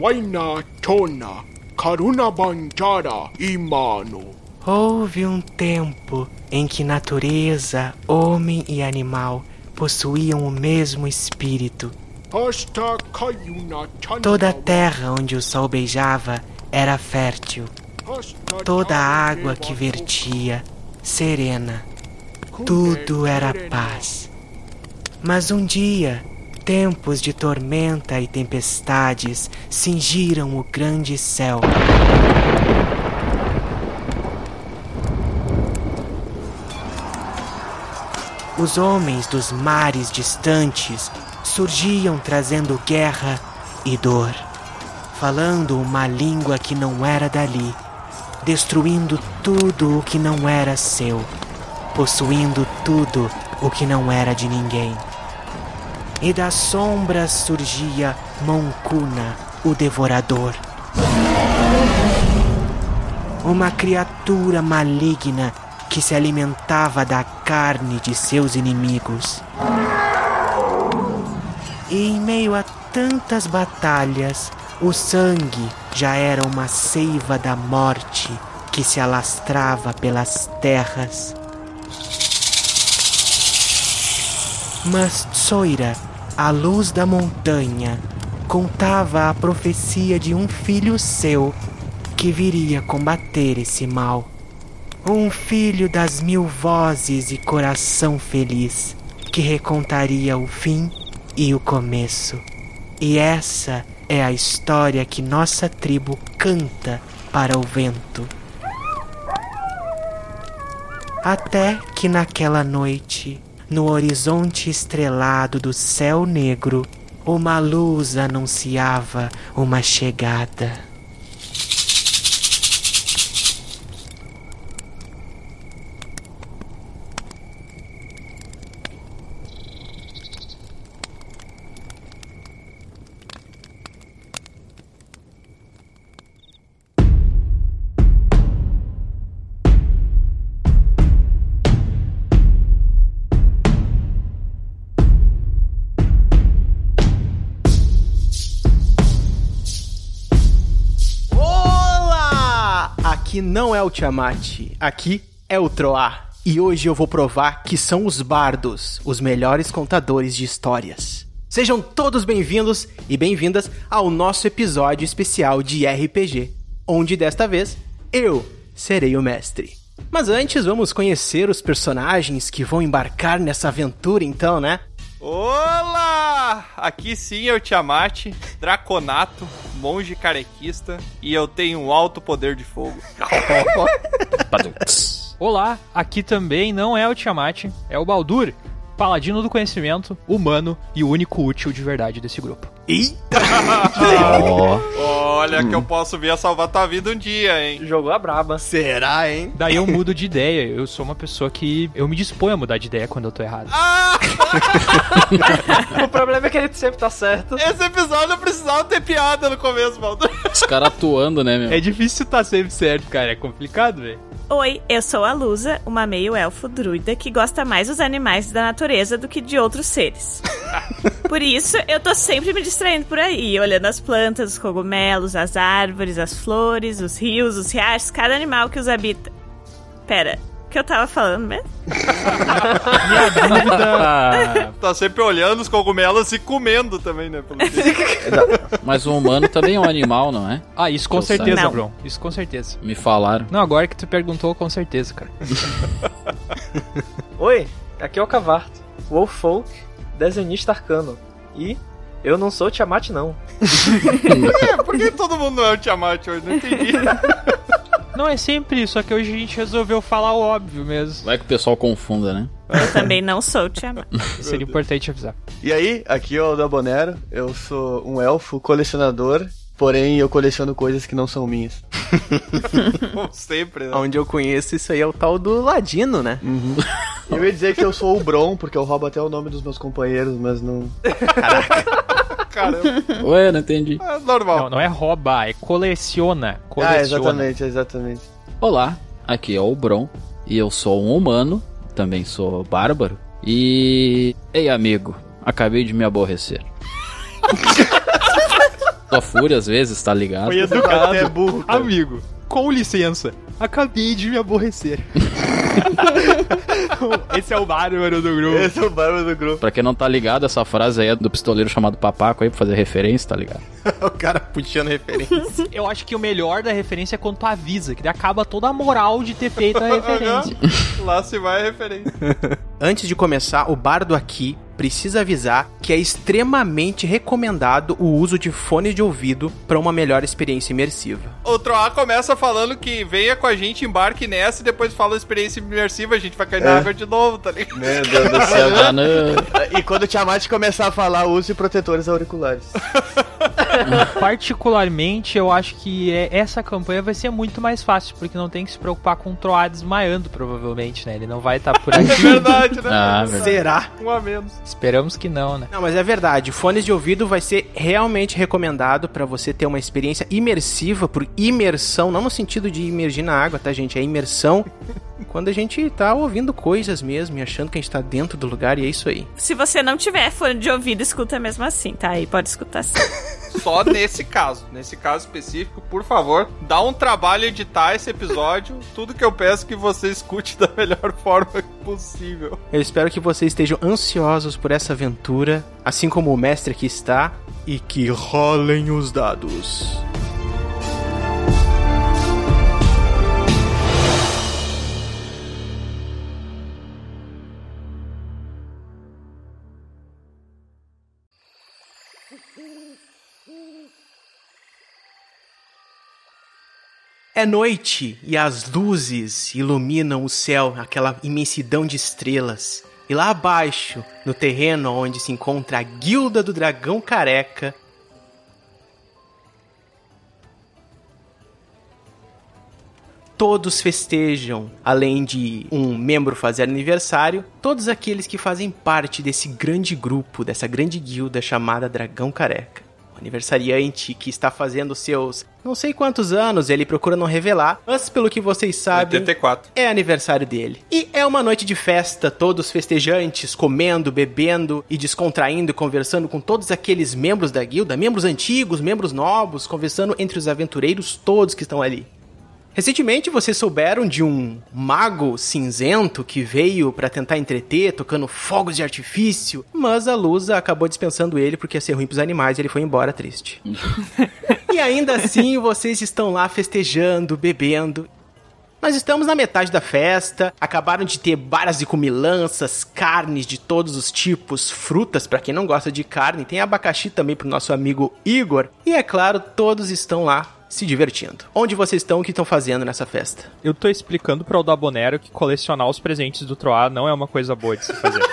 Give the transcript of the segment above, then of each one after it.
Waina Tona Karuna Banjara Imano. Houve um tempo em que natureza, homem e animal possuíam o mesmo espírito. Toda a terra onde o sol beijava era fértil. Toda a água que vertia, serena. Tudo era paz. Mas um dia, tempos de tormenta e tempestades cingiram o grande céu. Os homens dos mares distantes surgiam trazendo guerra e dor, falando uma língua que não era dali, destruindo tudo o que não era seu, possuindo tudo o que não era de ninguém. E das sombras surgia Moncuna, o devorador. Uma criatura maligna que se alimentava da carne de seus inimigos. E em meio a tantas batalhas, o sangue já era uma seiva da morte que se alastrava pelas terras. Mas Tsoira, a luz da montanha, contava a profecia de um filho seu que viria combater esse mal. Um filho das mil vozes e coração feliz, que recontaria o fim e o começo. E essa é a história que nossa tribo canta para o vento. Até que naquela noite, no horizonte estrelado do céu negro, uma luz anunciava uma chegada. Não é o Tiamat, aqui é o Troar. E hoje eu vou provar que são os bardos, os melhores contadores de histórias. Sejam todos bem-vindos e bem-vindas ao nosso episódio especial de RPG, onde desta vez eu serei o mestre. Mas antes vamos conhecer os personagens que vão embarcar nessa aventura então, né? Olá! Aqui sim é o Tiamat, Draconato, monge carequista, e eu tenho um alto poder de fogo. Olá, aqui também não é o Tiamat, é o Baldur, paladino do conhecimento, humano e o único útil de verdade desse grupo. Eita! Olha que eu posso vir a salvar tua vida um dia, hein? Jogou a braba. Será, hein? Daí eu mudo de ideia, eu sou uma pessoa que eu me disponho a mudar de ideia quando eu tô errado. Ah! o problema é que ele sempre tá certo. Esse episódio eu precisava ter piada no começo, Baldur. Os caras atuando, né, meu? É difícil estar sempre certo, cara, é complicado, velho. Oi, eu sou a Lusa, uma meio-elfo druida que gosta mais dos animais da natureza do que de outros seres. Por isso, eu tô sempre me distraindo por aí, olhando as plantas, os cogumelos, as árvores, as flores, os rios, os riachos, cada animal que os habita. Pera, o que eu tava falando mesmo? Ah, Tá sempre olhando os cogumelos e comendo também, né? Mas o humano também é um animal, não é? Ah, isso com Eu certeza. Bron. Isso com certeza. Me falaram. Não, agora que tu perguntou, com certeza, cara. Oi, aqui é o Cavarto, Wolffolk, desenhista arcano. E eu não sou o Tiamat, não. É, por que todo mundo não é o Tiamat hoje? Não entendi. Não é sempre isso, só que hoje a gente resolveu falar o óbvio mesmo. Vai que o pessoal confunda, né? Eu também não sou o Tiamat. Seria importante avisar. E aí, aqui é o Dabonero, eu sou um elfo colecionador, porém eu coleciono coisas que não são minhas. Como sempre, né? Onde eu conheço isso aí é o tal do Ladino, né? Eu ia dizer que eu sou o Bron, porque eu roubo até o nome dos meus companheiros, mas não. Caramba. Ué, não entendi. É normal. Não, não é roubar, é coleciona. coleciona. Ah, exatamente, exatamente. Olá, aqui é o Bron e eu sou um humano, também sou bárbaro. E. Ei, amigo, acabei de me aborrecer. Sua fúria às vezes, tá ligado? Foi educado. É burro, cara. Amigo, com licença. Acabei de me aborrecer. Esse é o bárbaro do grupo. Esse é o barba do grupo. Pra quem não tá ligado, essa frase aí é do pistoleiro chamado Papaco aí, pra fazer referência, tá ligado? o cara puxando referência. Eu acho que o melhor da referência é quando tu avisa, que daí acaba toda a moral de ter feito a referência. Lá se vai a referência. Antes de começar, o bardo aqui precisa avisar que é extremamente recomendado o uso de fone de ouvido para uma melhor experiência imersiva. O Troá começa falando que venha com a gente, embarque nessa e depois fala experiência imersiva, a gente vai cair na água de novo, tá ligado? Meu Deus do céu. Ah, não. e quando o Tiamat começar a falar, use protetores auriculares. Particularmente, eu acho que é- essa campanha vai ser muito mais fácil, porque não tem que se preocupar com o Troá desmaiando, provavelmente, né? Ele não vai estar por É aqui. verdade, né? Ah, verdade. Será? Um a menos. Esperamos que não, né? Não, mas é verdade. Fones de ouvido vai ser realmente recomendado para você ter uma experiência imersiva, por imersão, não no sentido de imergir na água, tá, gente? É imersão quando a gente tá ouvindo coisas mesmo e achando que a gente tá dentro do lugar e é isso aí. Se você não tiver fone de ouvido, escuta mesmo assim, tá? Aí pode escutar sim. Só nesse caso. Nesse caso específico, por favor, dá um trabalho editar esse episódio. Tudo que eu peço é que você escute da melhor forma possível. Eu espero que vocês estejam ansiosos por essa aventura, assim como o mestre aqui está, e que rolem os dados. É noite e as luzes iluminam o céu, aquela imensidão de estrelas. E lá abaixo, no terreno onde se encontra a Guilda do Dragão Careca, todos festejam, além de um membro fazer aniversário, todos aqueles que fazem parte desse grande grupo, dessa grande guilda chamada Dragão Careca. Aniversariante que está fazendo seus não sei quantos anos, ele procura não revelar, mas pelo que vocês sabem, 84. é aniversário dele. E é uma noite de festa, todos festejantes, comendo, bebendo e descontraindo, conversando com todos aqueles membros da guilda, membros antigos, membros novos, conversando entre os aventureiros todos que estão ali. Recentemente vocês souberam de um mago cinzento que veio pra tentar entreter, tocando fogos de artifício, mas a Lusa acabou dispensando ele porque ia ser ruim pros animais e ele foi embora triste. e ainda assim vocês estão lá festejando, bebendo. Nós estamos na metade da festa, acabaram de ter baras de comilanças, carnes de todos os tipos, frutas pra quem não gosta de carne, tem abacaxi também pro nosso amigo Igor. E é claro, todos estão lá se divertindo. Onde vocês estão? O que estão fazendo nessa festa? Eu tô explicando para o Dabonero que colecionar os presentes do Troá não é uma coisa boa de se fazer.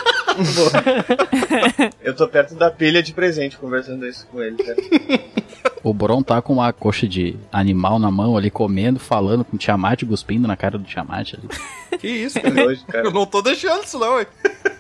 Eu tô perto da pilha de presente conversando isso com ele, cara. O Bron tá com uma coxa de animal na mão ali, comendo, falando com o Tiamat, cuspindo na cara do Tiamat ali. Que isso, cara? Hoje, cara. Eu não tô deixando isso não, hein?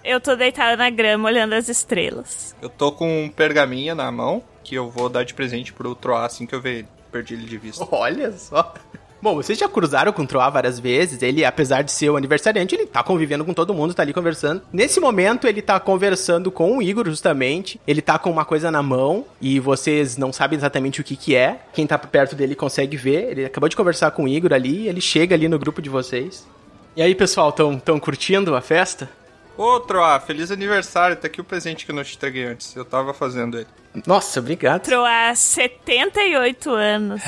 Eu tô deitada na grama olhando as estrelas. Eu tô com um pergaminho na mão que eu vou dar de presente pro Troá assim que eu ver ele. Perdi ele de vista. Olha só. Bom, vocês já cruzaram com o Troá várias vezes. Ele, apesar de ser o aniversariante, ele tá convivendo com todo mundo, tá ali conversando. Nesse momento, ele tá conversando com o Igor, justamente. Ele tá com uma coisa na mão e vocês não sabem exatamente o que que é. Quem tá perto dele consegue ver. Ele acabou de conversar com o Igor ali, ele chega ali no grupo de vocês. E aí, pessoal, tão, tão curtindo a festa? Ô, Troá, feliz aniversário. Tá aqui o presente que eu não te entreguei antes. Eu tava fazendo ele. Nossa, obrigado. Entrou há 78 anos.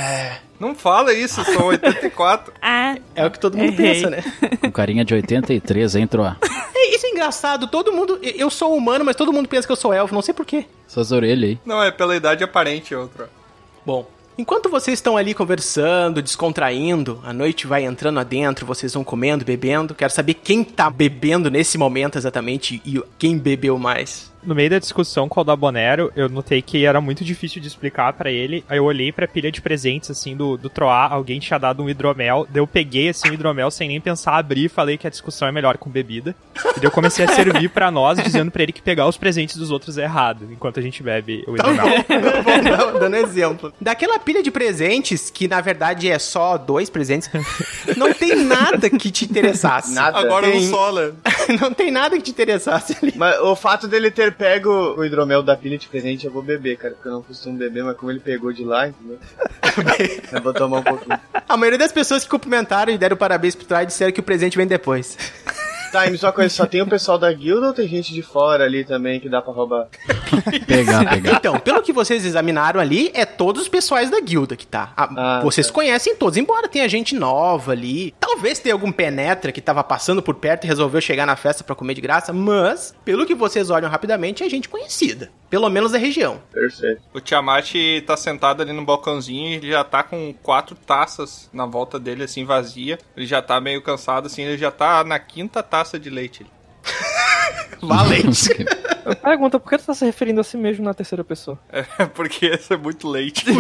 Não fala isso, são 84. Ah, É o que todo mundo Errei. pensa, né? Com carinha de 83, hein, Troá? É, Isso é engraçado, todo mundo. Eu sou humano, mas todo mundo pensa que eu sou elfo, não sei porquê. Essas orelhas aí. Não, é pela idade aparente, ô, Troá. Bom, enquanto vocês estão ali conversando, descontraindo, a noite vai entrando adentro, vocês vão comendo, bebendo. Quero saber quem tá bebendo nesse momento exatamente e quem bebeu mais. No meio da discussão com o Dabonero, eu notei que era muito difícil de explicar pra ele. Aí eu olhei pra pilha de presentes, assim, do, do Troá, alguém tinha dado um hidromel. Daí eu peguei, assim, o hidromel sem nem pensar, abri e falei que a discussão é melhor com bebida. E daí eu comecei a servir pra nós, dizendo pra ele que pegar os presentes dos outros é errado, enquanto a gente bebe o hidromel. Vou dando exemplo. Daquela pilha de presentes, que na verdade é só dois presentes, não tem nada que te interessasse. Nada. Agora Tem- no Sola. não tem nada que te interessasse ali. Mas o fato dele ter pego o hidromel da pilha de presente, eu vou beber, cara. Porque eu não costumo beber, mas como ele pegou de lá, entendeu? eu vou tomar um pouquinho. A maioria das pessoas que cumprimentaram e deram parabéns pro Troy disseram que o presente vem depois. Tá, e me uma coisa, só tem o pessoal da guilda ou tem gente de fora ali também que dá pra roubar? Pegar, pegar. Então, pelo que vocês examinaram ali, é todos os pessoais da guilda que tá. A- Ah, vocês tá. conhecem todos, embora tenha gente nova ali. Talvez tenha algum penetra que tava passando por perto e resolveu chegar na festa pra comer de graça, mas, pelo que vocês olham rapidamente, é gente conhecida. Pelo menos da região. Perfeito. O Tiamat tá sentado ali no balcãozinho e ele já tá com quatro taças na volta dele, assim, vazia. Ele já tá meio cansado, assim, ele já tá na quinta taça de leite. Valente. Pergunta, por que tu tá se referindo a si mesmo na terceira pessoa? É, porque esse é muito leite.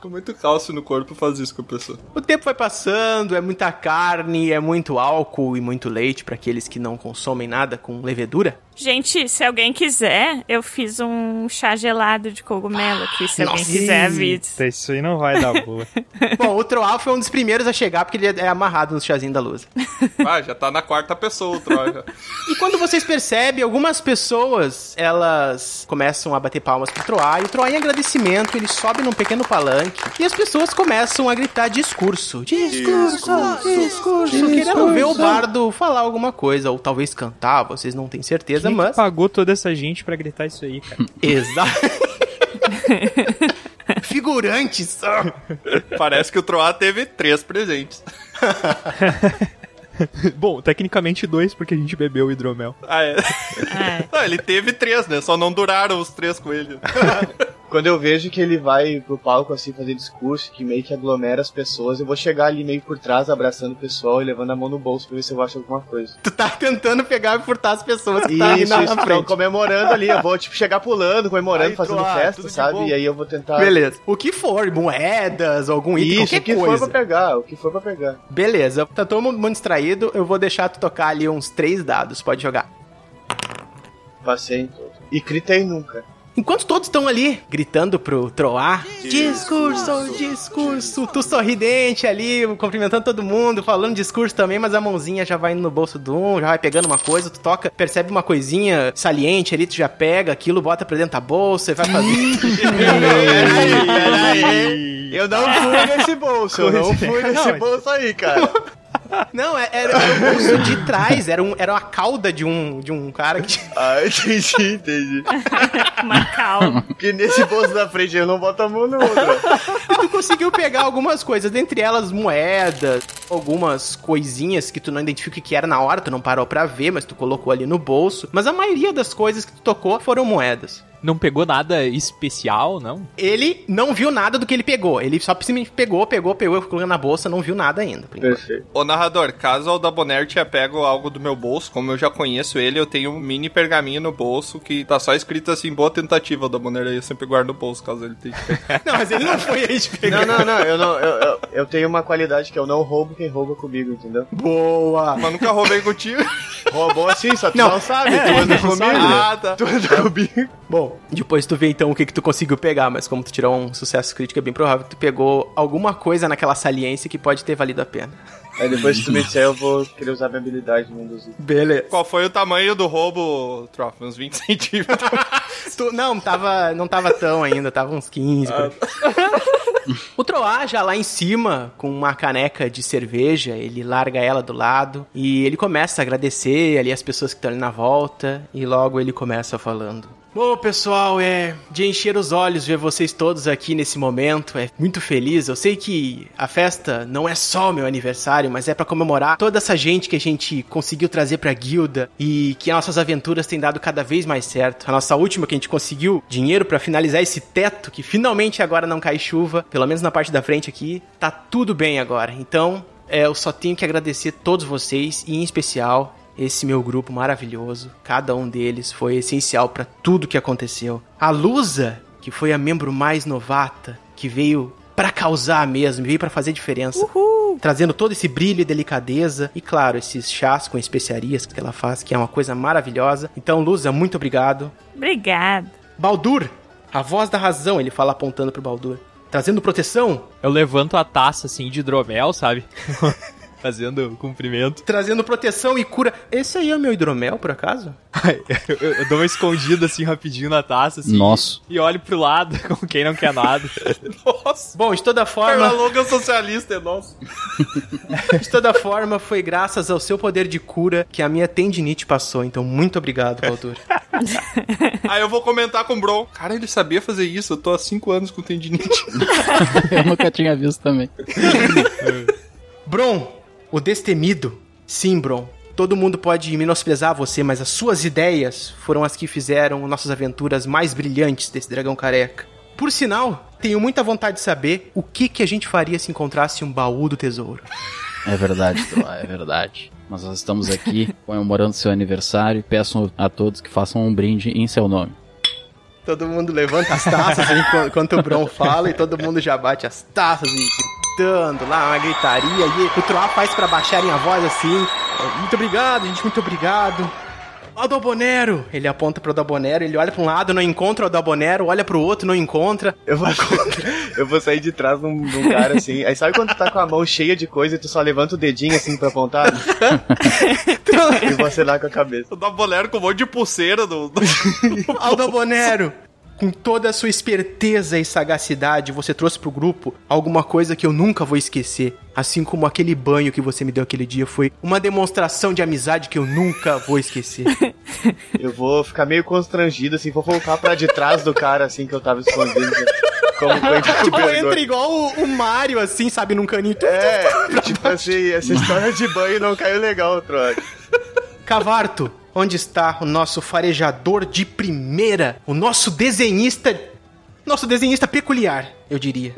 Com muito cálcio no corpo faz isso com a pessoa. o tempo vai passando, é muita carne, é muito álcool e muito leite pra aqueles que não consomem nada com levedura. Gente, se alguém quiser, eu fiz um chá gelado de cogumelo aqui. Se alguém Nossa. quiser, avise. Tá, Isso aí não vai dar boa. Bom, o Troal foi um dos primeiros a chegar porque ele é amarrado no chazinho da luz. Ah, já tá na quarta pessoa o Troy. já. E quando vocês percebem, algumas pessoas, elas começam a bater palmas pro Troá, e o Troá, em agradecimento, ele sobe num pequeno palanque, e as pessoas começam a gritar discurso. Discurso, discurso, querendo ver o bardo falar alguma coisa, ou talvez cantar, vocês não têm certeza, Quem que mas... pagou toda essa gente pra gritar isso aí, cara? Exato. Figurantes. Parece que o Troá teve três presentes. Bom, tecnicamente dois, porque a gente bebeu o hidromel. Ah, é. É. Não, ele teve três, né? Só não duraram os três com ele. Quando eu vejo que ele vai pro palco assim fazer discurso, que meio que aglomera as pessoas, eu vou chegar ali meio por trás, abraçando o pessoal e levando a mão no bolso pra ver se eu acho alguma coisa. Tu tá tentando pegar e furtar as pessoas que tá ali Isso, na, isso, na então, frente. comemorando ali, eu vou tipo chegar pulando, comemorando, Aí, fazendo festa, sabe? E aí eu vou tentar. Beleza. O que for, moedas, algum item, Isso, qualquer o que coisa. for pra pegar, o que for pra pegar. Beleza, tá todo mundo distraído, eu vou deixar tu tocar ali uns três dados, pode jogar. Passei em todo. E gritei nunca. Enquanto todos estão ali gritando pro Troar, discurso, discurso, tu sorridente ali, cumprimentando todo mundo, falando discurso também, mas a mãozinha já vai indo no bolso do um, já vai pegando uma coisa, tu toca, percebe uma coisinha saliente ali, tu já pega aquilo, bota pra dentro da bolsa e vai fazer. Peraí, peraí. Eu não fui nesse bolso, eu não fui nesse bolso aí, cara. Não, é- era, era o bolso de trás, era, um, era uma cauda de um, de um cara que. Ah, entendi, entendi. Macau. Porque nesse bolso da frente eu não boto a mão no outro. tu conseguiu pegar algumas coisas, dentre elas moedas, algumas coisinhas que tu não identifica o que era na hora, tu não parou pra ver, mas tu colocou ali no bolso. Mas a maioria das coisas que tu tocou foram moedas. Não pegou nada especial, não? Ele não viu nada do que ele pegou. Ele só simplesmente pegou, pegou, pegou, colocou na bolsa, não viu nada ainda. Perfeito. Ô narrador, caso o da Bonner tinha pego algo do meu bolso, como eu já conheço ele, eu tenho um mini pergaminho no bolso que tá só escrito assim, boa tentativa da Bonner aí, eu sempre guardo no bolso caso ele tenha. Não, mas ele não foi aí de pegar. Não, não, não, eu não. Eu, eu, eu tenho uma qualidade que eu não roubo quem rouba comigo, entendeu? Boa! Mas nunca roubei contigo. Roubou assim, só tu Não. não, sabe, tu anda comigo. Ah, tá. Tu anda comigo. Bom, depois tu vê então o que, que tu conseguiu pegar, mas como tu tirou um sucesso crítico, é bem provável que tu pegou alguma coisa naquela saliência que pode ter valido a pena. Aí depois que tu me disser, eu vou querer usar minha habilidade no dos Beleza. Qual foi o tamanho do roubo, Trof? Uns 20 centímetros. Tu- não, tava, não tava tão ainda, tava uns 15. por aí. o Troá já lá em cima, com uma caneca de cerveja, ele larga ela do lado e ele começa a agradecer ali as pessoas que estão ali na volta e logo ele começa falando. Bom, pessoal, é de encher os olhos ver vocês todos aqui nesse momento. É muito feliz. Eu sei que a festa não é só meu aniversário, mas é pra comemorar toda essa gente que a gente conseguiu trazer pra guilda e que as nossas aventuras têm dado cada vez mais certo. A nossa última que a gente conseguiu dinheiro pra finalizar esse teto que finalmente agora não cai chuva, pelo menos na parte da frente aqui, tá tudo bem agora. Então, é, eu só tenho que agradecer todos vocês e em especial esse meu grupo maravilhoso. Cada um deles foi essencial pra tudo que aconteceu. A Lusa, que foi a membro mais novata, que veio pra causar mesmo, veio pra fazer diferença. Trazendo todo esse brilho e delicadeza e claro, esses chás com especiarias que ela faz, que é uma coisa maravilhosa. Então, Lusa, muito obrigado. Obrigada. Baldur, a voz da razão, ele fala apontando pro Baldur. Trazendo proteção? Eu levanto a taça, assim, de hidromel, sabe? Fazendo cumprimento. Trazendo proteção e cura. Esse aí é o meu hidromel, por acaso? eu, eu- eu dou uma escondida assim rapidinho na taça, assim. Nosso. E olho pro lado, como quem não quer nada. Nossa. Bom, de toda forma, longa socialista é nosso. de toda forma, foi graças ao seu poder de cura que a minha tendinite passou. Então, muito obrigado, Valdur. Aí eu vou comentar com o Bron. Cara, ele sabia fazer isso. Eu tô há 5 anos com tendinite. Eu nunca tinha visto também. Bron, o destemido. Sim, Bron. Todo mundo pode menosprezar você, mas as suas ideias foram as que fizeram nossas aventuras mais brilhantes desse dragão careca. Por sinal, tenho muita vontade de saber o que, que a gente faria se encontrasse um baú do tesouro. É verdade, é verdade. Mas nós estamos aqui comemorando seu aniversário e peço a todos que façam um brinde em seu nome. Todo mundo levanta as taças enquanto, enquanto o Bron fala e todo mundo já bate as taças e gritando lá, uma gritaria. E o Troá faz pra baixarem a voz assim. Muito obrigado, gente, muito obrigado. Aldobonero! Ele aponta pro Aldobonero, ele olha pra um lado, não encontra o Aldobonero, olha pro outro, não encontra. Eu vou, eu vou sair de trás de um, de um cara assim. Aí sabe quando tu tá com a mão cheia de coisa e tu só levanta o dedinho assim pra apontar? e vou acenar com a cabeça. Dou bolero com um monte de pulseira do. do... Aldobonero! Com toda a sua esperteza e sagacidade, você trouxe pro grupo alguma coisa que eu nunca vou esquecer. Assim como aquele banho que você me deu aquele dia foi uma demonstração de amizade que eu nunca vou esquecer. Eu vou ficar meio constrangido assim, vou voltar pra de trás do cara assim que eu tava escondido. Como tipo, entra igual o, o Mario, assim, sabe, num caninho. É, tipo assim, essa história de banho não caiu legal, Troy. Cavarto, onde está o nosso farejador de primeira? O nosso desenhista. Nosso desenhista peculiar, eu diria.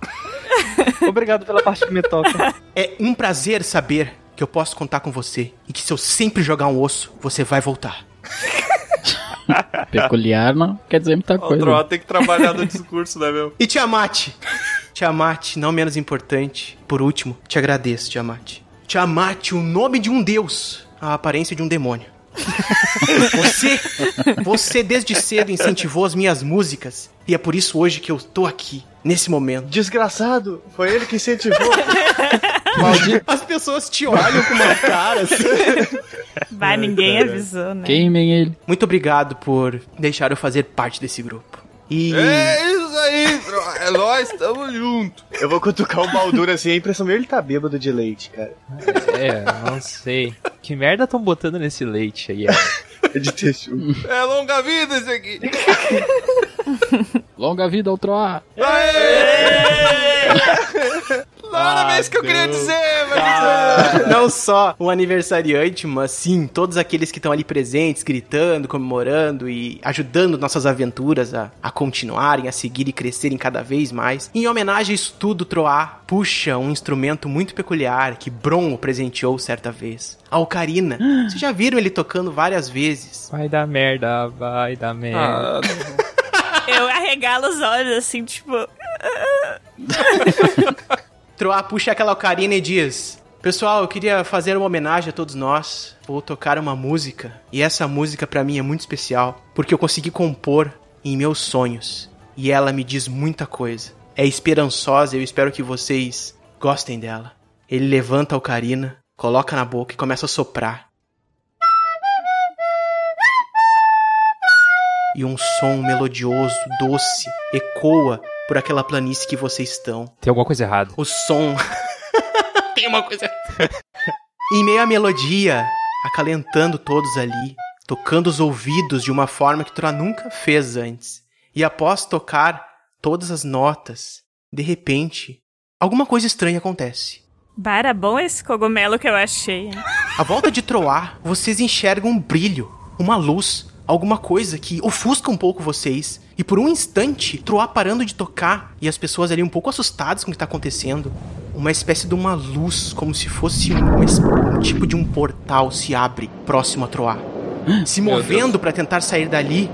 Obrigado pela parte que me toca. É um prazer saber que eu posso contar com você e que se eu sempre jogar um osso, você vai voltar. Peculiar não quer dizer muita O coisa. Troá tem que trabalhar no discurso, né, meu? E Tiamat? Tiamat, não menos importante, por último, te agradeço, Tiamat. Tiamat, o nome de um deus, a aparência de um demônio. Você, você desde cedo incentivou as minhas músicas e é por isso hoje que eu tô aqui, nesse momento. Desgraçado, foi ele que incentivou. As pessoas te olham com uma cara assim. Vai, ninguém avisou, né? Queimem ele. Muito obrigado por deixar eu fazer parte desse grupo. E É isso aí, Troá. É nóis, tamo junto. Eu vou cutucar o Baldur assim, a impressão minha ele tá bêbado de leite, cara. É, não sei. Que merda tão botando nesse leite aí? é? É de texugo. É longa vida esse aqui. Longa vida ao Troá. Não era bem isso que eu queria dizer, mas. não só o aniversariante, mas sim todos aqueles que estão ali presentes, gritando, comemorando e ajudando nossas aventuras a, a continuarem, a seguir e crescerem cada vez mais. Em homenagem a isso tudo, Troá puxa um instrumento muito peculiar que Bron o presenteou certa vez. A ocarina. Vocês já viram ele tocando várias vezes. Vai dar merda, vai dar merda. Ah, Eu arregalo os olhos assim, tipo. Troá puxa aquela ocarina e diz: Pessoal, eu queria fazer uma homenagem a todos nós. Vou tocar uma música. E essa música pra mim é muito especial, porque eu consegui compor em meus sonhos. E ela me diz muita coisa. É esperançosa, eu espero que vocês gostem dela. Ele levanta a ocarina, coloca na boca e começa a soprar. E um som melodioso, doce, ecoa por aquela planície que vocês estão. Tem alguma coisa errada. O som. Tem uma coisa. em meio à melodia, acalentando todos ali, tocando os ouvidos de uma forma que Troa nunca fez antes. E após tocar todas as notas, de repente, alguma coisa estranha acontece. Bah, era bom esse cogumelo que eu achei. hein? À volta de Troar, vocês enxergam um brilho, uma luz, alguma coisa que ofusca um pouco vocês. E por um instante, Troar parando de tocar e as pessoas ali um pouco assustadas com o que está acontecendo. Uma espécie de uma luz, como se fosse um, um tipo de um portal se abre próximo a Troar. Se movendo para tentar sair dali,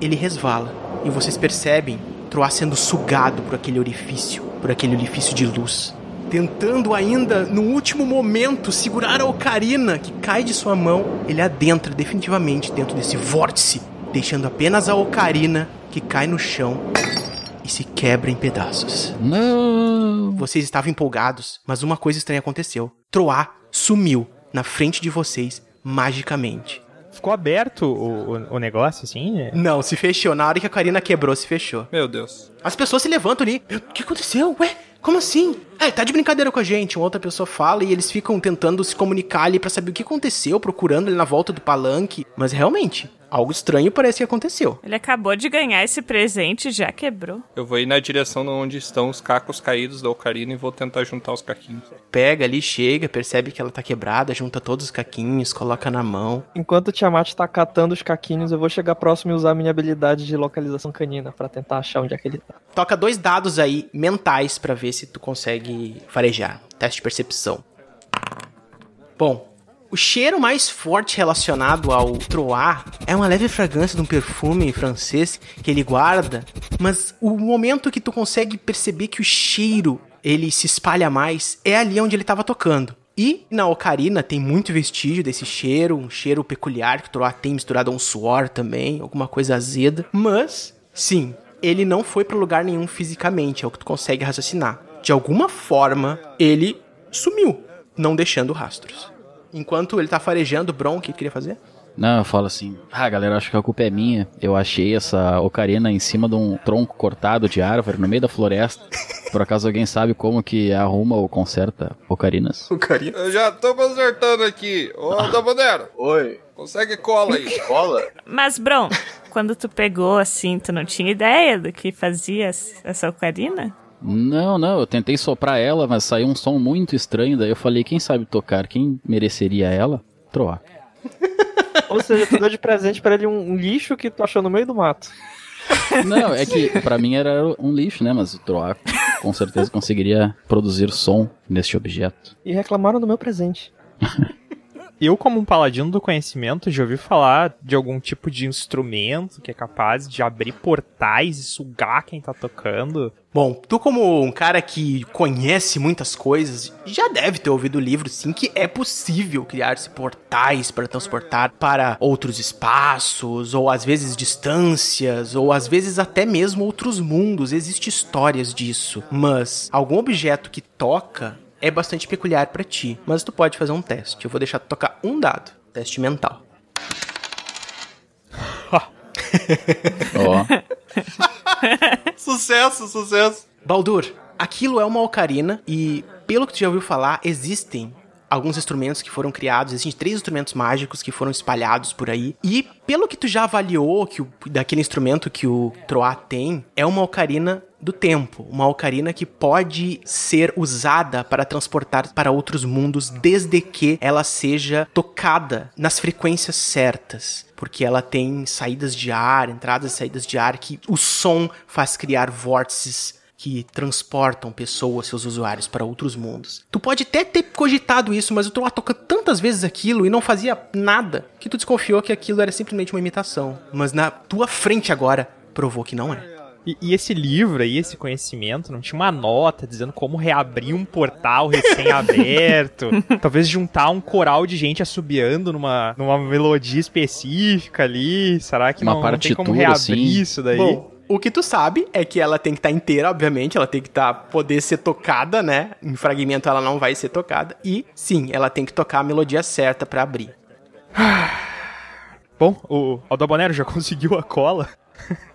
ele resvala. E vocês percebem Troar sendo sugado por aquele orifício, por aquele orifício de luz. Tentando ainda, no último momento, segurar a ocarina que cai de sua mão, ele adentra definitivamente dentro desse vórtice, deixando apenas a ocarina que cai no chão e se quebra em pedaços. Não. Vocês estavam empolgados, mas uma coisa estranha aconteceu. Troá sumiu na frente de vocês magicamente. Ficou aberto o, o, o negócio, assim? Não, se fechou. Na hora que a Karina quebrou, se fechou. Meu Deus. As pessoas se levantam ali. O que aconteceu? Ué, como assim? É, tá de brincadeira com a gente. Uma outra pessoa fala e eles ficam tentando se comunicar ali pra saber o que aconteceu, procurando ele na volta do palanque. Mas realmente, algo estranho parece que aconteceu. Ele acabou de ganhar esse presente e já quebrou. Eu vou ir na direção de onde estão os cacos caídos da Ocarina e vou tentar juntar os caquinhos. Pega ali, chega, percebe que ela tá quebrada, junta todos os caquinhos, coloca na mão. Enquanto o Tiamat tá catando os caquinhos, eu vou chegar próximo e usar minha habilidade de localização canina pra tentar achar onde é que ele tá. Toca dois dados aí mentais pra ver se tu consegue farejar. Teste de percepção. Bom, o cheiro mais forte relacionado ao Troar é uma leve fragrância de um perfume francês que ele guarda, mas o momento que tu consegue perceber que o cheiro ele se espalha mais é ali onde ele estava tocando. E na ocarina tem muito vestígio desse cheiro, um cheiro peculiar que o Troar tem misturado a um suor também, alguma coisa azeda. Mas, sim, ele não foi para lugar nenhum fisicamente, é o que tu consegue raciocinar. De alguma forma, ele sumiu, não deixando rastros. Enquanto ele tá farejando, Bron, o que tu queria fazer? Não, eu falo assim, ah, galera, acho que a culpa é minha. Eu achei essa ocarina em cima de um tronco cortado de árvore no meio da floresta. Por acaso alguém sabe como que arruma ou conserta ocarinas? Ocarina? Eu já tô consertando aqui. Ô, Dabonero, Oi, consegue cola aí. cola? Mas, Bron, quando tu pegou assim, tu não tinha ideia do que fazia essa ocarina? Não, não, eu tentei soprar ela, mas saiu um som muito estranho. Daí eu falei, quem sabe tocar? Quem mereceria ela? Troar. Ou seja, tu deu de presente pra ele um, um lixo que tu achou no meio do mato. Não, é que pra mim era um lixo, né? Mas o Troar com certeza conseguiria produzir som neste objeto. E reclamaram do meu presente. Eu, como um paladino do conhecimento, já ouvi falar de algum tipo de instrumento que é capaz de abrir portais e sugar quem tá tocando. Bom, tu como um cara que conhece muitas coisas, já deve ter ouvido o livro sim que é possível criar-se portais para transportar para outros espaços, ou às vezes distâncias, ou às vezes até mesmo outros mundos. Existem histórias disso. Mas algum objeto que toca é bastante peculiar para ti, mas tu pode fazer um teste. Eu vou deixar tu tocar um dado, teste mental. Ó, sucesso, sucesso. Baldur, aquilo é uma ocarina e, pelo que tu já ouviu falar, existem alguns instrumentos que foram criados, existem três instrumentos mágicos que foram espalhados por aí. E pelo que tu já avaliou que o, daquele instrumento que o Troá tem, é uma ocarina do tempo, uma ocarina que pode ser usada para transportar para outros mundos desde que ela seja tocada nas frequências certas. Porque ela tem saídas de ar, entradas e saídas de ar, que o som faz criar vórtices que transportam pessoas, seus usuários, para outros mundos. Tu pode até ter cogitado isso, mas o Troá toca tantas vezes aquilo e não fazia nada que tu desconfiou que aquilo era simplesmente uma imitação. Mas na tua frente agora provou que não é. E, e esse livro aí, esse conhecimento, não tinha uma nota dizendo como reabrir um portal recém-aberto. talvez juntar um coral de gente assobiando numa, numa melodia específica ali. Será que Uma não, não tem como reabrir assim. isso daí? Bom, o que tu sabe é que ela tem que estar inteira, obviamente, ela tem que tá, poder ser tocada, né? Em fragmento ela não vai ser tocada. E sim, ela tem que tocar a melodia certa pra abrir. Bom, o Aldabonero já conseguiu a cola.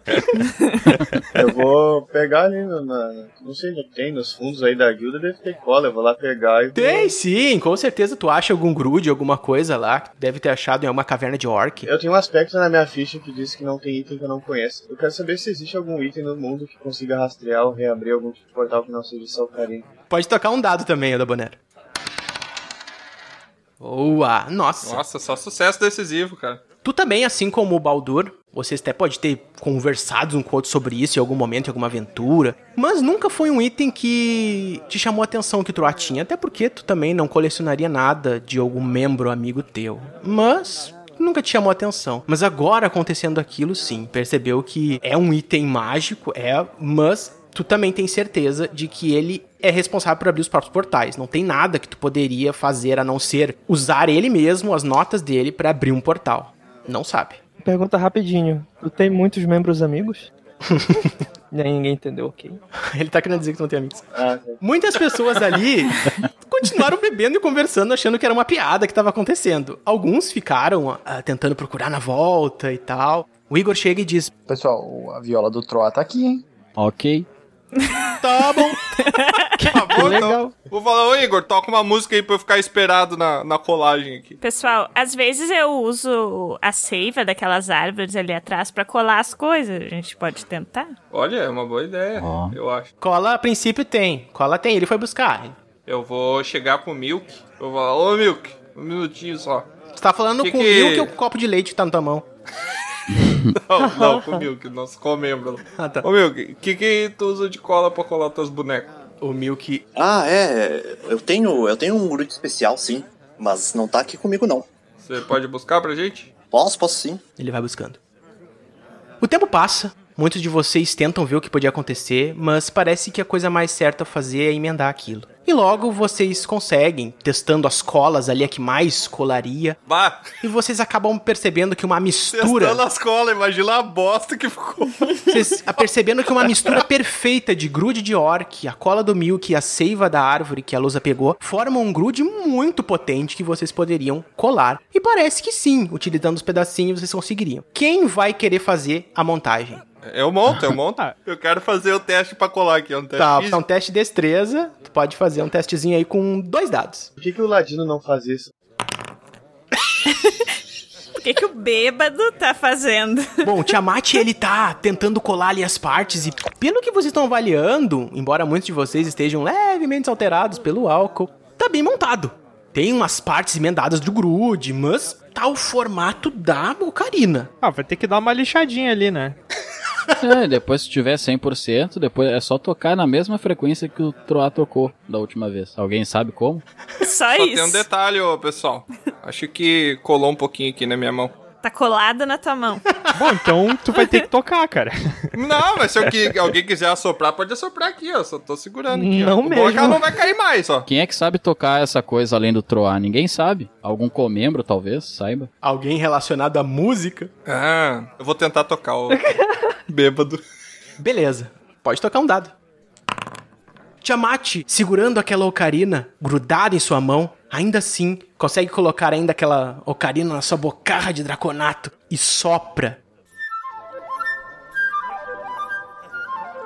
Eu vou pegar ali na, na- Não sei onde tem, nos fundos aí da guilda deve ter cola. Eu vou lá pegar e. vou- Tem sim, com certeza tu acha algum grude, alguma coisa lá. Deve ter achado em alguma caverna de orc. Eu tenho um aspecto na minha ficha que diz que não tem item que eu não conheço. Eu quero saber se existe algum item no mundo que consiga rastrear ou reabrir algum tipo de portal que não seja essa ocarina. Pode tocar um dado também, Aldabonero. Boa! Nossa! Nossa, só sucesso decisivo, cara. Tu também, assim como o Baldur, vocês até pode ter conversado um com o outro sobre isso em algum momento, em alguma aventura, mas nunca foi um item que te chamou a atenção que tu tinha, até porque tu também não colecionaria nada de algum membro amigo teu. Mas nunca te chamou atenção. Mas agora acontecendo aquilo, sim, percebeu que é um item mágico, é, mas tu também tem certeza de que ele é responsável por abrir os próprios portais. Não tem nada que tu poderia fazer a não ser usar ele mesmo, as notas dele, pra abrir um portal. Não sabe. Pergunta rapidinho. Tu tem muitos membros amigos? Nem ninguém entendeu, ok. Ele tá querendo dizer que não tem amigos. Ah. Muitas pessoas ali continuaram bebendo e conversando, achando que era uma piada que estava acontecendo. Alguns ficaram ah, tentando procurar na volta e tal. O Igor chega e diz: Pessoal, a viola do Troá tá aqui, hein? Ok. Tá bom. Tá bom, Legal. então. Vou falar, ô Igor, toca uma música aí pra eu ficar esperado na, na colagem aqui. Pessoal, às vezes eu uso a seiva daquelas árvores ali atrás pra colar as coisas. A gente pode tentar? Olha, é uma boa ideia, Ó. eu acho. Cola a princípio tem. Cola tem, ele foi buscar. Eu vou chegar pro Milk, eu vou falar, ô Milk, um minutinho só. Você tá falando Que com que- o Will que o copo de leite tá na tua mão. Não, não, com o Milk, nosso comembro. Ah, tá. Ô Milk, o que que tu usa de cola pra colar tuas bonecas? O Milk. Ah, é. Eu tenho, eu tenho um grupo especial, sim. Mas não tá aqui comigo, não. Você pode buscar pra gente? Posso, posso sim. Ele vai buscando. O tempo passa. Muitos de vocês tentam ver o que podia acontecer, mas parece que a coisa mais certa a fazer é emendar aquilo. E logo vocês conseguem, testando as colas ali, a que mais colaria. Bah, E vocês acabam percebendo que uma mistura. testando as colas, imagina a bosta que ficou. Vocês percebendo que uma mistura perfeita de grude de orc, a cola do milk e a seiva da árvore que a Lusa pegou, formam um grude muito potente que vocês poderiam colar. E parece que sim, utilizando os pedacinhos vocês conseguiriam. Quem vai querer fazer a montagem? Eu monto, eu monto. Eu quero fazer o teste pra colar aqui, é um teste Tá, físico. então teste de destreza. Tu pode fazer um testezinho aí com dois dados. Por que, que o Ladino não faz isso? O que, que o bêbado tá fazendo? Bom, o Tiamat, ele tá tentando colar ali as partes e pelo que vocês estão avaliando, embora muitos de vocês estejam levemente alterados pelo álcool, tá bem montado. Tem umas partes emendadas do grude, mas tá o formato da ocarina. Ah, vai ter que dar uma lixadinha ali, né? É, depois se tiver 100%, depois é só tocar na mesma frequência que o Troá tocou da última vez. Alguém sabe como? Só, Só isso. tem um detalhe, ô, pessoal. Acho que colou um pouquinho aqui na minha mão. Tá colado na tua mão. Bom, então tu vai ter que tocar, cara. Não, mas se alguém quiser assoprar, pode assoprar aqui, ó. Só tô segurando aqui. Não ó. O mesmo. é que ela não vai cair mais, ó. Quem é que sabe tocar essa coisa além do Troá? Ninguém sabe. Algum comembro, talvez, saiba. Alguém relacionado à música? Ah, eu vou tentar tocar o bêbado. Beleza, pode tocar um dado. Tiamat, segurando aquela ocarina grudada em sua mão, ainda assim consegue colocar ainda aquela ocarina na sua bocarra de draconato e sopra.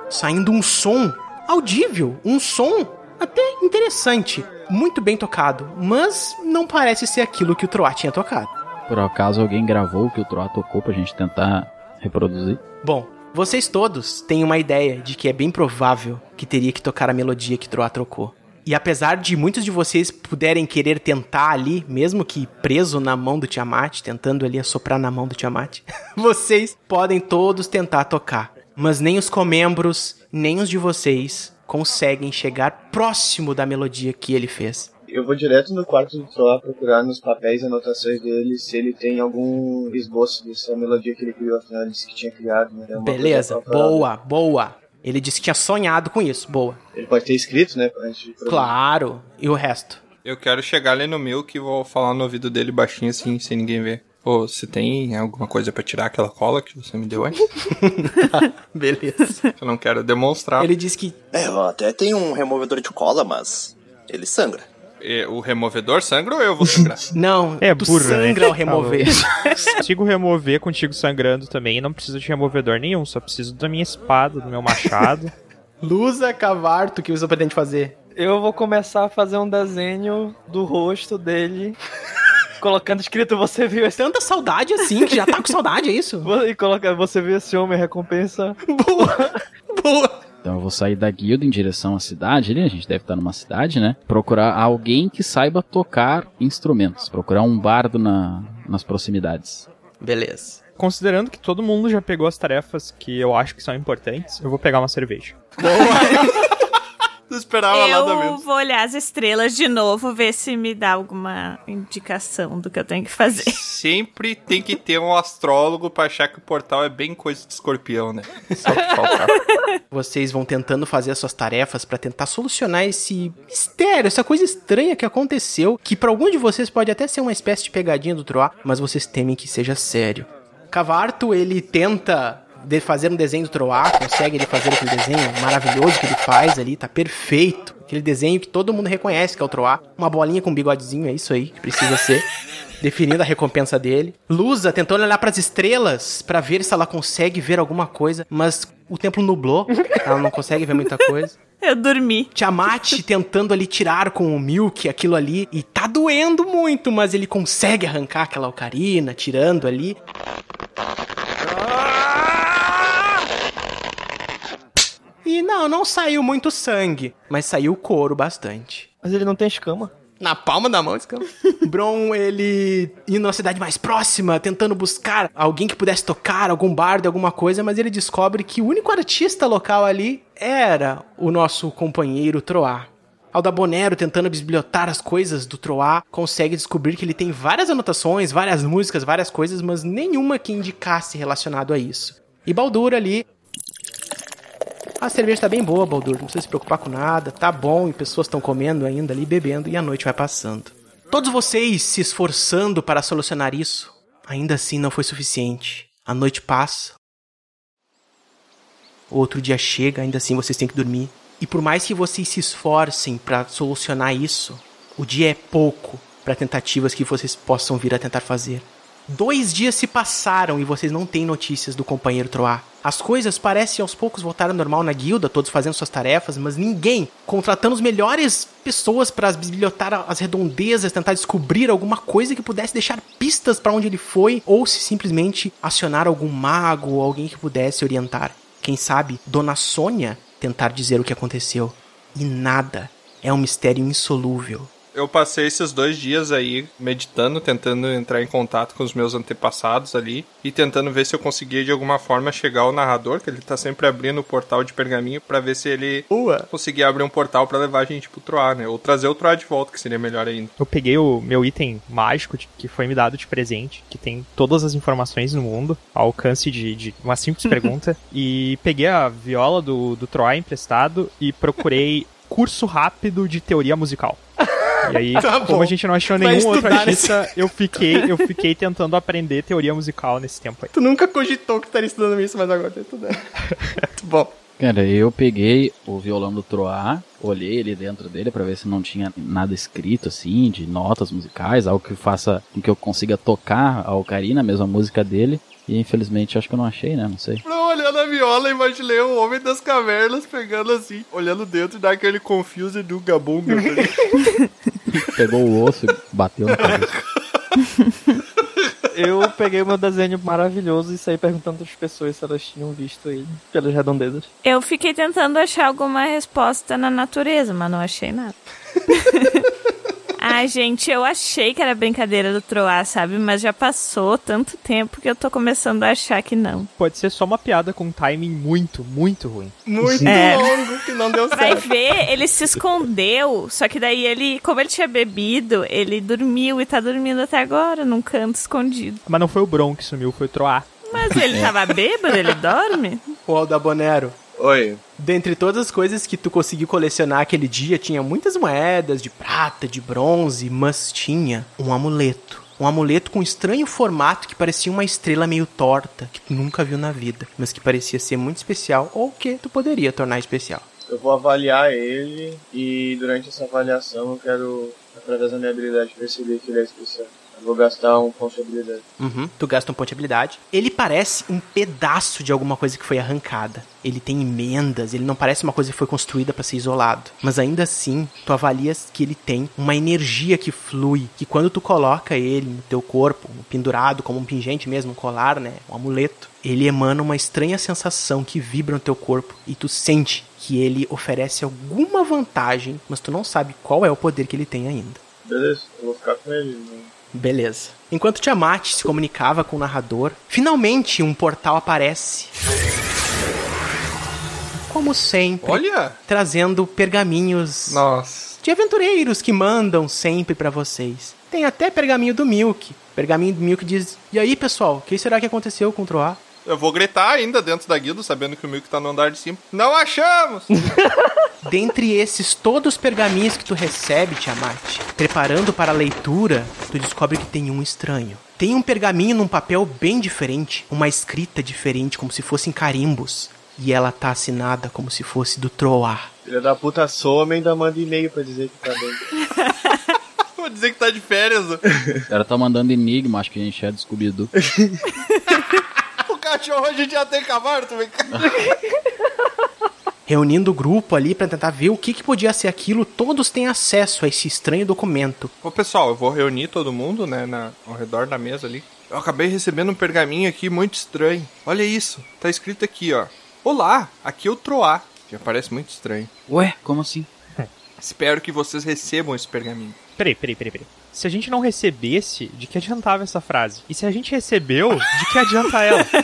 Saindo um som audível, um som até interessante, muito bem tocado, mas não parece ser aquilo que o Troá tinha tocado. Por acaso alguém gravou o que o Troá tocou pra gente tentar reproduzir? Bom, vocês todos têm uma ideia de que é bem provável que teria que tocar a melodia que Troá trocou. E apesar de muitos de vocês puderem querer tentar ali, mesmo que preso na mão do Tiamat, tentando ali assoprar na mão do Tiamat, vocês podem todos tentar tocar. Mas nem os comembros, nem os de vocês conseguem chegar próximo da melodia que ele fez. Eu vou direto no quarto do Troá procurar nos papéis e anotações dele se ele tem algum esboço dessa melodia que ele criou, afinal ele disse que tinha criado, né? É Beleza, falada. boa, boa. Ele disse que tinha sonhado com isso, boa. Ele pode ter escrito, né? Claro, e o resto? Eu quero chegar ali no Milk e vou falar no ouvido dele baixinho assim, sem ninguém ver. Ô, você tem alguma coisa pra tirar aquela cola que você me deu antes? Beleza. Eu não quero demonstrar. Ele disse que É, eu até tenho um removedor de cola, mas ele sangra. O removedor sangra ou eu vou sangrar? Não, É tu burro, né? sangra ao remover. Consigo remover contigo sangrando também. Não preciso de removedor nenhum. Só preciso da minha espada, do meu machado. Lusa Cavarto, o que você pretende fazer? Eu vou começar a fazer um desenho do rosto dele, colocando escrito você viu esse Tanta saudade assim, que já tá com saudade, é isso? e coloca você viu esse homem recompensa. Boa, boa. Então eu vou sair da guilda em direção à cidade ali, a gente deve estar numa cidade, né? Procurar alguém que saiba tocar instrumentos. Procurar um bardo na, nas proximidades. Beleza. Considerando que todo mundo já pegou as tarefas que eu acho que são importantes, eu vou pegar uma cerveja. Tu esperava nada Eu mesmo. vou olhar as estrelas de novo, ver se me dá alguma indicação do que eu tenho que fazer. Sempre tem que ter um astrólogo pra achar que o portal é bem coisa de escorpião, né? Só que faltava. Vocês vão tentando fazer as suas tarefas pra tentar solucionar esse mistério, essa coisa estranha que aconteceu, que pra alguns de vocês pode até ser uma espécie de pegadinha do Troá, mas vocês temem que seja sério. Cavarto, ele tenta de fazer um desenho do Troá, consegue ele fazer aquele desenho maravilhoso que ele faz ali, tá perfeito. Aquele desenho que todo mundo reconhece que é o Troá. Uma bolinha com um bigodezinho, é isso aí que precisa ser. Definindo a recompensa dele. Lusa tentando olhar pras estrelas pra ver se ela consegue ver alguma coisa, mas o templo nublou, ela não consegue ver muita coisa. Eu dormi. Tiamat tentando ali tirar com o Milk aquilo ali. E tá doendo muito, mas ele consegue arrancar aquela ocarina, tirando ali. E não, não saiu muito sangue, mas saiu couro bastante. Mas ele não tem escama. Na palma da mão, escama. Bron, ele indo na cidade mais próxima, tentando buscar alguém que pudesse tocar, algum bardo, alguma coisa, mas ele descobre que o único artista local ali era o nosso companheiro Troá. Aldabonero, tentando bisbilhotar as coisas do Troá, consegue descobrir que ele tem várias anotações, várias músicas, várias coisas, mas nenhuma que indicasse relacionado a isso. E Baldur ali. A cerveja tá bem boa, Baldur, não precisa se preocupar com nada, tá bom, e pessoas estão comendo ainda ali, bebendo, e a noite vai passando. Todos vocês se esforçando para solucionar isso, ainda assim não foi suficiente. A noite passa, outro dia chega, ainda assim vocês têm que dormir. E por mais que vocês se esforcem para solucionar isso, o dia é pouco para tentativas que vocês possam vir a tentar fazer. Dois dias se passaram e vocês não têm notícias do companheiro Troá. As coisas parecem aos poucos voltar ao normal na guilda, todos fazendo suas tarefas, mas ninguém contratando as melhores pessoas para bisbilhotar as redondezas, tentar descobrir alguma coisa que pudesse deixar pistas para onde ele foi, ou se simplesmente acionar algum mago ou alguém que pudesse orientar. Quem sabe Dona Sônia tentar dizer o que aconteceu. E nada. É um mistério insolúvel. Eu passei esses dois dias aí meditando, tentando entrar em contato com os meus antepassados ali e tentando ver se eu conseguia de alguma forma chegar ao narrador, que ele tá sempre abrindo o portal de pergaminho para ver se ele Ua. conseguia abrir um portal para levar a gente pro Troar, né? Ou trazer o Troar de volta, que seria melhor ainda. Eu peguei o meu item mágico de- que foi me dado de presente, que tem todas as informações no mundo, ao alcance de, de uma simples pergunta, e peguei a viola do, do Troy emprestado e procurei curso rápido de teoria musical. E aí, Tá como a gente não achou Vai nenhum outro artista, eu fiquei, eu fiquei tentando aprender teoria musical nesse tempo aí. Tu nunca cogitou que estaria estudando isso, mas agora tá estudando. Muito bom. Cara, eu peguei o violão do Troá, olhei ele dentro dele pra ver se não tinha nada escrito assim, de notas musicais, algo que faça com que eu consiga tocar a ocarina, a mesma música dele. E infelizmente acho que eu não achei, né? Não sei. Não, olhando a viola, imaginei o homem das cavernas pegando assim, olhando dentro e dá aquele confuse do gabunga. Pegou o osso e bateu na cabeça. Eu peguei o meu desenho maravilhoso e saí perguntando às pessoas se elas tinham visto ele pelas redondezas. Eu fiquei tentando achar alguma resposta na natureza, mas não achei nada. Ai, gente, eu achei que era brincadeira do Troá, sabe? Mas já passou tanto tempo que eu tô começando a achar que não. Pode ser só uma piada com um timing muito, muito ruim. Muito É. longo que não deu Vai certo. ver, ele se escondeu, só que daí ele, como ele tinha bebido, ele dormiu e tá dormindo até agora, num canto escondido. Mas não foi o Bron que sumiu, foi o Troar. Mas ele tava bêbado, ele dorme? O Aldabonero. Oi. Dentre todas as coisas que tu conseguiu colecionar aquele dia, tinha muitas moedas de prata, de bronze, mas tinha um amuleto. Um amuleto com um estranho formato que parecia uma estrela meio torta, que tu nunca viu na vida, mas que parecia ser muito especial ou que tu poderia tornar especial. Eu vou avaliar ele e durante essa avaliação eu quero, através da minha habilidade, perceber que ele é especial. Vou gastar um ponto de habilidade. Uhum, tu gasta um ponto de habilidade. Ele parece um pedaço de alguma coisa que foi arrancada. Ele tem emendas, ele não parece uma coisa que foi construída para ser isolado. Mas ainda assim, tu avalias que ele tem uma energia que flui, que quando tu coloca ele no teu corpo, pendurado como um pingente mesmo, um colar, né, um amuleto, ele emana uma estranha sensação que vibra no teu corpo e tu sente que ele oferece alguma vantagem, mas tu não sabe qual é o poder que ele tem ainda. Beleza, eu vou ficar com ele. né? Beleza. Enquanto Tiamat se comunicava com o narrador, finalmente um portal aparece. Como sempre, Olha! trazendo pergaminhos Nossa. de aventureiros que mandam sempre pra vocês. Tem até pergaminho do Milk. Pergaminho do Milk diz: E aí, pessoal, o que será que aconteceu com o Troá? Eu vou gritar ainda dentro da guilda, sabendo que o Milk tá no andar de cima. Não achamos! Dentre esses todos os pergaminhos que tu recebe, Tiamat, preparando para a leitura, tu descobre que tem um estranho. Tem um pergaminho num papel bem diferente, uma escrita diferente, como se fossem carimbos. E ela tá assinada como se fosse do Troar. Filha da puta some e ainda manda e-mail pra dizer que tá bem. Vou dizer que tá de férias. O cara tá mandando enigma, acho que a gente é do Scooby-Doo. o cachorro a gente já tem cavalo também. Reunindo o grupo ali pra tentar ver o que, que podia ser aquilo, todos têm acesso a esse estranho documento. Ô pessoal, eu vou reunir todo mundo, né, na, ao redor da mesa ali. Eu acabei recebendo um pergaminho aqui muito estranho. Olha isso, tá escrito aqui, ó. Olá, aqui é o Troá. Já parece muito estranho. Ué, como assim? Espero que vocês recebam esse pergaminho. Peraí, peraí, peraí, peraí. Se a gente não recebesse, de que adiantava essa frase? E se a gente recebeu, de que adianta ela?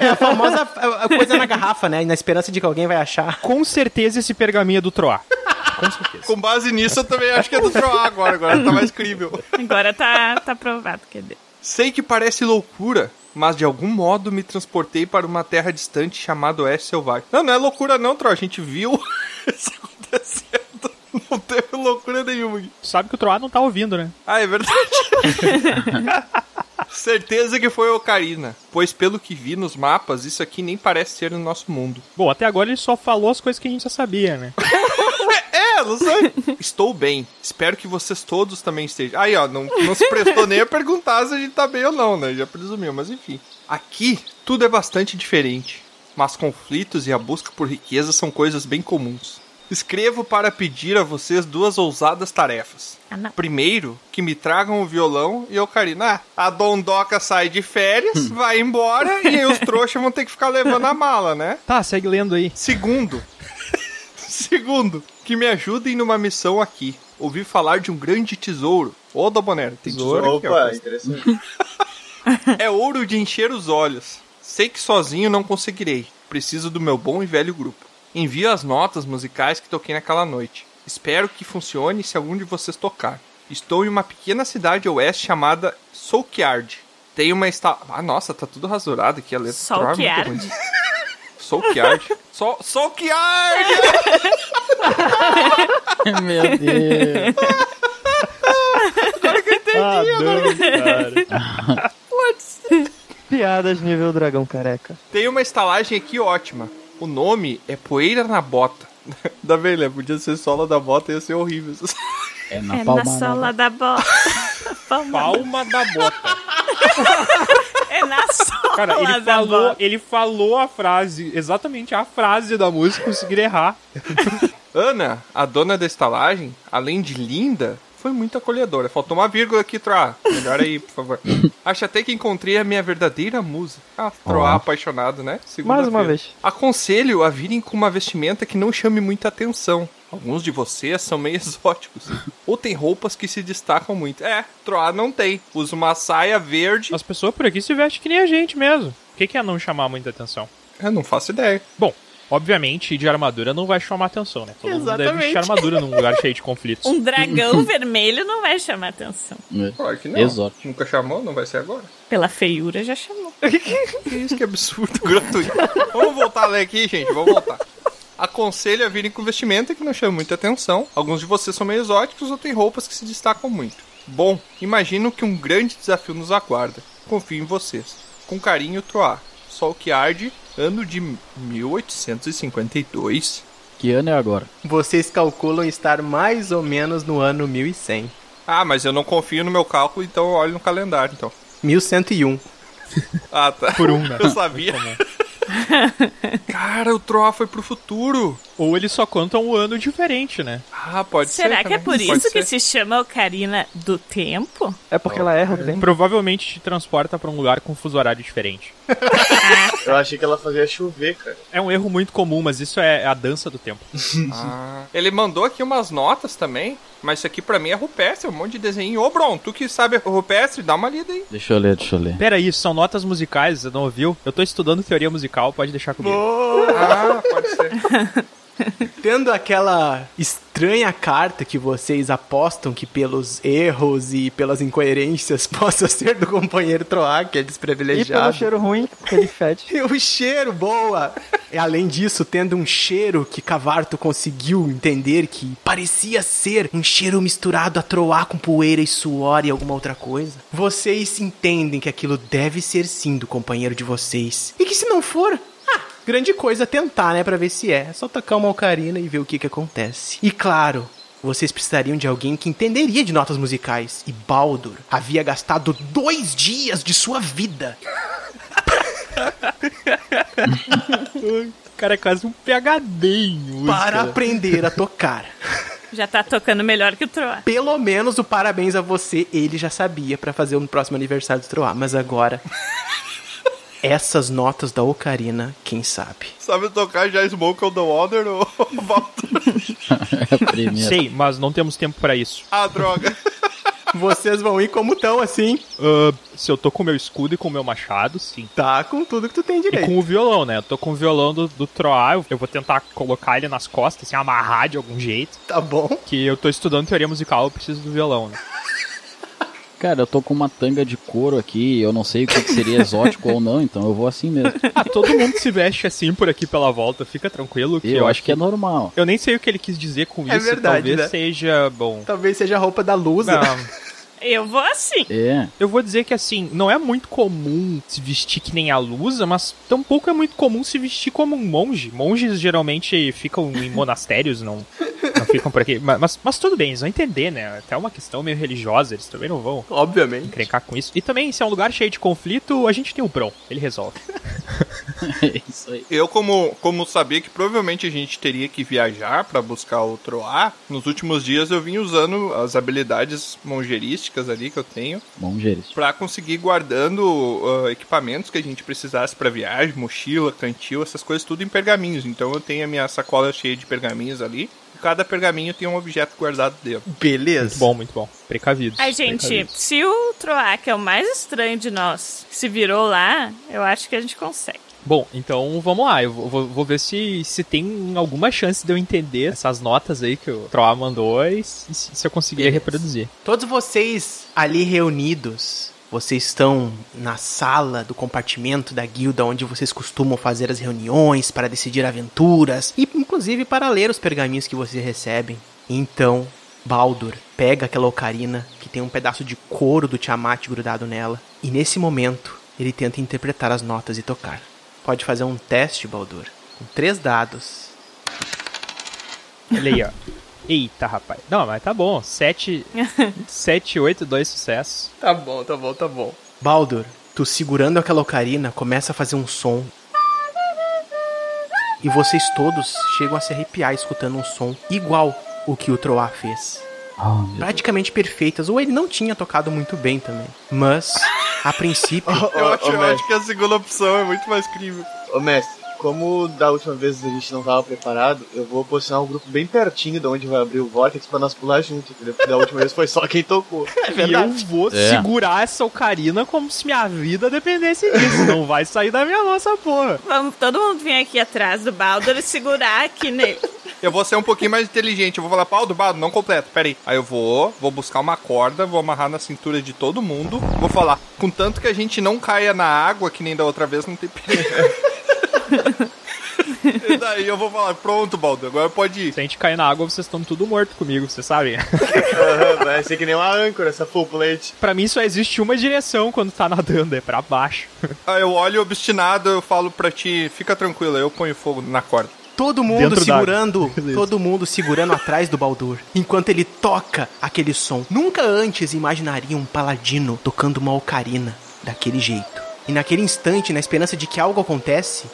É a famosa a- a coisa na garrafa, né? Na esperança de que alguém vai achar. Com certeza esse pergaminho é do Troá. Com certeza. Com base nisso, eu também acho que é do Troá agora. Agora tá mais crível. Agora tá, tá provado que é dele. Sei que parece loucura, mas de algum modo me transportei para uma terra distante chamada Oeste Selvagem. Não, não é loucura não, Tro. A gente viu acontecendo. Não teve loucura nenhuma sabe que o Troá não tá ouvindo, né? Ah, é verdade. Certeza que foi Ocarina, pois pelo que vi nos mapas, isso aqui nem parece ser no nosso mundo. Bom, até agora ele só falou as coisas que a gente já sabia, né? É, não sei. Estou bem. Espero que vocês todos também estejam. Aí, ó, não, não se prestou nem a perguntar se a gente tá bem ou não, né? Já presumiu, mas enfim. Aqui, tudo é bastante diferente. Mas conflitos e a busca por riqueza são coisas bem comuns. Escrevo para pedir a vocês duas ousadas tarefas. Ah. Primeiro, que me tragam o violão e a ocarina. Ah, a Dondoca sai de férias, vai embora e aí os trouxas vão ter que ficar levando a mala, né? Tá, segue lendo aí. Segundo, segundo, que me ajudem numa missão aqui. Ouvi falar de um grande tesouro. Ô, Dabonero, tem tesouro aqui, ó. Opa, interessante. É ouro de encher os olhos. Sei que sozinho não conseguirei. Preciso do meu bom e velho grupo. Envio as notas musicais que toquei naquela noite. Espero que funcione se algum de vocês tocar. Estou em uma pequena cidade oeste chamada Soukyard. Tem uma esta... Ah, nossa, tá tudo rasurado aqui a letra. Soukyard? Soukyard. Sol... Soukyard! Meu Deus. Ah, não, cara. Piadas nível dragão careca. Tem uma estalagem aqui ótima. O nome é Poeira na Bota. Da velha, podia ser sola da bota, ia ser horrível. É na É palma. na sola da bota. Palma. Palma da bota. É na sola Cara, ele da falou, bota. ele falou a frase, exatamente a frase da música, conseguiram errar. Ana, a dona da estalagem, além de linda, foi muito acolhedora. Faltou uma vírgula aqui, Troá. Melhor aí, por favor. Acho até que encontrei a minha verdadeira musa. Ah, Troá apaixonado, né? Mais uma vez. Aconselho a virem com uma vestimenta que não chame muita atenção. Alguns de vocês são meio exóticos. Ou tem roupas que se destacam muito. É, Troá não tem. Usa uma saia verde. As pessoas por aqui se vestem que nem a gente mesmo. O que, que é não chamar muita atenção? Eu não faço ideia. Bom, obviamente, de armadura não vai chamar atenção, né? Todo mundo deve Exatamente. vestir armadura num lugar cheio de conflitos. Um dragão vermelho não vai chamar atenção. Claro que não. Exótico. Nunca chamou, não vai ser agora. Pela feiura já chamou. Que isso, que absurdo, gratuito. Vamos voltar a ler aqui, gente, vamos voltar. Aconselho a virem com vestimenta que não chama muita atenção. Alguns de vocês são meio exóticos ou têm roupas que se destacam muito. Bom, imagino que um grande desafio nos aguarda. Confio em vocês. Com carinho, Troá. Sol que arde, ano de 1852. Que ano é agora? Vocês calculam estar mais ou menos no ano 1100. Ah, mas eu não confio no meu cálculo, então eu olho no calendário, então. 1101. Ah, tá. Por um, né? Eu sabia. Cara, o Troá foi pro futuro. Ou eles só contam um ano diferente, né? Ah, pode ser. Será que é também. por Pode isso que ser. se chama Ocarina do Tempo? É porque ela erra o tempo. Provavelmente te transporta pra um lugar com fuso horário diferente. Eu achei que ela fazia chover, cara. É um erro muito comum, mas isso é a dança do tempo. Ah, ele mandou aqui umas notas também, mas isso aqui pra mim é rupestre, um monte de desenho. Ô, Bron, tu que sabe rupestre, dá uma lida aí. Deixa eu ler, deixa eu ler. Pera aí, são notas musicais, você não ouviu? Eu tô estudando teoria musical, pode deixar comigo. Ah, pode ser. Tendo aquela estranha carta que vocês apostam que pelos erros e pelas incoerências possa ser do companheiro Troá, que é E pelo desprivilegiado. cheiro ruim, porque ele fede. E o cheiro, boa! E além disso, tendo um cheiro que Cavarto conseguiu entender que parecia ser um cheiro misturado a troar com poeira e suor e alguma outra coisa, vocês entendem que aquilo deve ser sim do companheiro de vocês. E que se não for, grande coisa tentar, né, pra ver se é. É só tacar uma ocarina e ver o que que acontece. E claro, vocês precisariam de alguém que entenderia de notas musicais. E Baldur havia gastado dois dias de sua vida O cara é quase um PHD em música. para aprender a tocar. Já tá tocando melhor que o Troa. Pelo menos o parabéns a você, ele já sabia pra fazer o próximo aniversário do Troar. Mas agora, essas notas da ocarina, quem sabe? Sabe tocar já Smoke on the Water ou É a primeira. Sei, mas não temos tempo pra isso. Ah, droga. Vocês vão ir como tão assim? Ah, se eu tô com o meu escudo e com o meu machado, sim. Tá com tudo que tu tem E direito. com o violão, né? Eu tô com o violão do, do Troar, eu- eu vou tentar colocar ele nas costas, assim, amarrar de algum jeito. Tá bom. Que eu tô estudando teoria musical, eu preciso do violão, né? Cara, eu tô com uma tanga de couro aqui, eu não sei o que, que seria exótico ou não, então eu vou assim mesmo. Ah, todo mundo se veste assim por aqui pela volta, fica tranquilo. Que Eu acho que é normal. Eu nem sei o que ele quis dizer com É isso, verdade, talvez né? seja, bom... Talvez seja a roupa da Lusa. Não, Eu vou assim. É. eu vou dizer que assim, não é muito comum se vestir que nem a Lusa, mas tampouco é muito comum se vestir como um monge. Monges geralmente ficam em monastérios, não ficam por aqui. Mas, mas, mas tudo bem, eles vão entender, né? Até uma questão meio religiosa, eles também não vão Obviamente. encrencar com isso. E também, se é um lugar cheio de conflito, a gente tem o Bron, ele resolve. É isso aí. Eu, como, como sabia que provavelmente a gente teria que viajar pra buscar o Troar, nos últimos dias eu vim usando as habilidades mongerísticas ali que eu tenho Mongeres. pra conseguir ir guardando ah, equipamentos que a gente precisasse pra viagem, mochila, cantil, essas coisas tudo em pergaminhos. Então eu tenho a minha sacola cheia de pergaminhos ali. Cada pergaminho tem um objeto guardado dentro. Beleza. Muito bom, muito bom. Precavidos. Ai, gente, precavidos. se o Troá, que é o mais estranho de nós, se virou lá, eu acho que a gente consegue. Bom, então vamos lá. Eu vou, vou- vou ver se, se tem alguma chance de eu entender essas notas aí que o Troá mandou e se, se eu conseguir Beleza. reproduzir. Todos vocês ali reunidos, vocês estão na sala do compartimento da guilda onde vocês costumam fazer as reuniões para decidir aventuras e inclusive para ler os pergaminhos que vocês recebem. Então, Baldur pega aquela ocarina que tem um pedaço de couro do Tiamat grudado nela e nesse momento ele tenta interpretar as notas e tocar. Pode fazer um teste, Baldur, com três dados. Olha aí, ó. Eita, rapaz. Não, mas tá bom. 7, 7 8, 2 sucessos. Tá bom, tá bom, tá bom. Baldur, tu segurando aquela ocarina, começa a fazer um som. E vocês todos chegam a se arrepiar escutando um som igual o que o Troá fez. Oh, Deus. Praticamente perfeitas, ou ele não tinha tocado muito bem também. Mas, a princípio, Eu, acho, eu acho que a segunda opção é muito mais crível. Ô mestre, como da última vez a gente não tava preparado, eu vou posicionar um grupo bem pertinho de onde vai abrir o Vortex pra nós pular junto, entendeu? Porque da última vez foi só quem tocou. é E eu vou É. segurar essa ocarina como se minha vida dependesse disso. não vai sair da minha nossa porra. Vamos todo mundo vir aqui atrás do Baldur e segurar aqui nele. Eu vou ser um pouquinho mais inteligente. Eu vou falar, pau do bado, não completo, peraí. Aí eu vou, vou buscar uma corda, vou amarrar na cintura de todo mundo. Vou falar, contanto que a gente não caia na água, que nem da outra vez, não tem perigo. e daí eu vou falar, pronto, Baldo, agora pode ir. Se a gente cair na água, vocês estão tudo morto comigo, vocês sabem. Vai ser que nem uma âncora, essa full plate. pra mim só existe uma direção quando tá nadando, é pra baixo. Aí eu olho obstinado, eu falo pra ti, fica tranquilo, eu ponho fogo na corda. todo mundo Dentro segurando, todo mundo segurando atrás do Baldur, enquanto ele toca aquele som. Nunca antes imaginaria um paladino tocando uma ocarina daquele jeito. E naquele instante, na esperança de que algo acontece,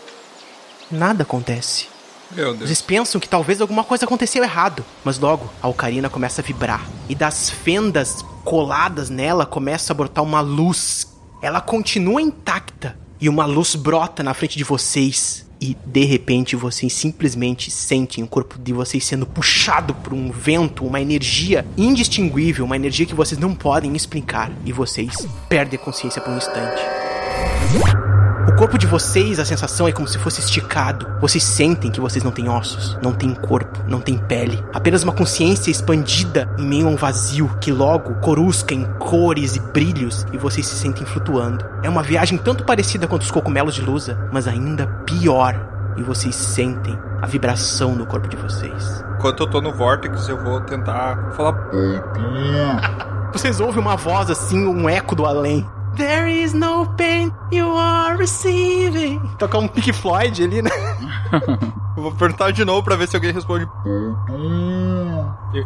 nada acontece. Meu Deus. Vocês pensam que talvez alguma coisa aconteceu errado, mas logo a ocarina começa a vibrar e das fendas coladas nela começa a brotar uma luz. Ela continua intacta e uma luz brota na frente de vocês e de repente vocês simplesmente sentem o corpo de vocês sendo puxado por um vento, uma energia indistinguível, uma energia que vocês não podem explicar e vocês perdem a consciência por um instante. O corpo de vocês, a sensação é como se fosse esticado. Vocês sentem que vocês não têm ossos, não têm corpo, não têm pele. Apenas uma consciência expandida em meio a um vazio que logo corusca em cores e brilhos e vocês se sentem flutuando. É uma viagem tanto parecida quanto os cogumelos de Lusa, mas ainda pior e vocês sentem a vibração no corpo de vocês. Enquanto eu tô no Vortex, eu vou tentar falar. Vocês ouvem uma voz assim, um eco do além. There is no pain you are receiving. Tocar um Pink Floyd ali, né? Eu vou perguntar de novo pra ver se alguém responde. Eu,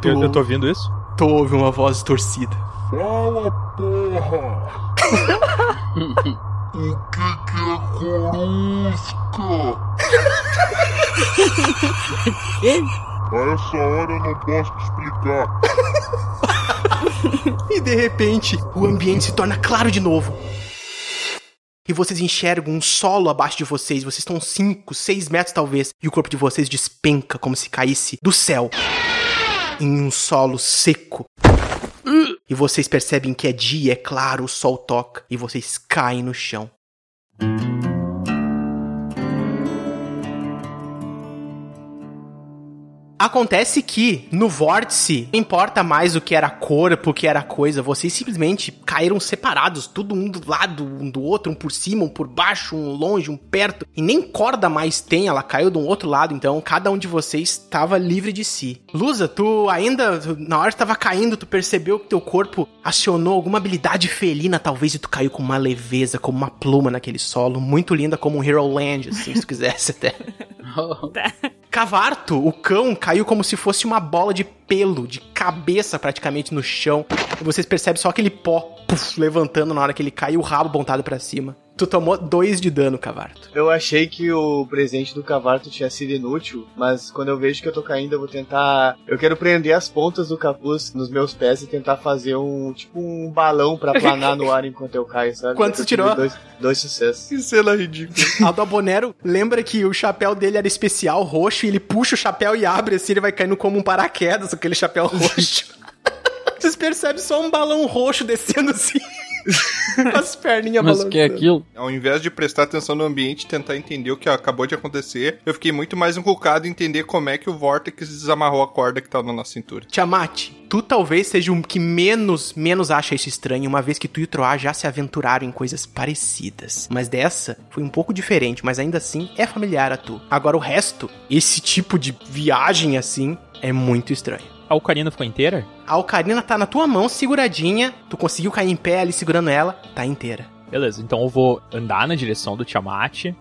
eu, eu tô ouvindo isso? Tu ouve uma voz torcida. Fala, porra! o que que é corusca? A essa hora eu não posso te explicar. E de repente, o ambiente se torna claro de novo. E vocês enxergam um solo abaixo de vocês. Vocês estão 5, 6 metros talvez. E o corpo de vocês despenca como se caísse do céu em um solo seco. E vocês percebem que é dia, é claro, o sol toca. E vocês caem no chão. Acontece que no vórtice não importa mais o que era corpo, o que era coisa, vocês simplesmente caíram separados, tudo um do lado, um do outro, um por cima, um por baixo, um longe, um perto, e nem corda mais tem, ela caiu de um outro lado, então cada um de vocês estava livre de si. Lusa, tu ainda, na hora que tava caindo, tu percebeu que teu corpo acionou alguma habilidade felina, talvez, e tu caiu com uma leveza, como uma pluma naquele solo, muito linda como um Hero Land, assim, se tu quisesse até. Cavarto, o cão, caiu como se fosse uma bola de pelo, de cabeça praticamente no chão. E vocês percebem só aquele pó puf, levantando na hora que ele cai e o rabo pontado pra cima. Tu tomou dois de dano, Cavarto. Eu achei que o presente do Cavarto tinha sido inútil, mas quando eu vejo que eu tô caindo, eu vou tentar. Eu quero prender as pontas do capuz nos meus pés e tentar fazer um. Tipo um balão pra planar no ar enquanto eu caio, sabe? Quantos Eu tirou? Dois, dois sucessos. Que cena ridícula. Aldo Abonero lembra que o chapéu dele era especial, roxo, e ele puxa o chapéu e abre assim, ele vai caindo como um paraquedas, aquele chapéu roxo. Vocês percebem só um balão roxo descendo assim, as perninhas Mas balançando. que é aquilo? Ao invés de prestar atenção no ambiente e tentar entender o que acabou de acontecer, eu fiquei muito mais inculcado em entender como é que o Vortex desamarrou a corda que tá na nossa cintura. Tiamat, tu talvez seja o que menos, menos acha isso estranho, uma vez que tu e o Troá já se aventuraram em coisas parecidas. Mas dessa foi um pouco diferente, mas ainda assim é familiar a tu. Agora o resto, esse tipo de viagem assim, é muito estranho. A Ocarina ficou inteira? A ocarina tá na tua mão, seguradinha, tu conseguiu cair em pé ali segurando ela, tá inteira. Beleza, então eu vou andar na direção do Tiamat. E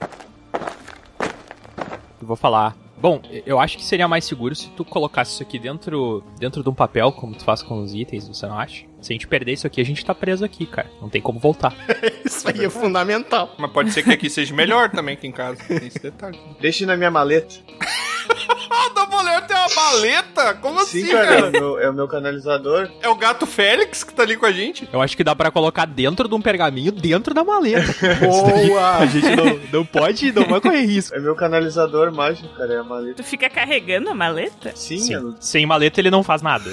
vou falar. Bom, eu acho que seria mais seguro se tu colocasse isso aqui dentro, dentro de um papel, como tu faz com os itens, você não acha? Se a gente perder isso aqui, a gente tá preso aqui, cara. Não tem como voltar. Isso aí é fundamental. Mas pode ser que aqui seja melhor também que em casa. Tem esse detalhe. Deixa na minha maleta. Ah, o Dumbledore tem uma maleta? Como Sim, assim, cara, é o, cara? meu, é o meu canalizador. É o gato Félix que tá ali com a gente? Eu acho que dá pra colocar dentro de um pergaminho, dentro da maleta. Boa! A gente não, não pode, não vai correr risco. É meu canalizador mágico, cara, é a maleta. Tu fica carregando a maleta? Sim, Sim. eu- Sem maleta ele não faz nada.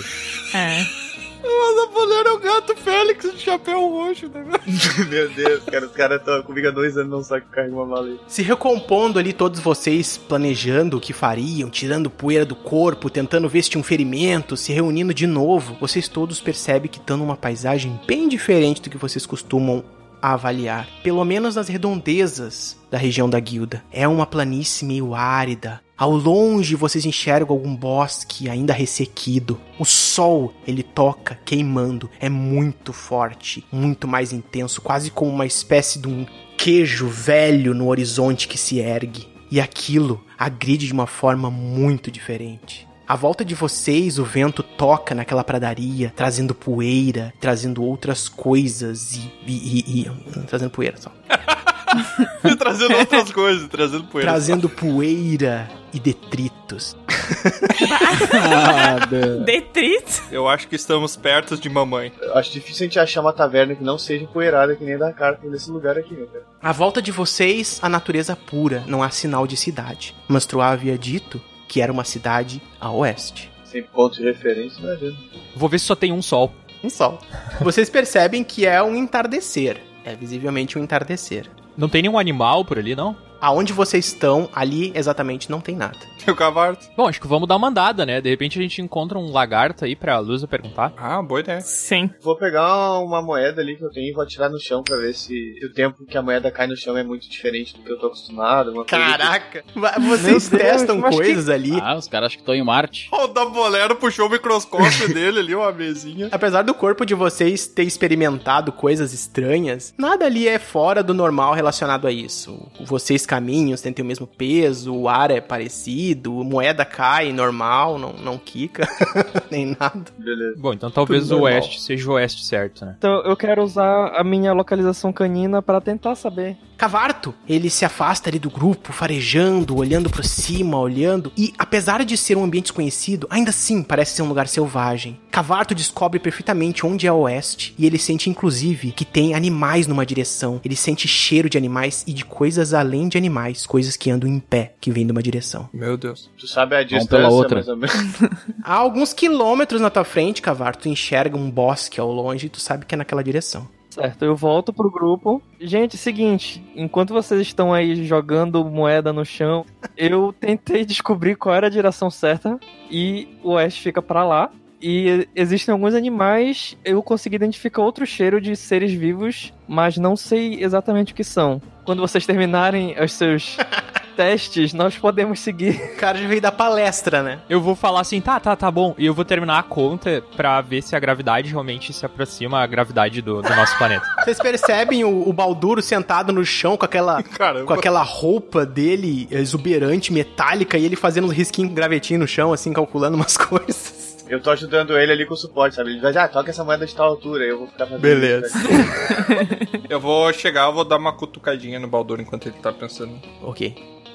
É. Mas o Dumbledore é o gato Félix de chapéu roxo, né? meu Deus, cara, os caras estão comigo há dois anos não sabem que carrega uma maleta. Se recompondo ali, todos vocês planejando o que fariam, tirando poeira do corpo, tentando ver se tinha um ferimento, se reunindo de novo, vocês todos percebem que estão numa paisagem bem diferente do que vocês costumam avaliar. Pelo menos nas redondezas da região da guilda. É uma planície meio árida. Ao longe vocês enxergam algum bosque ainda ressequido. O sol, ele toca queimando. É muito forte, muito mais intenso, quase como uma espécie de um queijo velho no horizonte que se ergue. E aquilo agride de uma forma muito diferente. À volta de vocês, o vento toca naquela pradaria, trazendo poeira, trazendo outras coisas e. e- e- e- trazendo poeira só. trazendo outras coisas, trazendo poeira. Trazendo poeira e detritos. Detrito. Eu acho que estamos perto de mamãe. Eu acho difícil a gente achar uma taverna que não seja poeirada que nem da carta nesse lugar aqui, né, cara? À volta de vocês, a natureza pura, não há sinal de cidade. Mas Troá havia dito que era uma cidade a oeste. Sem ponto de referência, não é vendo. Vou ver se só tem um sol. Um sol. Vocês percebem que é um entardecer. É visivelmente um entardecer. Não tem nenhum animal por ali, não? Aonde vocês estão, ali exatamente não tem nada. E o Cavarto? Bom, acho que vamos dar uma andada, né? De repente a gente encontra um lagarto aí pra Lusa perguntar. Ah, boa ideia. Sim. Vou pegar uma moeda ali que eu tenho e vou atirar no chão pra ver se o tempo que a moeda cai no chão é muito diferente do que eu tô acostumado. uma coisa assim. Caraca! Vocês Meu Deus, testam mas que- coisas ali. Ah, os caras acham que estão em Marte. O da Bolero puxou o microscópio dele ali, uma mesinha. Apesar do corpo de vocês ter experimentado coisas estranhas, nada ali é fora do normal relacionado a isso. Vocês caminham, vocês têm o mesmo peso, o ar é parecido, moeda cai normal, não, não quica, nem nada. Beleza. Bom, então talvez Tudo o normal. oeste seja o oeste certo, né? Então eu quero usar a minha localização canina pra tentar saber. Cavarto, ele se afasta ali do grupo, farejando, olhando pra cima, olhando, e apesar de ser um ambiente desconhecido, ainda assim parece ser um lugar selvagem. Cavarto descobre perfeitamente onde é o oeste, e ele sente inclusive que tem animais numa direção. Ele sente cheiro de animais e de coisas além de animais, coisas que andam em pé, que vêm de uma direção. Meu Deus. Tu sabe a pela distância, outra. mais ou menos. Há alguns quilômetros na tua frente, Cavarto, tu enxerga um bosque ao longe e tu sabe que é naquela direção. Certo, eu volto pro grupo. Gente, seguinte, enquanto vocês estão aí jogando moeda no chão, eu tentei descobrir qual era a direção certa e o oeste fica pra lá. E existem alguns animais, eu consegui identificar outro cheiro de seres vivos, mas não sei exatamente o que são. Quando vocês terminarem os seus testes, nós podemos seguir. O cara já veio da palestra, né? Eu vou falar assim, tá, tá, tá bom. E eu vou terminar a conta pra ver se a gravidade realmente se aproxima à gravidade do, do nosso planeta. Vocês percebem o, o Balduro sentado no chão com aquela, Caramba. com aquela roupa dele exuberante, metálica, e ele fazendo uns risquinhos com gravetinho no chão, assim, calculando umas coisas. Eu tô ajudando ele ali com o suporte, sabe? Ele vai dizer, ah, toca essa moeda de tal altura, eu vou ficar fazendo Beleza. isso? Eu vou chegar, eu vou dar uma cutucadinha no Baldur enquanto ele tá pensando. Ok.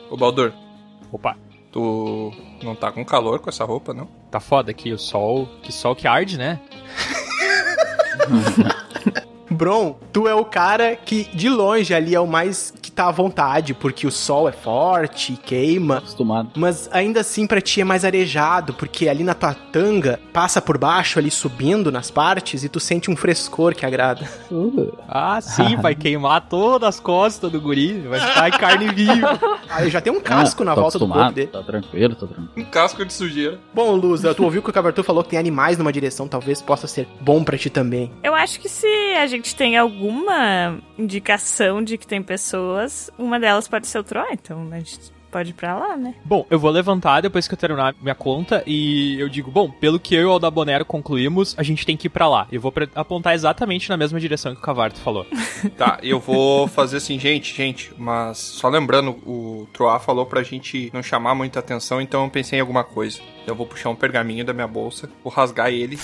Ô, Baldur, Opa, tu não tá com calor com essa roupa, não? tá foda aqui o sol. Que sol que arde, né? Bron, tu é o cara que de longe ali é o mais que tá à vontade, porque o sol é forte, queima. Acostumado. Mas ainda assim pra ti é mais arejado, porque ali na tua tanga passa por baixo ali subindo nas partes e tu sente um frescor que agrada. Ah, sim, vai queimar todas as costas do guri. Vai ficar em carne viva. Aí já tem um casco Ah, na volta do corpo acostumado, dele. Tá tranquilo, tá tranquilo. Um casco de sujeira. Bom, Luza, tu ouviu que o Cavartu falou que tem animais numa direção, talvez possa ser bom pra ti também. Eu acho que se a gente tem alguma indicação de que tem pessoas, uma delas pode ser o Troy, então a gente pode ir pra lá, né? Bom, eu vou levantar depois que eu terminar minha conta e eu digo, bom, pelo que eu e o Aldabonero concluímos, a gente tem que ir pra lá. Eu vou apontar exatamente na mesma direção que o Cavarto falou. Tá, eu vou fazer assim, gente, gente, mas só lembrando, o Troá falou pra gente não chamar muita atenção, então eu pensei em alguma coisa. Eu vou puxar um pergaminho da minha bolsa, vou rasgar ele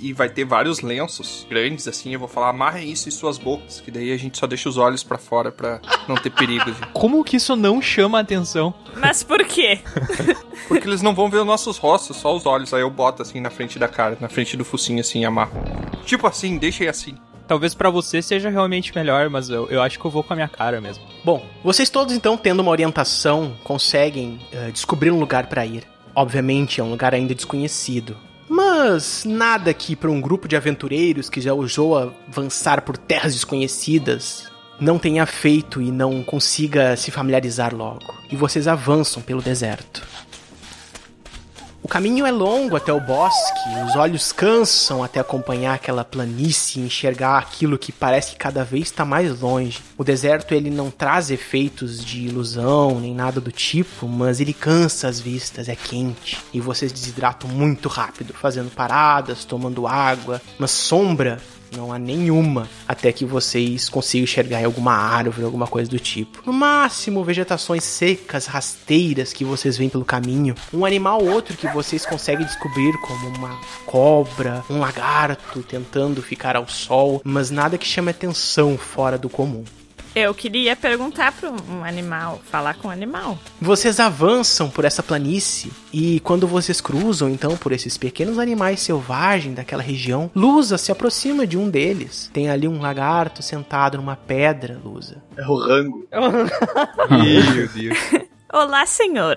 e vai ter vários lenços grandes assim, eu vou falar, amarrem isso em suas bocas, que daí a gente só deixa os olhos pra fora pra não ter perigo. de- Como que isso não chama atenção? Mas por quê? Porque eles não vão ver os nossos rostos, só os olhos. Aí eu boto assim na frente da cara, na frente do focinho assim e amarro. Tipo assim, deixem assim. Talvez pra você seja realmente melhor, mas eu, eu acho que eu vou com a minha cara mesmo. Bom, vocês todos então, tendo uma orientação, conseguem eh, descobrir um lugar pra ir. Obviamente é um lugar ainda desconhecido. Mas nada que para um grupo de aventureiros que já ousou avançar por terras desconhecidas não tenha feito e não consiga se familiarizar logo. E vocês avançam pelo deserto. O caminho é longo até o bosque, os olhos cansam até acompanhar aquela planície e enxergar aquilo que parece que cada vez está mais longe. O deserto ele não traz efeitos de ilusão nem nada do tipo, mas ele cansa as vistas, é quente e vocês desidratam muito rápido, fazendo paradas, tomando água, mas sombra não há nenhuma até que vocês consigam enxergar em alguma árvore, alguma coisa do tipo. No máximo, vegetações secas, rasteiras que vocês veem pelo caminho. Um animal ou outro que vocês conseguem descobrir, como uma cobra, um lagarto tentando ficar ao sol, mas nada que chame atenção fora do comum. Eu queria perguntar pra um animal, falar com um animal. Vocês avançam por essa planície e quando vocês cruzam então por esses pequenos animais selvagens daquela região, Lusa se aproxima de um deles. Tem ali um lagarto sentado numa pedra, Lusa. É o rango. Meu Deus. Olá, senhor.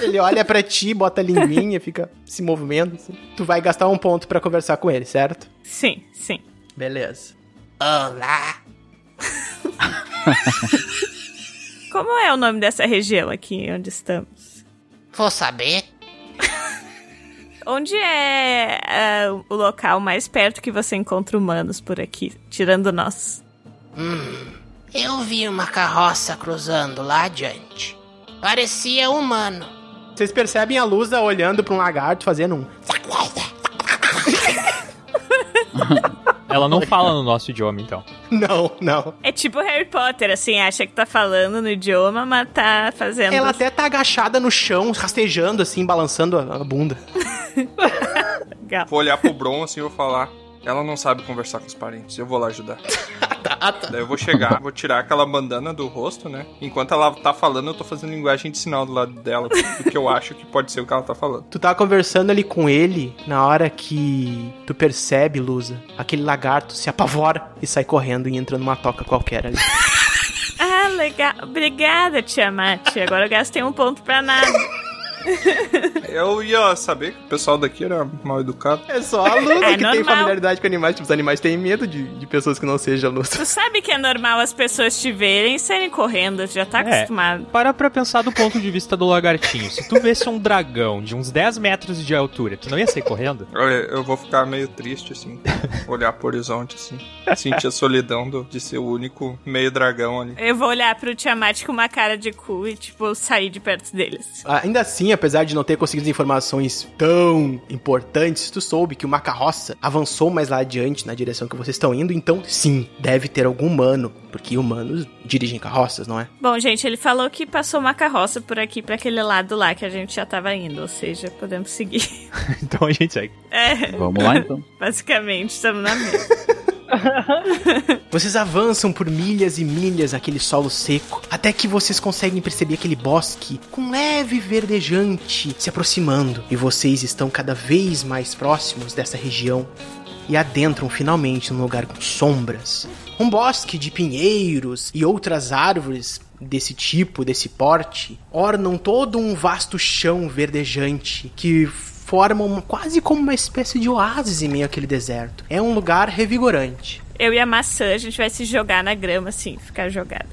Ele olha pra ti, bota a linguinha, fica se movendo assim. Tu vai gastar um ponto pra conversar com ele, certo? Sim, sim. Beleza. Olá. Como é o nome dessa região aqui onde estamos? Vou saber. Onde é é, o local mais perto que você encontra humanos por aqui, tirando nós? Hum, eu vi uma carroça cruzando lá adiante. Parecia humano. Vocês percebem a Lusa olhando pra um lagarto fazendo um. Ela não fala no nosso idioma, então. Não, não. É tipo Harry Potter, assim, acha que tá falando no idioma, mas tá fazendo. Ela até tá agachada no chão, rastejando assim, balançando a a bunda. Vou olhar pro Bron assim e vou falar. Ela não sabe conversar com os parentes, eu vou lá ajudar. Daí eu vou chegar, vou tirar aquela bandana do rosto, né? Enquanto ela tá falando, eu tô fazendo linguagem de sinal do lado dela, porque eu acho que pode ser o que ela tá falando. Tu tá conversando ali com ele na hora que tu percebe, Lusa, aquele lagarto se apavora e sai correndo e entra numa toca qualquer ali. Ah, legal. Obrigada, Tiamat. Agora eu gastei um ponto pra nada. Eu ia saber que o pessoal daqui era mal educado. É só a Lusa É que tem normal. familiaridade com animais. Tipo, os animais têm medo de, de pessoas que não sejam a Lusa. Tu sabe que é normal as pessoas te verem e saírem correndo, já tá É. acostumado. Para pra pensar do ponto de vista do lagartinho. Se tu vesse um dragão de uns 10 metros de altura, tu não ia sair correndo? Olha, eu vou ficar meio triste, assim, olhar pro horizonte, assim. Sentir a solidão do- de ser o único meio dragão ali. Eu vou olhar pro Tiamat com uma cara de cu e, tipo, sair de perto deles. Ainda assim, apesar de não ter conseguido informações tão importantes, tu soube que uma carroça avançou mais lá adiante na direção que vocês estão indo, então sim, deve ter algum humano, porque humanos dirigem carroças, não é? Bom, gente, ele falou que passou uma carroça por aqui, pra aquele lado lá que a gente já tava indo, ou seja, podemos seguir. Então a gente segue. É, Vamos lá então. basicamente, estamos na mesma. Vocês avançam por milhas e milhas aquele solo seco, até que vocês conseguem perceber aquele bosque com leve verdejante se aproximando, e vocês estão cada vez mais próximos dessa região e adentram finalmente num lugar com sombras. Um bosque de pinheiros e outras árvores desse tipo, desse porte, ornam todo um vasto chão verdejante que formam uma- quase como uma espécie de oásis em meio àquele deserto. É um lugar revigorante. Eu e a maçã, a gente vai se jogar na grama, assim, ficar jogado.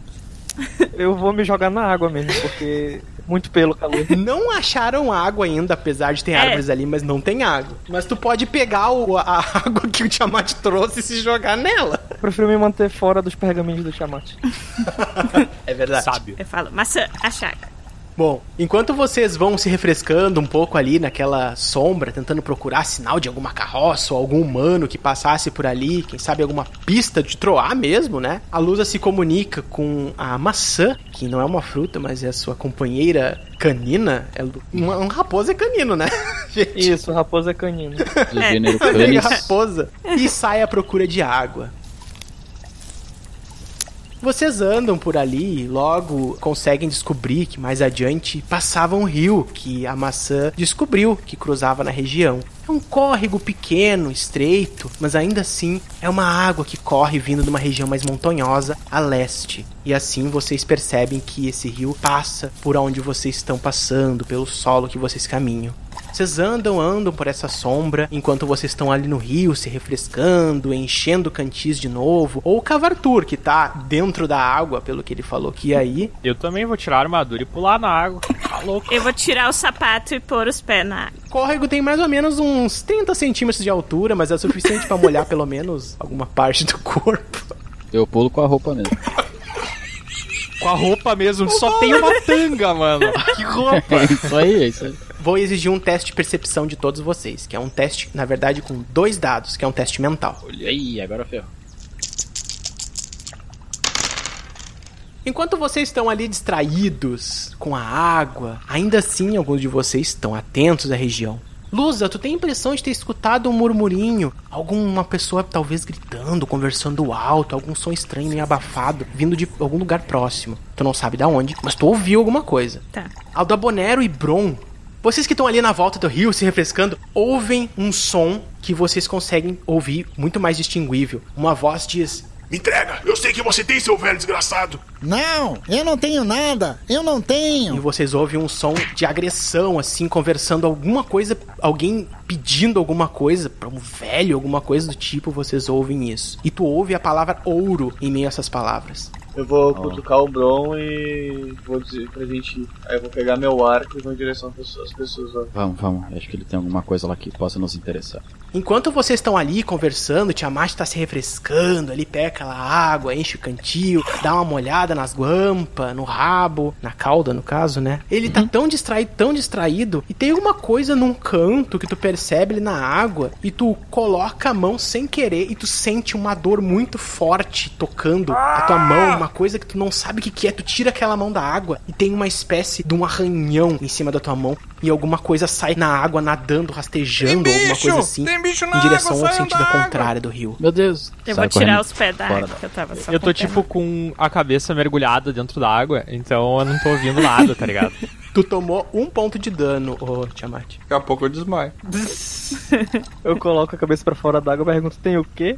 Eu vou me jogar na água mesmo, porque muito pelo calor. Não acharam água ainda, apesar de ter É. árvores ali, mas não tem água. Mas tu pode pegar o- a água que o Tiamat trouxe e se jogar nela. Prefiro me manter fora dos pergaminhos do Tiamat. É verdade. Sábio. Eu falo, maçã, a chaga. Bom, enquanto vocês vão se refrescando um pouco ali naquela sombra, tentando procurar sinal de alguma carroça ou algum humano que passasse por ali, quem sabe alguma pista de troar mesmo, né? A Lusa se comunica com a maçã, que não é uma fruta, mas é a sua companheira canina. É um, um raposo é canino, né? Gente, Isso, raposa é canino. Do É. gênero canis. raposa. E sai à procura de água. Vocês andam por ali e logo conseguem descobrir que mais adiante passava um rio que a maçã descobriu que cruzava na região. É um córrego pequeno, estreito, mas ainda assim é uma água que corre vindo de uma região mais montanhosa a leste. E assim vocês percebem que esse rio passa por onde vocês estão passando, pelo solo que vocês caminham. Vocês andam, andam por essa sombra enquanto vocês estão ali no rio se refrescando, enchendo cantis de novo. Ou o Cavartur, que tá dentro da água, pelo que ele falou que ia aí. Eu também vou tirar a armadura e pular na água. Tá louco. Eu vou tirar o sapato e pôr os pés na água. O córrego tem mais ou menos uns 30 centímetros de altura, mas é suficiente pra molhar pelo menos alguma parte do corpo. Eu pulo com a roupa mesmo. Com a roupa mesmo, só tem uma tanga, mano. Que roupa. É isso aí, é isso aí. Vou exigir um teste de percepção de todos vocês, que é um teste, na verdade, com dois dados, que é um teste mental. Olha aí, agora ferro. Enquanto vocês estão ali distraídos com a água, ainda assim alguns de vocês estão atentos à região. Lusa, tu tem a impressão de ter escutado um murmurinho, alguma pessoa talvez gritando, conversando alto, algum som estranho meio abafado, vindo de algum lugar próximo. Tu não sabe da onde, mas tu ouviu alguma coisa. Tá. Aldabonero e Bron, vocês que estão ali na volta do rio se refrescando, ouvem um som que vocês conseguem ouvir muito mais distinguível. Uma voz diz: Me entrega! Eu sei que você tem, seu velho desgraçado! Não, eu não tenho nada. Eu não E tenho. vocês ouvem um som de agressão, assim, conversando alguma coisa, alguém pedindo alguma coisa pra um velho, alguma coisa do tipo, vocês ouvem isso. E tu ouve a palavra ouro em meio a essas palavras. Eu vou cutucar o Bron e vou dizer pra gente ir. Aí eu vou pegar meu arco e vou em direção às pessoas. Lá. Vamos, vamos. Acho que ele tem alguma coisa lá que possa nos interessar. Enquanto vocês estão ali conversando, Tiamat tá se refrescando, ali pega aquela água, enche o cantil, dá uma molhada nas guampas, no rabo, na cauda, no caso, né? Ele tá tão distraído, tão distraído, e tem uma coisa num canto que tu percebe ali na água, e tu coloca a mão sem querer, e tu sente uma dor muito forte tocando a tua mão, uma coisa que tu não sabe o que, que é. Tu tira aquela mão da água e tem uma espécie de um arranhão em cima da tua mão, e alguma coisa sai na água nadando, rastejando, alguma coisa assim Tem bicho na em direção água, ao sentido contrário do rio. Meu Deus. Eu Sai vou tirar correndo os pés da fora água, que eu tava só Eu tô tipo com a cabeça mergulhada dentro da água, então eu não tô ouvindo nada, tá ligado? Tu tomou um ponto de dano, ô Tiamat. Daqui a pouco eu desmaio. Eu coloco a cabeça pra fora d'água e pergunto, tem o quê?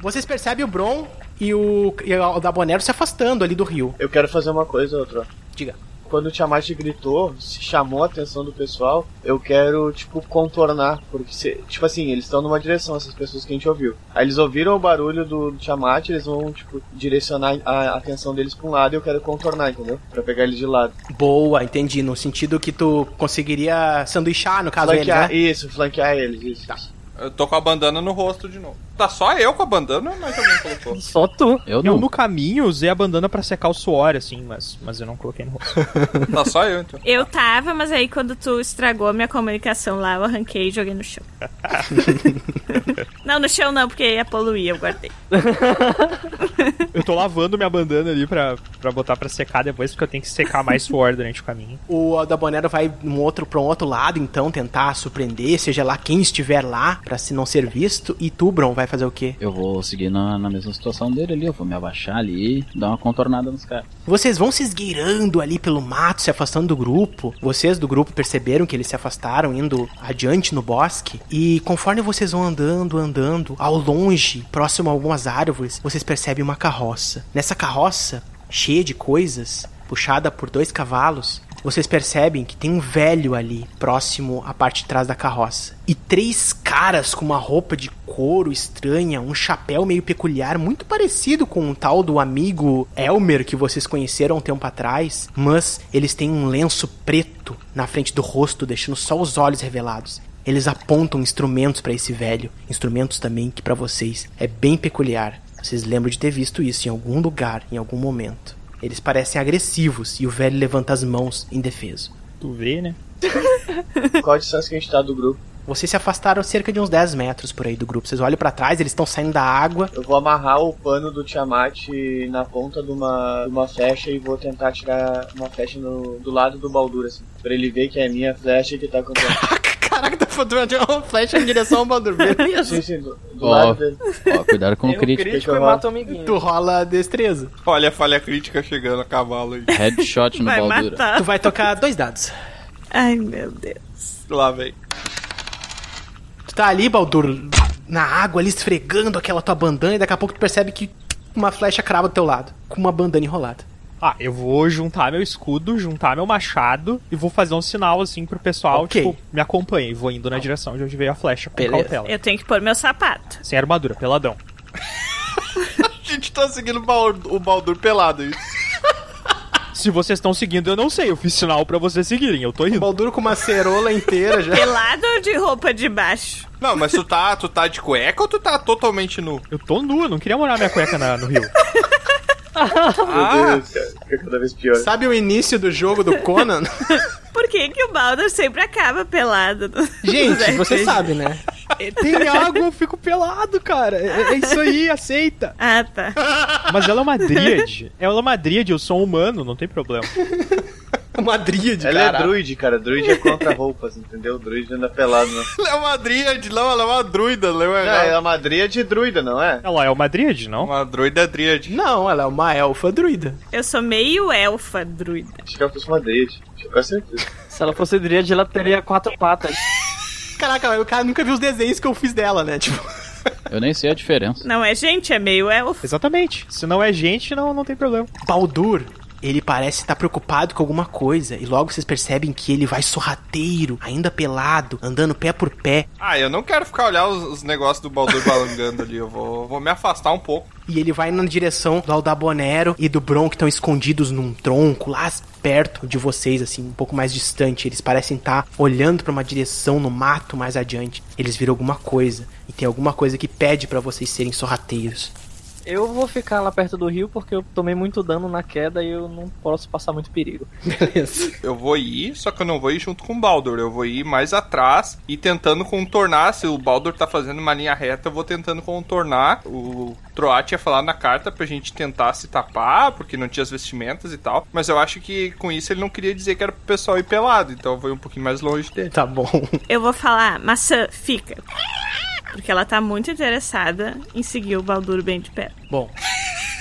Vocês percebem o Bron e o, e o Dabonero se afastando ali do rio. Eu quero fazer uma coisa, outra. Diga. Quando o Tiamat gritou, se chamou a atenção do pessoal, eu quero, tipo, contornar. Porque, se- tipo assim, eles estão numa direção, essas pessoas que a gente ouviu. Aí eles ouviram o barulho do, do Tiamat, eles vão, tipo, direcionar a atenção deles pra um lado e eu quero contornar, entendeu? Pra pegar eles de lado. Boa, entendi. No sentido que tu conseguiria sanduichar, no caso, Flanquear, né? isso, flanquear eles, isso. Eu tô com a bandana no rosto de novo. Tá só eu com a bandana ou mais alguém colocou? Só tu. Eu Eu no caminho usei a bandana pra secar o suor, assim, mas, mas eu não coloquei no rosto. Tá só eu, então. Eu tava, mas aí quando tu estragou a minha comunicação lá, eu arranquei e joguei no chão. não, no chão não, porque ia poluir, eu guardei. Eu tô lavando minha bandana ali pra, pra botar pra secar depois, porque eu tenho que secar mais suor durante o caminho. O Dabonero vai um outro, pra um outro lado, então, tentar surpreender, seja lá quem estiver lá, pra se não ser visto. E tu, Bron, vai fazer o quê? Eu vou seguir na, na mesma situação dele ali. Eu vou me abaixar ali e dar uma contornada nos caras. Vocês vão se esgueirando ali pelo mato, se afastando do grupo. Vocês do grupo perceberam que eles se afastaram, indo adiante no bosque. E conforme vocês vão andando, andando, ao longe, próximo a algumas árvores, vocês percebem uma carroça. Nessa carroça, cheia de coisas, puxada por dois cavalos, vocês percebem que tem um velho ali, próximo à parte de trás da carroça. E três caras com uma roupa de couro estranha, um chapéu meio peculiar, muito parecido com o tal do amigo Elmer que vocês conheceram um tempo atrás, mas eles têm um lenço preto na frente do rosto, deixando só os olhos revelados. Eles apontam instrumentos para esse velho, instrumentos também que para vocês é bem peculiar. Vocês lembram de ter visto isso em algum lugar, em algum momento. Eles parecem agressivos e o velho levanta as mãos indefeso. Tu vê, né? Qual a distância que a gente tá do grupo? Vocês se afastaram cerca de uns 10 metros por aí do grupo. Vocês olham pra trás, eles estão saindo da água. Eu vou amarrar o pano do Tiamat na ponta de uma, de uma flecha e vou tentar tirar uma flecha no, do lado do Baldur, assim. Pra ele ver que é a minha flecha que tá acontecendo. Caraca, tá fazendo uma flecha em direção ao Baldur. Beleza. sim, sim, do, do Ó, lado dele. ó, cuidado com o crítico. crítico e mata o amiguinho. Tu rola destreza. Olha a falha crítica chegando a cavalo aí. Headshot no Vai Baldura. matar. Tu vai tocar dois dados. Ai, meu Deus. Lá, velho. Tu tá ali, Baldur, na água, ali esfregando aquela tua bandana, e daqui a pouco tu percebe que uma flecha crava do teu lado, com uma bandana enrolada. Ah, eu vou juntar meu escudo, juntar meu machado e vou fazer um sinal assim pro pessoal, Ok. tipo, me acompanha. E vou indo na direção de onde veio a flecha com Beleza. cautela. Eu tenho que pôr meu sapato. Sem armadura, peladão. A gente tá seguindo o Baldur, o Baldur pelado aí. Se vocês estão seguindo, eu não sei. Eu fiz sinal pra vocês seguirem. Eu tô O indo. Baldur com uma cerola inteira já. Pelado ou de roupa de baixo? Não, mas tu tá, tu tá de cueca ou tu tá totalmente nu? Eu tô nu, eu não queria morar minha cueca na- no rio. Meu Deus, cara. Fica cada vez pior. Sabe o início do jogo do Conan? Por que, que o Baldur sempre acaba pelado? Gente, você sabe, né? Tem água, eu fico pelado, cara. É, é isso aí, aceita. Ah, tá. Mas ela é uma dríade. Ela é uma dríade, eu sou um humano, não tem problema. Uma dríade, Ela é cara. druid, cara. Druid é contra roupas, entendeu? Druid não anda pelado, não. Ela é uma dríade, não, ela é uma druida, não é? Não, ela é uma dríade druida, não é? Ela é uma dríade, não? Uma druida é dríade. Não, ela é uma elfa druida. Eu sou meio elfa druida. Acho que ela fosse uma dríade. Com certeza. Se ela fosse dríade, ela teria quatro patas. Caraca, o cara nunca viu os desenhos que eu fiz dela, né? Tipo, Eu nem sei a diferença. Não é gente, é meio elfo. Exatamente. Se não é gente, não, não tem problema. Baldur, Ele parece estar preocupado com alguma coisa e logo vocês percebem que ele vai sorrateiro, ainda pelado, andando pé por pé. Ah, eu não quero ficar olhando os, os negócios do Baldur balangando ali. Eu vou, vou me afastar um pouco. E ele vai na direção do Aldabonero e do Bron que estão escondidos num tronco lá perto de vocês, assim, um pouco mais distante. Eles parecem estar olhando para uma direção no mato mais adiante. Eles viram alguma coisa e tem alguma coisa que pede para vocês serem sorrateiros. Eu vou ficar lá perto do rio porque eu tomei muito dano na queda e eu não posso passar muito perigo. Beleza. Eu vou ir, só que eu não vou ir junto com o Baldur. Eu vou ir mais atrás e tentando contornar. Se o Baldur tá fazendo uma linha reta, eu vou tentando contornar. O Troat ia falar na carta pra gente tentar se tapar, porque não tinha as vestimentas e tal. Mas eu acho que com isso ele não queria dizer que era pro pessoal ir pelado. Então eu vou ir um pouquinho mais longe dele. Tá bom. Eu vou falar, maçã, fica. Porque ela tá muito interessada em seguir o Baldur bem de perto. Bom,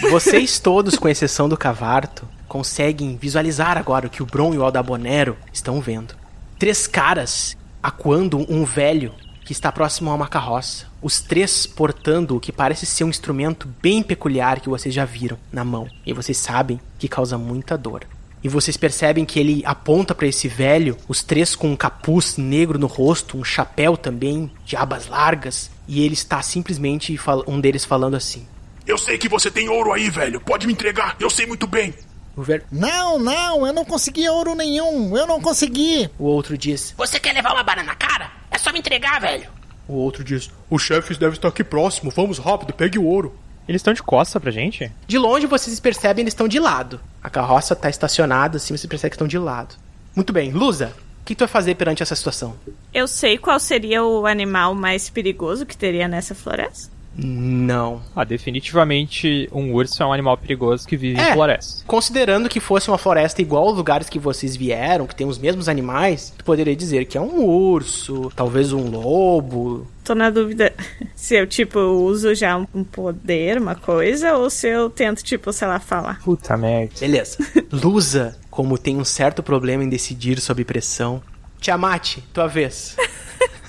vocês todos, com exceção do Cavarto, conseguem visualizar agora o que o Bron e o Aldabonero estão vendo. Três caras acuando um velho que está próximo a uma carroça. Os três portando o que parece ser um instrumento bem peculiar que vocês já viram na mão. E vocês sabem que causa muita dor. E vocês percebem que ele aponta para esse velho, os três com um capuz negro no rosto, um chapéu também de abas largas, e ele está simplesmente um deles falando assim: Eu sei que você tem ouro aí, velho. Pode me entregar. Eu sei muito bem. o, velho, Não, não, eu não consegui ouro nenhum. Eu não consegui. o outro diz: Você quer levar uma bala na cara? É só me entregar, velho. O outro diz: O chefe deve estar aqui próximo. Vamos rápido, pegue o ouro. Eles estão de costa pra gente? De longe vocês percebem eles estão de lado. A carroça está estacionada assim, você percebe que estão de lado. Muito bem, Lusa, o que tu vai fazer perante essa situação? Eu sei qual seria o animal mais perigoso que teria nessa floresta. Não. Ah, definitivamente um urso é um animal perigoso que vive É. em floresta. Considerando que fosse uma floresta igual aos lugares que vocês vieram, que tem os mesmos animais, tu poderia dizer que é um urso, talvez um lobo. Tô na dúvida se eu, tipo, uso já um poder, uma coisa, ou se eu tento, tipo, sei lá, falar. Puta merda. Beleza. Lusa, como tem um certo problema em decidir sob pressão. Tiamat, tua vez.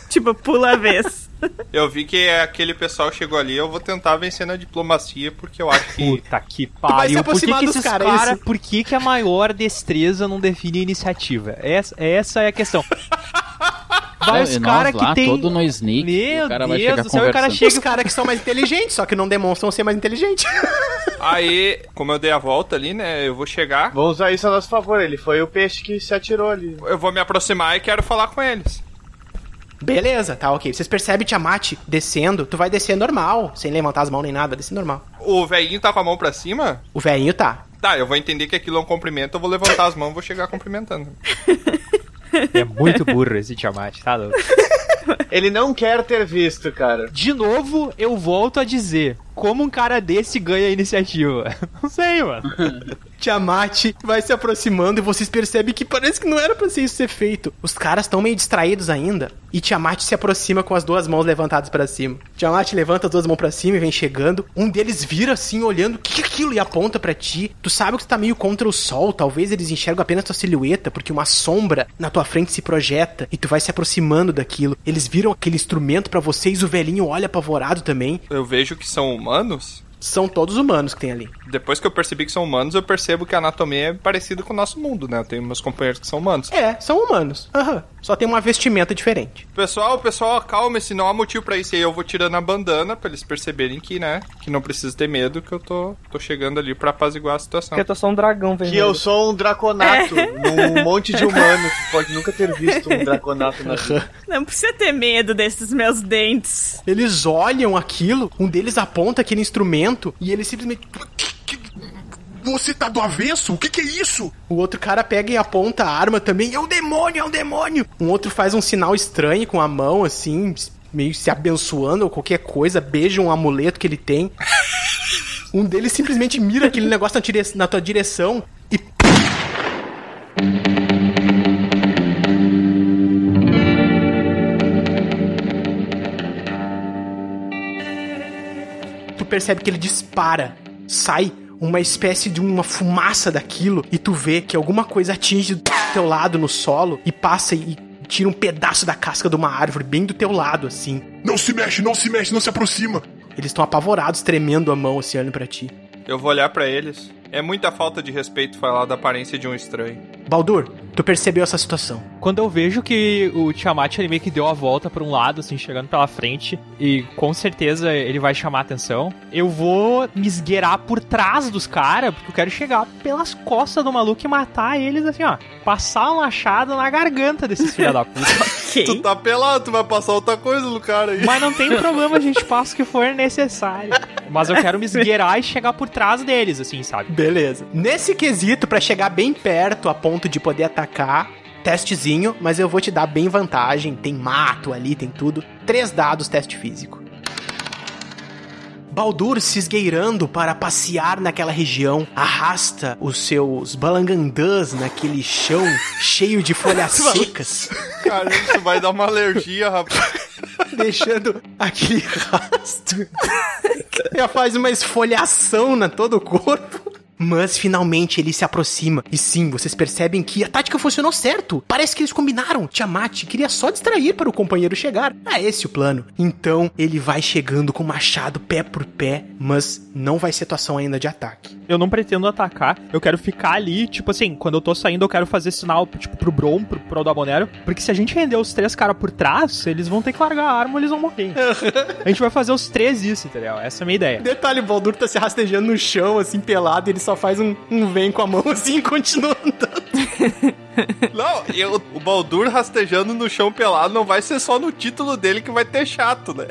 Tipo, pula a vez. Eu vi que aquele pessoal chegou ali, eu vou tentar vencer na diplomacia, porque eu acho que. Puta que pariu. Por que, aproximar que dos esses cara, cara, isso? Por que, que a maior destreza não define a iniciativa? Essa, essa é a questão. Vai os caras lá, que tem. todo no sneak, e Meu o cara vai Deus chegar do céu, o cara chega Os caras que são mais inteligentes, só que não demonstram ser mais inteligentes. Aí, como eu dei a volta ali, né? Eu vou chegar, Vamos usar isso a nosso favor. Ele foi o peixe que se atirou ali. eu vou me aproximar e quero falar com eles. Beleza, tá ok. Vocês percebem Tiamat descendo, tu vai descer normal, sem levantar as mãos nem nada, descer normal. O velhinho tá com a mão pra cima? O velhinho tá. Tá, eu vou entender que aquilo é um cumprimento, eu vou levantar as mãos e vou chegar cumprimentando. É muito burro esse Tiamat, tá louco? Ele não quer ter visto, cara. De novo, eu volto a dizer: como um cara desse ganha a iniciativa? Não sei, mano. Tiamat vai se aproximando e vocês percebem que parece que não era pra ser isso ser feito. Os caras estão meio distraídos ainda. E Tiamat se aproxima com as duas mãos levantadas pra cima. Tiamat levanta as duas mãos pra cima e vem chegando. Um deles vira assim, olhando, o que é aquilo? E aponta pra ti. Tu sabe que tu tá meio contra o sol. Talvez eles enxergam apenas tua silhueta, porque uma sombra na tua frente se projeta e tu vai se aproximando daquilo. Eles viram aquele instrumento pra vocês, o velhinho olha apavorado também. Eu vejo que são humanos. São todos humanos que tem ali. Depois que eu percebi que são humanos, eu percebo que a anatomia é parecida com o nosso mundo, né? Eu tenho meus companheiros que são humanos. É, são humanos. Aham. Só tem uma vestimenta diferente. Pessoal, pessoal, acalme-se, não há motivo pra isso. E aí eu vou tirando a bandana pra eles perceberem que, né, que não precisa ter medo, que eu tô, tô chegando ali pra apaziguar a situação. Porque tu é só um dragão Que vermelho. eu sou um draconato num monte de humanos. Tu pode nunca ter visto um draconato na vida. Não precisa ter medo desses meus dentes. Eles olham aquilo, um deles aponta aquele instrumento e ele simplesmente. Você tá do avesso? O que, que é isso? O outro cara pega e aponta a arma também. É um demônio, é um demônio! Um outro faz um sinal estranho com a mão, assim, meio se abençoando ou qualquer coisa, beija um amuleto que ele tem. Um deles simplesmente mira aquele negócio na, na tua direção percebe que ele dispara, sai uma espécie de uma fumaça daquilo e tu vê que alguma coisa atinge do teu lado no solo e passa e tira um pedaço da casca de uma árvore bem do teu lado assim. Não se mexe, não se mexe, não se aproxima. Eles estão apavorados, tremendo a mão assim olhando pra ti. Eu vou olhar pra eles. É muita falta de respeito falar da aparência de um estranho. Baldur, tu percebeu essa situação. Quando eu vejo que o Tiamat ele meio que deu a volta pra um lado, assim, chegando pela frente, e com certeza ele vai chamar a atenção, eu vou me esgueirar por trás dos caras, porque eu quero chegar pelas costas do maluco e matar eles, assim, ó. Passar uma machado na garganta desses filha da puta. Tu tá pelado, tu vai passar outra coisa no cara aí. Mas não tem problema, a gente passa o que for necessário. Mas eu quero me esgueirar e chegar por trás deles, assim, sabe? Beleza. Nesse quesito, pra chegar bem perto a ponto de poder atacar, testezinho, mas eu vou te dar bem vantagem. Tem mato ali, tem tudo. Três dados, teste físico. Baldur se esgueirando para passear naquela região, arrasta os seus balangandãs naquele chão cheio de folhas secas, Cara, isso vai dar uma alergia, rapaz. deixando aquele rastro. Já faz uma esfoliação na todo o corpo. Mas finalmente ele se aproxima. E sim, vocês percebem que a tática funcionou certo. Parece que eles combinaram. Tiamat queria só distrair para o companheiro chegar. É esse o plano. Então ele vai chegando com o machado pé por pé, mas não vai ser situação ainda de ataque. Eu não pretendo atacar, eu quero ficar ali, tipo assim, quando eu tô saindo, eu quero fazer sinal, tipo, pro Bron, pro, pro Aldabonero, porque se a gente render os três caras por trás, eles vão ter que largar a arma ou eles vão morrer. a gente vai fazer os três isso, entendeu? Essa é a minha ideia. Detalhe, o Baldur tá se rastejando no chão, assim, pelado, e ele só faz um, um vem com a mão assim e continua andando. Não, eu, o Baldur rastejando no chão pelado não vai ser só no título dele que vai ter chato, né?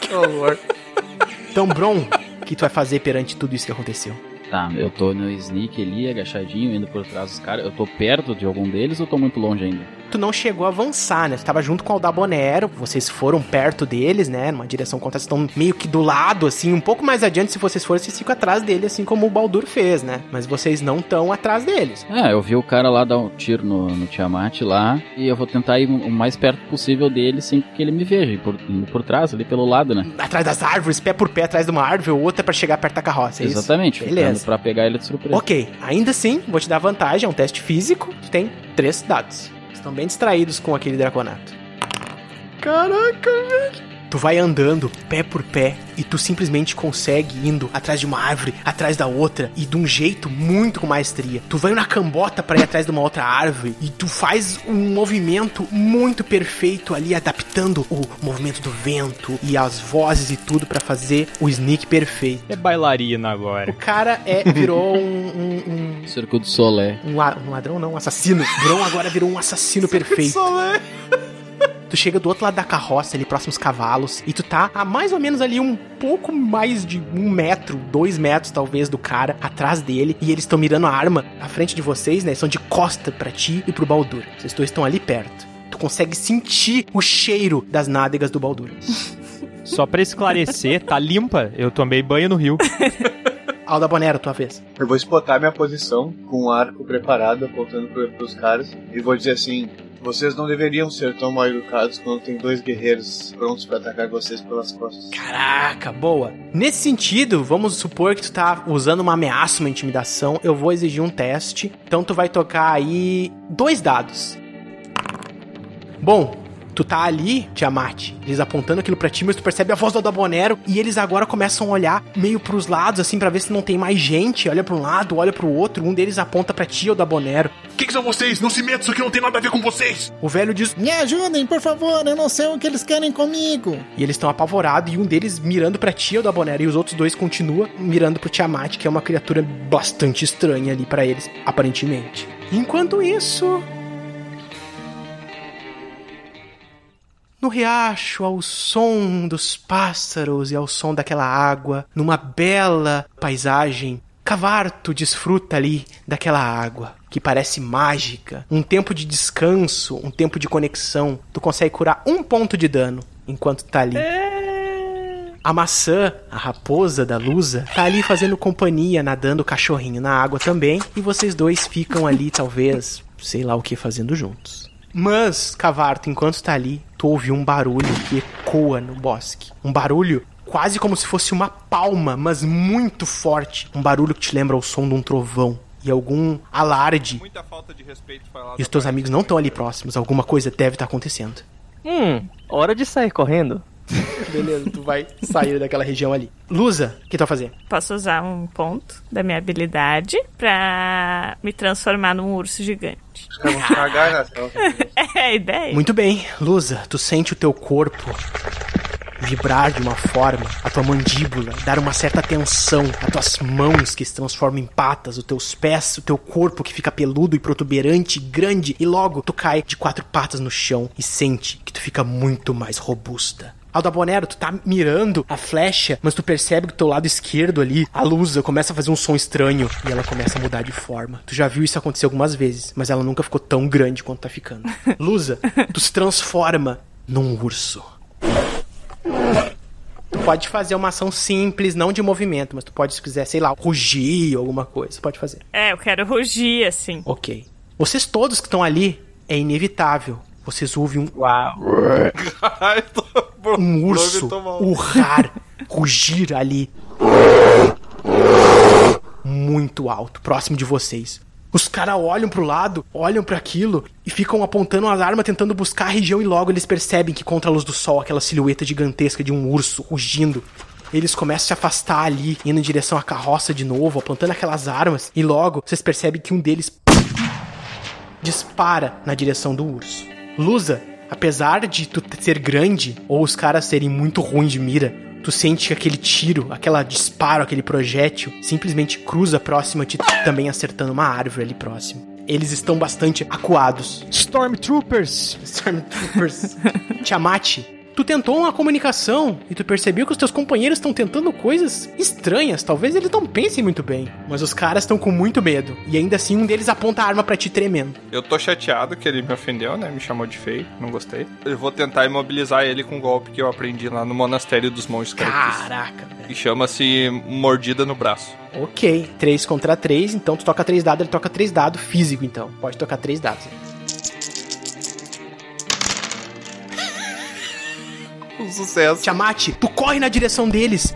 que horror. Então, Bron, o que tu vai fazer perante tudo isso que aconteceu? Tá, eu tô no sneak ali, agachadinho, indo por trás dos caras. Eu tô perto de algum deles ou tô muito longe ainda? Tu não chegou a avançar, né? Tu tava junto com o Aldabonero, vocês foram perto deles, né? Numa direção contrária, vocês estão meio que do lado, assim, um pouco mais adiante. Se vocês forem, vocês ficam atrás dele, assim como o Baldur fez, né? Mas vocês não estão atrás deles. É, eu vi o cara lá dar um tiro no, no Tiamat lá e eu vou tentar ir o mais perto possível dele sem que ele me veja, por, por trás, ali pelo lado, né? Atrás das árvores, pé por pé, atrás de uma árvore, ou outra pra chegar perto da carroça, é isso? Exatamente, Beleza. ficando pra pegar ele de surpresa. Ok, ainda assim, vou te dar vantagem, é um teste físico, tu tem três dados. Estão bem distraídos com aquele draconato. Caraca, velho. Tu vai andando pé por pé e tu simplesmente consegue indo atrás de uma árvore, atrás da outra e de um jeito muito com maestria. Tu vai na cambota para ir atrás de uma outra árvore e tu faz um movimento muito perfeito ali, adaptando o movimento do vento e as vozes e tudo para fazer o sneak perfeito. É bailarina agora. O cara é virou um, um, um Circo do Solé. um, la- um ladrão, não, um assassino. Bron agora virou um assassino perfeito. Tu chega do outro lado da carroça, ali próximos cavalos, e tu tá a mais ou menos ali um pouco mais de um metro, dois metros talvez do cara, atrás dele, e eles estão mirando a arma à frente de vocês, né? São de costa pra ti e pro Baldur. Vocês dois estão ali perto. Tu consegue sentir o cheiro das nádegas do Baldur. Só pra esclarecer, tá limpa, eu tomei banho no rio. Alda Bonero, tua vez. Eu vou spotar minha posição com o arco preparado, apontando pro, pros caras, e vou dizer assim: vocês não deveriam ser tão mal educados quando tem dois guerreiros prontos pra atacar vocês pelas costas. Caraca, boa. Nesse sentido, vamos supor que tu tá usando uma ameaça, uma intimidação. Eu vou exigir um teste. Então tu vai tocar aí dois dados. Bom, tu tá ali, Tiamat, eles apontando aquilo pra ti, mas tu percebe a voz do Adabonero e eles agora começam a olhar meio pros lados, assim, pra ver se não tem mais gente. Olha pra um lado, olha pro outro. Um deles aponta pra ti, o Adabonero. Quem que são vocês? Não se metam, isso aqui não tem nada a ver com vocês. O velho diz: Me ajudem, por favor, eu não sei o que eles querem comigo. E eles estão apavorados, e um deles mirando pra ti, o da Bonera, e os outros dois continuam mirando pro Tiamat, que é uma criatura bastante estranha ali pra eles, aparentemente. Enquanto isso. No riacho, ao som dos pássaros e ao som daquela água, numa bela paisagem, Cavarto desfruta ali daquela água que parece mágica, um tempo de descanso, um tempo de conexão. Tu consegue curar um ponto de dano enquanto tá ali. A maçã, a raposa da Lusa, tá ali fazendo companhia, nadando o cachorrinho na água também, e vocês dois ficam ali, talvez, sei lá o que, fazendo juntos. Mas, Cavarto, enquanto tá ali, tu ouve um barulho que ecoa no bosque. Um barulho quase como se fosse uma palma, mas muito forte. Um barulho que te lembra o som de um trovão. E algum alarde. Muita falta de respeito E os teus amigos não estão ali próximos. Alguma coisa deve estar acontecendo. Hum, hora de sair correndo. Beleza, tu vai sair daquela região ali. Lusa, o que tu vai fazer? Posso usar um ponto da minha habilidade pra me transformar num urso gigante. Tela. É a ideia. Muito bem, Lusa, tu sente o teu corpo vibrar de uma forma, a tua mandíbula dar uma certa tensão, as tuas mãos que se transformam em patas, os teus pés, o teu corpo que fica peludo e protuberante, grande, e logo tu cai de quatro patas no chão e sente que tu fica muito mais robusta. Aldabonero, tu tá mirando a flecha, mas tu percebe que do teu lado esquerdo ali, a Lusa começa a fazer um som estranho e ela começa a mudar de forma. Tu já viu isso acontecer algumas vezes, mas ela nunca ficou tão grande quanto tá ficando. Lusa, tu se transforma num urso. Tu pode fazer uma ação simples, não de movimento, mas tu pode, se quiser, sei lá, rugir ou alguma coisa. Pode fazer. É, eu quero rugir, assim. Ok. Vocês todos que estão ali, é inevitável. Vocês ouvem um. Uau. Um urso um- urrar, rugir ali. Muito alto, próximo de vocês. Os caras olham pro lado, olham para aquilo e ficam apontando as armas tentando buscar a região e logo eles percebem que contra a luz do sol, aquela silhueta gigantesca de um urso rugindo. Eles começam a se afastar ali, indo em direção à carroça de novo, apontando aquelas armas, e logo vocês percebem que um deles dispara na direção do urso. Lusa, apesar de tu ser grande ou os caras serem muito ruins de mira, tu sente que aquele tiro, aquela disparo, aquele projétil simplesmente cruza próximo a ti, também acertando uma árvore ali próximo. Eles estão bastante acuados. Stormtroopers! Stormtroopers. Tiamat, tu tentou uma comunicação e tu percebeu que os teus companheiros estão tentando coisas estranhas. Talvez eles não pensem muito bem, mas os caras estão com muito medo. E ainda assim um deles aponta a arma pra ti tremendo. Eu tô chateado que ele me ofendeu, né? Me chamou de feio, não gostei. Eu vou tentar imobilizar ele com um golpe que eu aprendi lá no Monastério dos Monges. Caraca, velho. E chama-se Mordida no Braço. Ok, 3 contra 3, então tu toca 3 dados, ele toca 3 dados físico, então. Pode tocar 3 dados. Sucesso. Tiamat, tu corre na direção deles.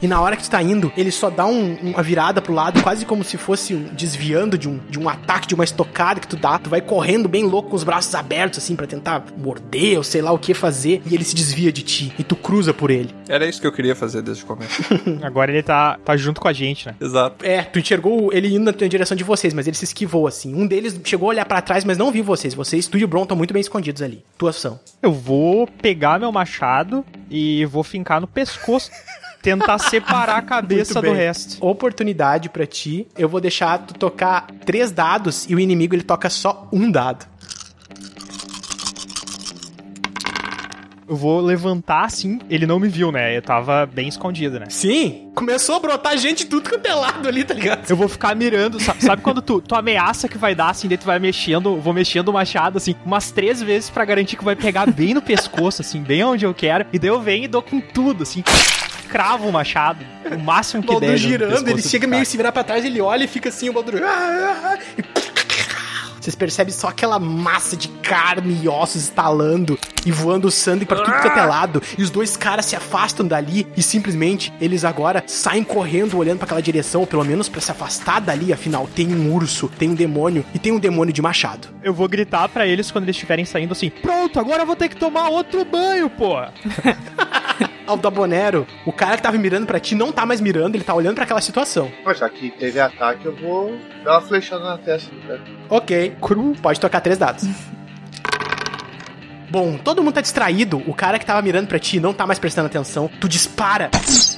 E na hora que tu tá indo, ele só dá um- uma virada pro lado, quase como se fosse um- desviando de um, de um ataque, de uma estocada que tu dá. Tu vai correndo bem louco com os braços abertos, assim, pra tentar morder ou sei lá o que fazer. E ele se desvia de ti. E tu cruza por ele. Era isso que eu queria fazer desde o começo. Agora ele tá, tá junto com a gente, né? Exato. É, tu enxergou ele indo na direção de vocês, mas ele se esquivou, assim. Um deles chegou a olhar pra trás, mas não viu vocês. Vocês, tu e o Bron, estão muito bem escondidos ali. Tua ação. Eu vou pegar meu machado e vou fincar no pescoço. Tentar separar a cabeça do resto. Oportunidade pra ti. Eu vou deixar tu tocar três dados e o inimigo ele toca só um dado. Eu vou levantar assim. Ele não me viu, né? Eu tava bem escondido, né? Sim, começou a brotar gente de tudo quanto é lado ali, tá ligado? Eu vou ficar mirando, sabe, sabe quando tu, tu ameaça que vai dar, assim, daí tu vai mexendo, vou mexendo o machado, assim, umas três vezes pra garantir que vai pegar bem no pescoço, assim, bem onde eu quero, e daí eu venho e dou com tudo, assim, cravo o machado, o máximo que O der. Baldur no girando, ele chega meio se virar pra trás, ele olha e fica assim, o Baldur... "Ah, ah, ah", e Vocês percebem só aquela massa de carne e ossos estalando e voando sangue pra tudo quanto é lado. E os dois caras se afastam dali e simplesmente eles agora saem correndo, olhando pra aquela direção, ou pelo menos pra se afastar dali. Afinal, tem um urso, tem um demônio e tem um demônio de machado. Eu vou gritar pra eles quando eles estiverem saindo assim: Pronto, agora eu vou ter que tomar outro banho, pô! Aldabonero, o cara que tava mirando pra ti não tá mais mirando, ele tá olhando pra aquela situação. Pô, já que teve ataque, eu vou dar uma flechada na testa do cara. Ok, cru, pode tocar três dados. Bom, todo mundo tá distraído. O cara que tava mirando pra ti não tá mais prestando atenção. Tu dispara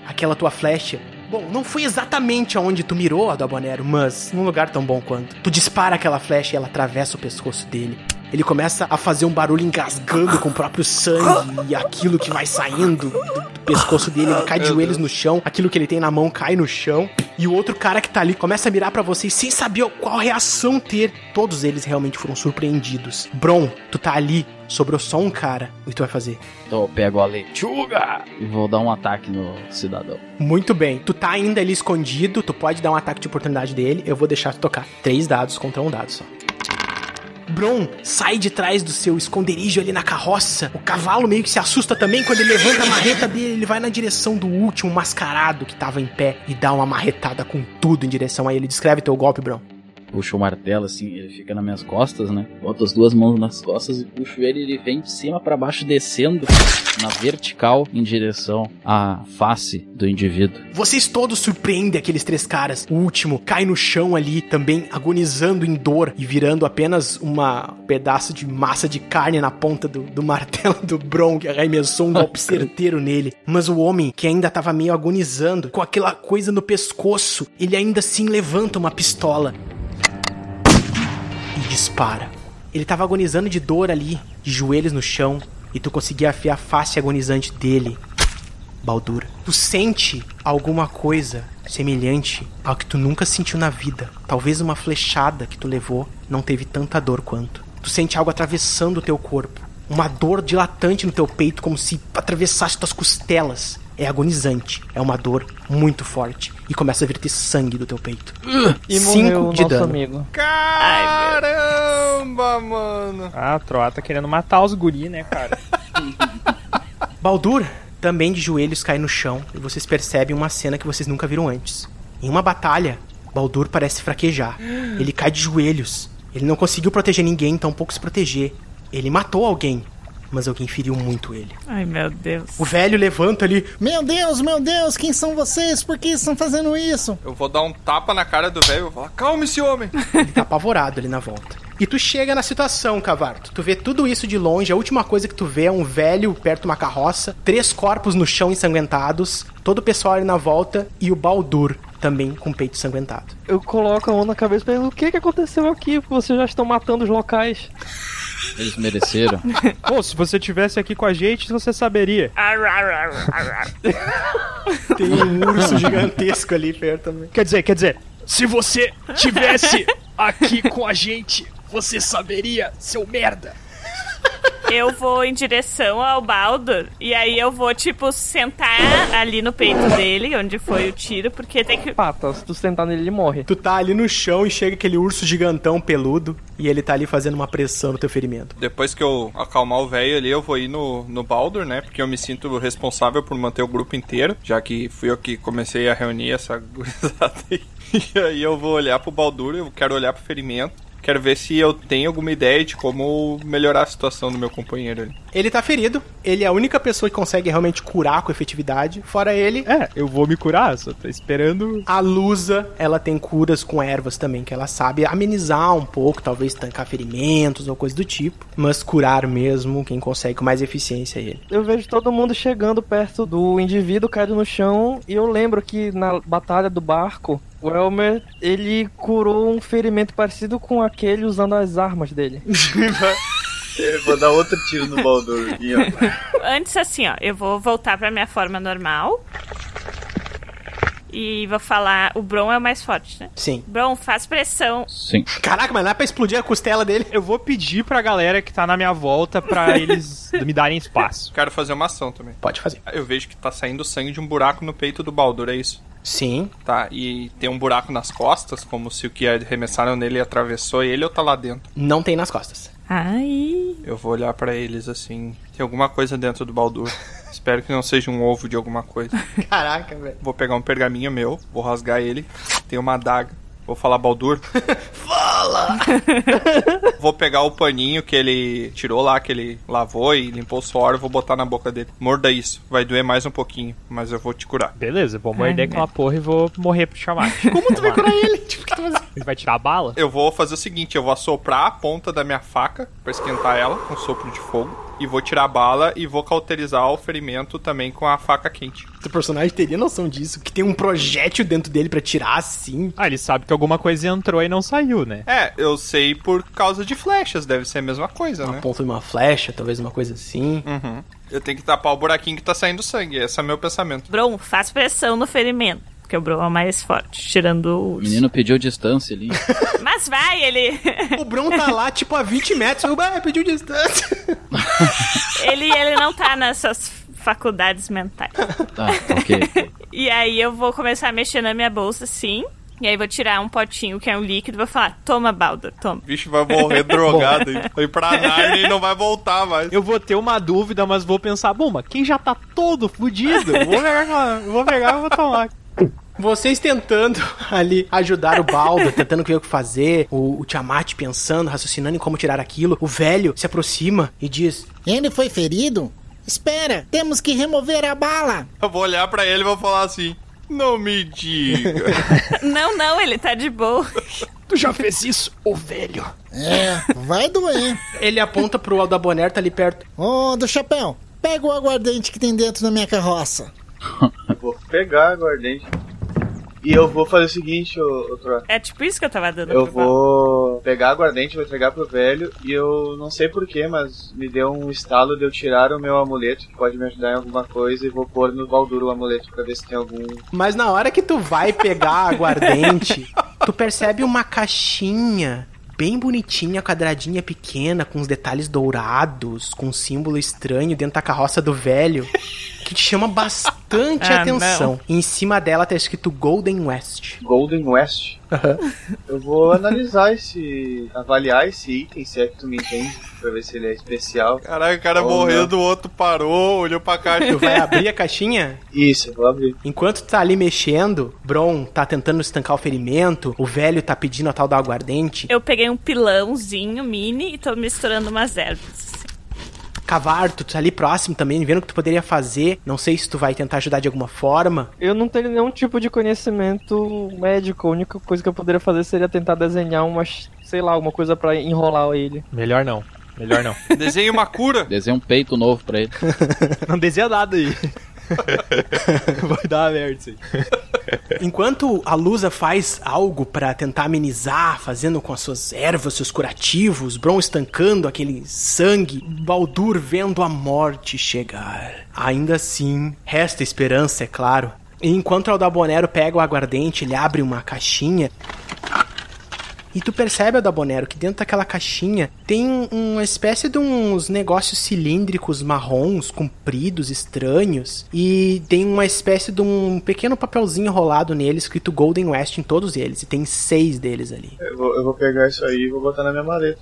aquela tua flecha. Bom, não foi exatamente aonde tu mirou, Adabonero, mas num lugar tão bom quanto. Tu dispara aquela flecha e ela atravessa o pescoço dele. Ele começa a fazer um barulho engasgando com o próprio sangue e aquilo que vai saindo do, do pescoço dele. Ele cai de joelhos no chão, aquilo que ele tem na mão cai no chão. E o outro cara que tá ali começa a mirar pra vocês sem saber qual reação ter. Todos eles realmente foram surpreendidos. Bron, tu tá ali, sobrou só um cara. O que tu vai fazer? Então eu pego a lechuga e vou dar um ataque no cidadão. Muito bem, tu tá ainda ali escondido, tu pode dar um ataque de oportunidade dele. Eu vou deixar tu tocar três dados contra um dado só. Bron sai de trás do seu esconderijo ali na carroça. O cavalo meio que se assusta também quando ele levanta a marreta dele. Ele vai na direção do último mascarado que tava em pé e dá uma marretada com tudo em direção a ele. Descreve teu golpe, Bron. Puxo o martelo assim, ele fica nas minhas costas, né? Boto as duas mãos nas costas e puxo ele, ele vem de cima para baixo, descendo na vertical em direção à face do indivíduo. Vocês todos surpreendem aqueles três caras. O último cai no chão ali, também agonizando em dor e virando apenas uma um pedaço de massa de carne na ponta do, do martelo do Bron, que arremessou um golpe certeiro nele. Mas o homem, que ainda tava meio agonizando, com aquela coisa no pescoço, ele ainda assim levanta uma pistola dispara. Ele tava agonizando de dor ali, de joelhos no chão, e tu conseguia afiar a face agonizante dele. Baldur, tu sente alguma coisa semelhante ao que tu nunca sentiu na vida. Talvez uma flechada que tu levou não teve tanta dor quanto. Tu sente algo atravessando o teu corpo. Uma dor dilatante no teu peito, como se atravessasse tuas costelas. É agonizante. É uma dor muito forte. E começa a vir ter sangue do teu peito. E Cinco morreu o de nosso dano. amigo. Caramba, mano. Ah, a Troá tá querendo matar os guri, né, cara? Baldur, também de joelhos, cai no chão e vocês percebem uma cena que vocês nunca viram antes. Em uma batalha, Baldur parece fraquejar. Ele cai de joelhos. Ele não conseguiu proteger ninguém, tampouco se proteger. Ele matou alguém, mas alguém feriu muito ele. Ai, meu Deus. O velho levanta ali. Meu Deus, meu Deus, quem são vocês? Por que estão fazendo isso? Eu vou dar um tapa na cara do velho e vou falar: calma esse homem. Ele tá apavorado ali na volta. E tu chega na situação, Cavarto. Tu vê tudo isso de longe. A última coisa que tu vê é um velho perto de uma carroça, três corpos no chão ensanguentados, todo o pessoal ali na volta e o Baldur também com o peito ensanguentado. Eu coloco a mão na cabeça e pergunto, o que que aconteceu aqui? Vocês já estão matando os locais. Eles mereceram. Pô, se você tivesse aqui com a gente, você saberia. Tem um urso gigantesco ali perto também. Quer dizer, quer dizer, se você tivesse aqui com a gente, você saberia, seu merda. Eu vou em direção ao Baldur e aí eu vou, tipo, sentar ali no peito dele, onde foi o tiro, porque tem que. Pata, se tu sentar nele, ele morre. Tu tá ali no chão e chega aquele urso gigantão peludo e ele tá ali fazendo uma pressão no teu ferimento. Depois que eu acalmar o velho ali, eu vou ir no, no Baldur, né? Porque eu me sinto responsável por manter o grupo inteiro, já que fui eu que comecei a reunir essa gurizada aí. E aí eu vou olhar pro Baldur, eu quero olhar pro ferimento. Quero ver se eu tenho alguma ideia de como melhorar a situação do meu companheiro ali. Ele tá ferido, ele é a única pessoa que consegue realmente curar com efetividade. Fora ele, É, eu vou me curar, só tô esperando. a Lusa, ela tem curas com ervas também, que ela sabe amenizar um pouco, talvez tancar ferimentos ou coisa do tipo. Mas curar mesmo, quem consegue com mais eficiência é ele. Eu vejo todo mundo chegando perto do indivíduo caído no chão e eu lembro que na batalha do barco, o Elmer, ele curou um ferimento parecido com aquele usando as armas dele. Eu vou dar outro tiro no Baldur. aqui, ó. Antes, assim, ó, eu vou voltar pra minha forma normal. E vou falar. O Bron é o mais forte, né? Sim. Bron, faz pressão. Sim. Caraca, mas não é pra explodir a costela dele. Eu vou pedir pra galera que tá na minha volta pra eles me darem espaço. Quero fazer uma ação também. Pode fazer. Eu vejo que tá saindo sangue de um buraco no peito do Baldur, é isso? Sim. Tá, e tem um buraco nas costas, como se o que arremessaram nele atravessou ele ou tá lá dentro. Não tem nas costas. Ai. Eu vou olhar pra eles assim. Tem alguma coisa dentro do Baldur. Espero que não seja um ovo de alguma coisa. Caraca, velho. Vou pegar um pergaminho meu, vou rasgar ele. Tem uma adaga. Vou falar Baldur. Fala! Vou pegar o paninho que ele tirou lá, que ele lavou e limpou o suor, vou botar na boca dele. Morda isso. Vai doer mais um pouquinho, mas eu vou te curar. Beleza, vou morder aquela porra e vou morrer pro chamate. Como tu vai curar ele? Tipo, o que tu vai fazer? Ele vai tirar a bala? Eu vou fazer o seguinte, eu vou assoprar a ponta da minha faca pra esquentar ela com sopro de fogo. E vou tirar a bala e vou cauterizar o ferimento também com a faca quente. Teu personagem teria noção disso, que tem um projétil dentro dele pra tirar assim. Ah, ele sabe que alguma coisa entrou e não saiu, né? É, eu sei por causa de flechas, deve ser a mesma coisa, Uma né? ponta de uma flecha, talvez uma coisa assim. Uhum. Eu tenho que tapar o buraquinho que tá saindo sangue, esse é o meu pensamento. Bron, faz pressão no ferimento. Porque o Bron é o mais forte, tirando o menino pediu distância ali. Mas vai, ele. O Bron tá lá, tipo, a 20 metros. Ah, pediu distância. ele, ele não tá nessas faculdades mentais. Tá, ok. E aí eu vou começar a mexer na minha bolsa assim. E aí vou tirar um potinho que é um líquido e vou falar: toma, Baldur, toma. O bicho vai morrer drogado e foi pra Narnia e não vai voltar mais. Eu vou ter uma dúvida, mas vou pensar, bom, mas quem já tá todo fudido? Vou pegar, vou pegar e vou tomar. Vocês tentando ali ajudar o Baldo, tentando ver o que fazer, o, o Tiamat pensando, raciocinando em como tirar aquilo, o velho se aproxima e diz: Ele foi ferido? Espera, temos que remover a bala. Eu vou olhar pra ele e vou falar assim: Não me diga. Não, não, ele tá de boa. Tu já fez isso, ô velho? É, vai doer. Ele aponta pro Aldaboner, tá ali perto. Ô, do chapéu, pega o aguardente que tem dentro da minha carroça. Eu vou pegar aguardente. E eu vou fazer o seguinte, ô, ô Troa. É tipo isso que eu tava dando Eu vou pegar a aguardente, vou entregar pro velho e eu não sei porquê, mas me deu um estalo de eu tirar o meu amuleto, que pode me ajudar em alguma coisa, e vou pôr no Baldur o amuleto pra ver se tem algum. Mas na hora que tu vai pegar a aguardente, tu percebe uma caixinha bem bonitinha, quadradinha, pequena, com os detalhes dourados, com um símbolo estranho dentro da carroça do velho, que te chama bastante Ah, atenção. não. Em cima dela tá escrito Golden West. Golden West? Eu vou analisar esse. avaliar esse item, se é que tu me entende, pra ver se ele é especial. Caralho, o cara Ou morreu não. do outro, parou, olhou pra caixa. Tu vai abrir a caixinha? Isso, eu vou abrir. Enquanto tu tá ali mexendo, Bron tá tentando estancar o ferimento, o velho tá pedindo a tal da aguardente. Eu peguei um pilãozinho mini e tô misturando umas ervas. Cavarto, tu tá ali próximo também, vendo o que tu poderia fazer. Não sei se tu vai tentar ajudar de alguma forma. Eu não tenho nenhum tipo de conhecimento médico. A única coisa que eu poderia fazer seria tentar desenhar umas, sei lá, alguma coisa pra enrolar ele. Melhor não. Melhor não. Desenha uma cura. Desenha um peito novo pra ele. Não desenha nada aí. Vai dar merda isso aí. Enquanto a Lusa faz algo pra tentar amenizar, fazendo com as suas ervas, seus curativos, Bron estancando aquele sangue, Baldur vendo a morte chegar. Ainda assim, resta esperança, é claro. E enquanto o Aldabonero pega o aguardente, ele abre uma caixinha. E tu percebe, Aldabonero, que dentro daquela caixinha tem uma espécie de uns negócios cilíndricos marrons, compridos, estranhos. E tem uma espécie de um pequeno papelzinho enrolado nele, escrito Golden West em todos eles. E tem seis deles ali. Eu vou, eu vou pegar isso aí e vou botar na minha maleta.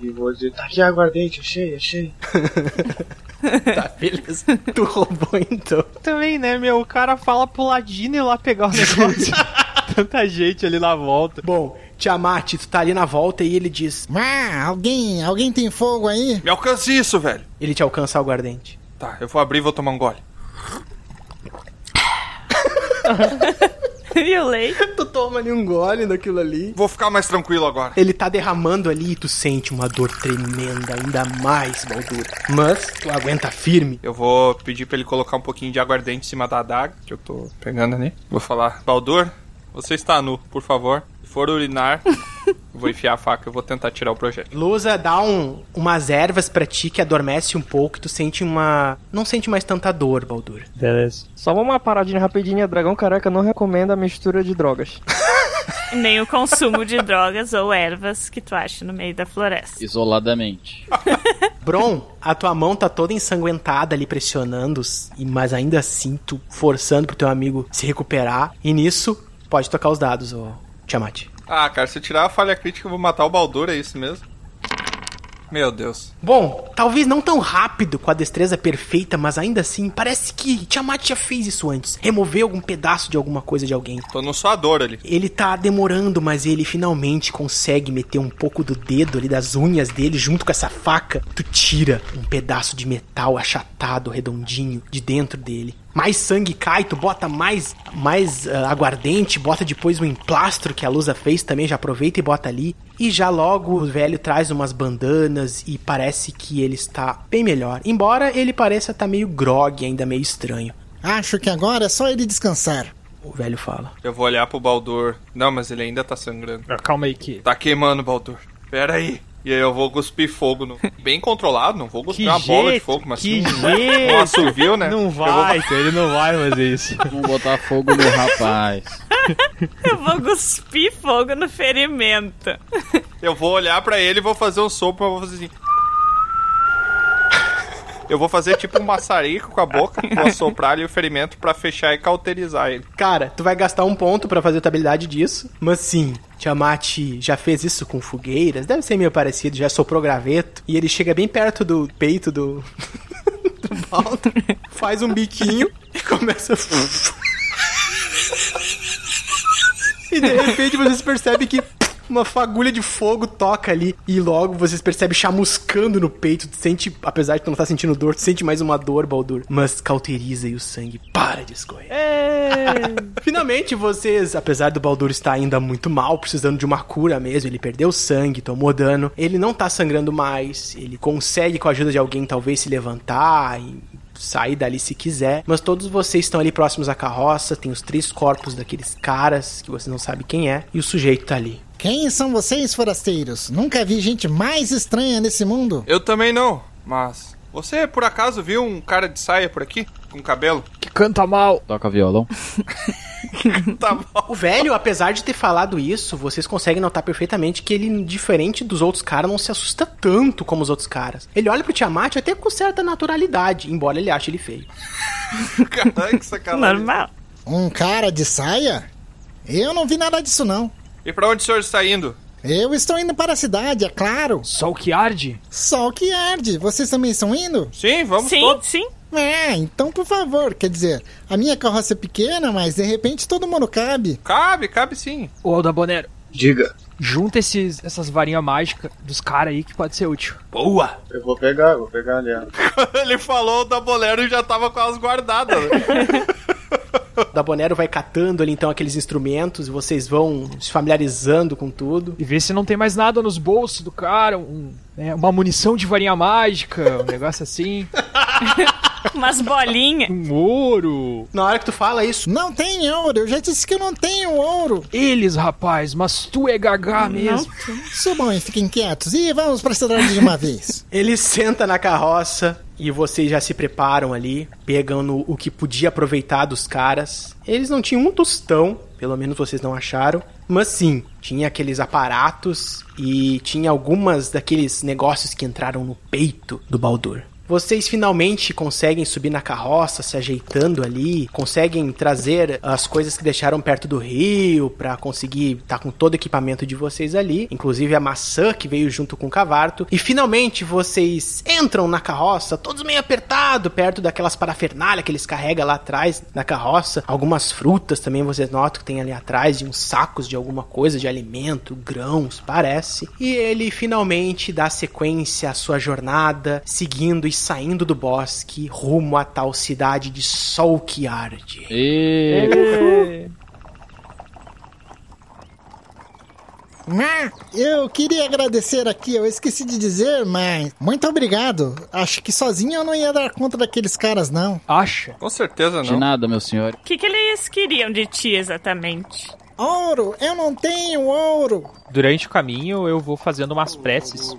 E vou dizer, tá aqui a aguardente, achei, achei. tá, beleza. Tu roubou então. Também, né, meu? O cara fala pro Ladino ir lá pegar o negócio. Tanta gente ali na volta. Bom, Tiamat, tu tá ali na volta e ele diz: Ah, alguém, alguém tem fogo aí? Me alcance isso, velho. Ele te alcança o aguardente. Tá, eu vou abrir e vou tomar um gole. e o leite? Tu toma ali um gole daquilo ali. Vou ficar mais tranquilo agora. Ele tá derramando ali e tu sente uma dor tremenda, ainda mais, Baldur. Mas tu aguenta firme. Eu vou pedir pra ele colocar um pouquinho de aguardente em cima da adaga, que eu tô pegando ali. Vou falar, Baldur, você está nu, por favor. For urinar, vou enfiar a faca e vou tentar tirar o projeto. Lusa dá um, umas ervas pra ti que adormece um pouco e tu sente uma. Não sente mais tanta dor, Baldur. Beleza. Só uma paradinha rapidinha, Dragão Careca não recomenda a mistura de drogas. Nem o consumo de drogas ou ervas que tu acha no meio da floresta. Isoladamente. Bron, a tua mão tá toda ensanguentada ali pressionando, e mas ainda assim tu forçando pro teu amigo se recuperar. E nisso, pode tocar os dados, ô Tiamat. Ah, cara, se eu tirar a falha crítica, eu vou matar o Baldur, é isso mesmo? Meu Deus. Bom, talvez não tão rápido, com a destreza perfeita, mas ainda assim, parece que Tiamat já fez isso antes. Removeu algum pedaço de alguma coisa de alguém. Tô no suador ali. Ele tá demorando, mas ele finalmente consegue meter um pouco do dedo ali, das unhas dele, junto com essa faca. Tu tira um pedaço de metal achatado, redondinho, de dentro dele. Mais sangue cai, tu bota mais, mais ah, aguardente, bota depois o emplastro que a Lusa fez também, já aproveita e bota ali. E já logo o velho traz umas bandanas e parece que ele está bem melhor. Embora ele pareça estar meio grog, ainda meio estranho. Acho que agora é só ele descansar. O velho fala. Eu vou olhar pro Baldur. Não, mas ele ainda tá sangrando. Ah, Calma aí que. Tá queimando, Baldur. Pera aí. E aí eu vou cuspir fogo no... Bem controlado, não vou cuspir Que uma bola de jeito, fogo, mas que sim um- jeito. um assovio, né? Não vai, cara, ele não vai fazer isso. Vamos botar fogo no rapaz. Eu vou cuspir fogo no ferimento. Eu vou olhar pra ele e vou fazer um sopro, mas eu vou fazer assim. Eu vou fazer tipo um maçarico com a boca, vou soprar ali o ferimento pra fechar e cauterizar ele. Cara, tu vai gastar um ponto pra fazer a tua habilidade disso, mas sim, Tiamat já fez isso com fogueiras, deve ser meio parecido, já soprou graveto, e ele chega bem perto do peito do. do Baldur, faz um biquinho e começa. a- E de repente vocês percebem que uma fagulha de fogo toca ali e logo vocês percebem chamuscando no peito. Sente, apesar de tu não estar sentindo dor, tu sente mais uma dor, Baldur. Mas cauteriza e o sangue para de escorrer. Finalmente vocês, apesar do Baldur estar ainda muito mal, precisando de uma cura mesmo, ele perdeu sangue, tomou dano, ele não tá sangrando mais, ele consegue com a ajuda de alguém talvez se levantar e sair dali se quiser, mas todos vocês estão ali próximos à carroça, tem os três corpos daqueles caras que você não sabe quem é, e o sujeito tá ali. Quem são vocês, forasteiros? Nunca vi gente mais estranha nesse mundo. Eu também não, mas. Você por acaso viu um cara de saia por aqui? Com cabelo? Que canta mal. Toca violão. Tá. O velho, apesar de ter falado isso, vocês conseguem notar perfeitamente que ele, diferente dos outros caras, não se assusta tanto como os outros caras. Ele olha pro Tiamat até com certa naturalidade, embora ele ache ele feio. Caralho, que sacanagem. Normal. Um cara de saia? Eu não vi nada disso, não. E pra onde o senhor está indo? Eu estou indo para a cidade, é claro. Sol que arde. Sol que arde. Vocês também estão indo? Sim, vamos Sim, todos. sim. É, então por favor, quer dizer, a minha carroça é pequena, mas de repente todo mundo cabe. Cabe, cabe sim. Ô, Aldabonero, Diga. junta esses, essas varinhas mágicas dos caras aí que pode ser útil. Boa! Eu vou pegar, eu vou pegar ali. ó. Quando ele falou da bolero e já tava com elas guardadas. né? O Dabonero vai catando ali então aqueles instrumentos e vocês vão se familiarizando com tudo. E ver se não tem mais nada nos bolsos do cara, um, né, uma munição de varinha mágica, um negócio assim, Umas bolinhas. um ouro. Na hora que tu fala isso, Não tem ouro, eu já disse que eu não tenho ouro. Eles, rapaz, mas tu é gagá mesmo. Subam e fiquem quietos e vamos para a cidade de uma vez. ele senta na carroça e vocês já se preparam ali, pegando o que podia aproveitar dos caras. Eles não tinham um tostão, pelo menos vocês não acharam. Mas sim, tinha aqueles aparatos e tinha algumas daqueles negócios que entraram no peito do Baldur. Vocês finalmente conseguem subir na carroça, se ajeitando ali, conseguem trazer as coisas que deixaram perto do rio pra conseguir estar com todo o equipamento de vocês ali, inclusive a maçã que veio junto com o cavarto. E finalmente vocês entram na carroça, todos meio apertado, perto daquelas parafernália que eles carregam lá atrás na carroça. Algumas frutas também vocês notam que tem ali atrás, de uns sacos de alguma coisa, de alimento, grãos, parece. E ele finalmente dá sequência à sua jornada, seguindo e saindo do bosque rumo à tal cidade de Sol que arde. E... Ah, eu queria agradecer aqui, eu esqueci de dizer, mas muito obrigado. Acho que sozinho eu não ia dar conta daqueles caras, não. Acha? Com certeza De não. nada, meu senhor. O que, que eles queriam de ti exatamente? Ouro, eu não tenho ouro. Durante o caminho eu vou fazendo umas preces.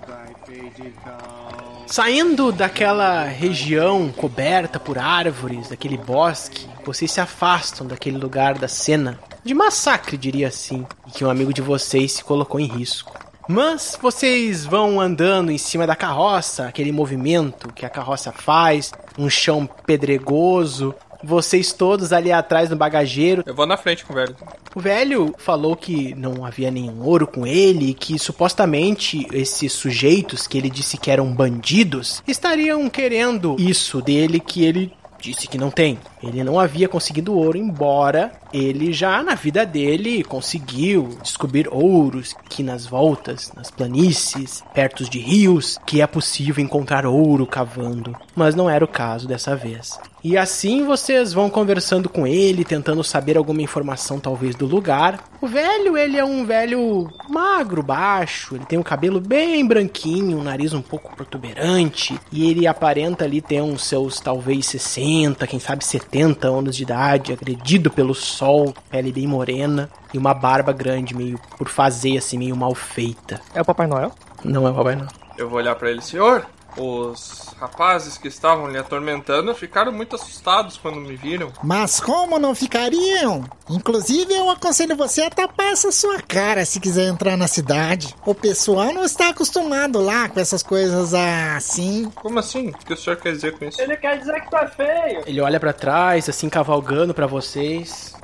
Saindo daquela região coberta por árvores, daquele bosque, vocês se afastam daquele lugar da cena de massacre, diria assim, e que um amigo de vocês se colocou em risco. Mas vocês vão andando em cima da carroça, aquele movimento que a carroça faz, um chão pedregoso, vocês todos ali atrás no bagageiro, Eu vou na frente com o velho. o velho falou que não havia nenhum ouro com ele, que supostamente esses sujeitos que ele disse que eram bandidos estariam querendo isso dele que ele disse que não tem. Ele não havia conseguido ouro, embora ele já na vida dele conseguiu descobrir ouros que nas voltas, nas planícies, perto de rios, que é possível encontrar ouro cavando. Mas não era o caso dessa vez. E assim vocês vão conversando com ele, tentando saber alguma informação talvez do lugar. O velho, ele é um velho magro, baixo, ele tem o cabelo bem branquinho, um nariz um pouco protuberante, e ele aparenta ali ter uns seus talvez 60, quem sabe 70 anos de idade, agredido pelo sol, pele bem morena e uma barba grande, meio por fazer assim, meio mal feita. É o Papai Noel? Não é o papai não. Eu vou olhar pra ele, senhor. Os rapazes que estavam lhe atormentando ficaram muito assustados quando me viram. Mas como não ficariam? Inclusive, eu aconselho você a tapar essa sua cara se quiser entrar na cidade. O pessoal não está acostumado lá com essas coisas assim. Como assim? O que o senhor quer dizer com isso? Ele quer dizer que tá feio. Ele olha pra trás, assim, cavalgando pra vocês.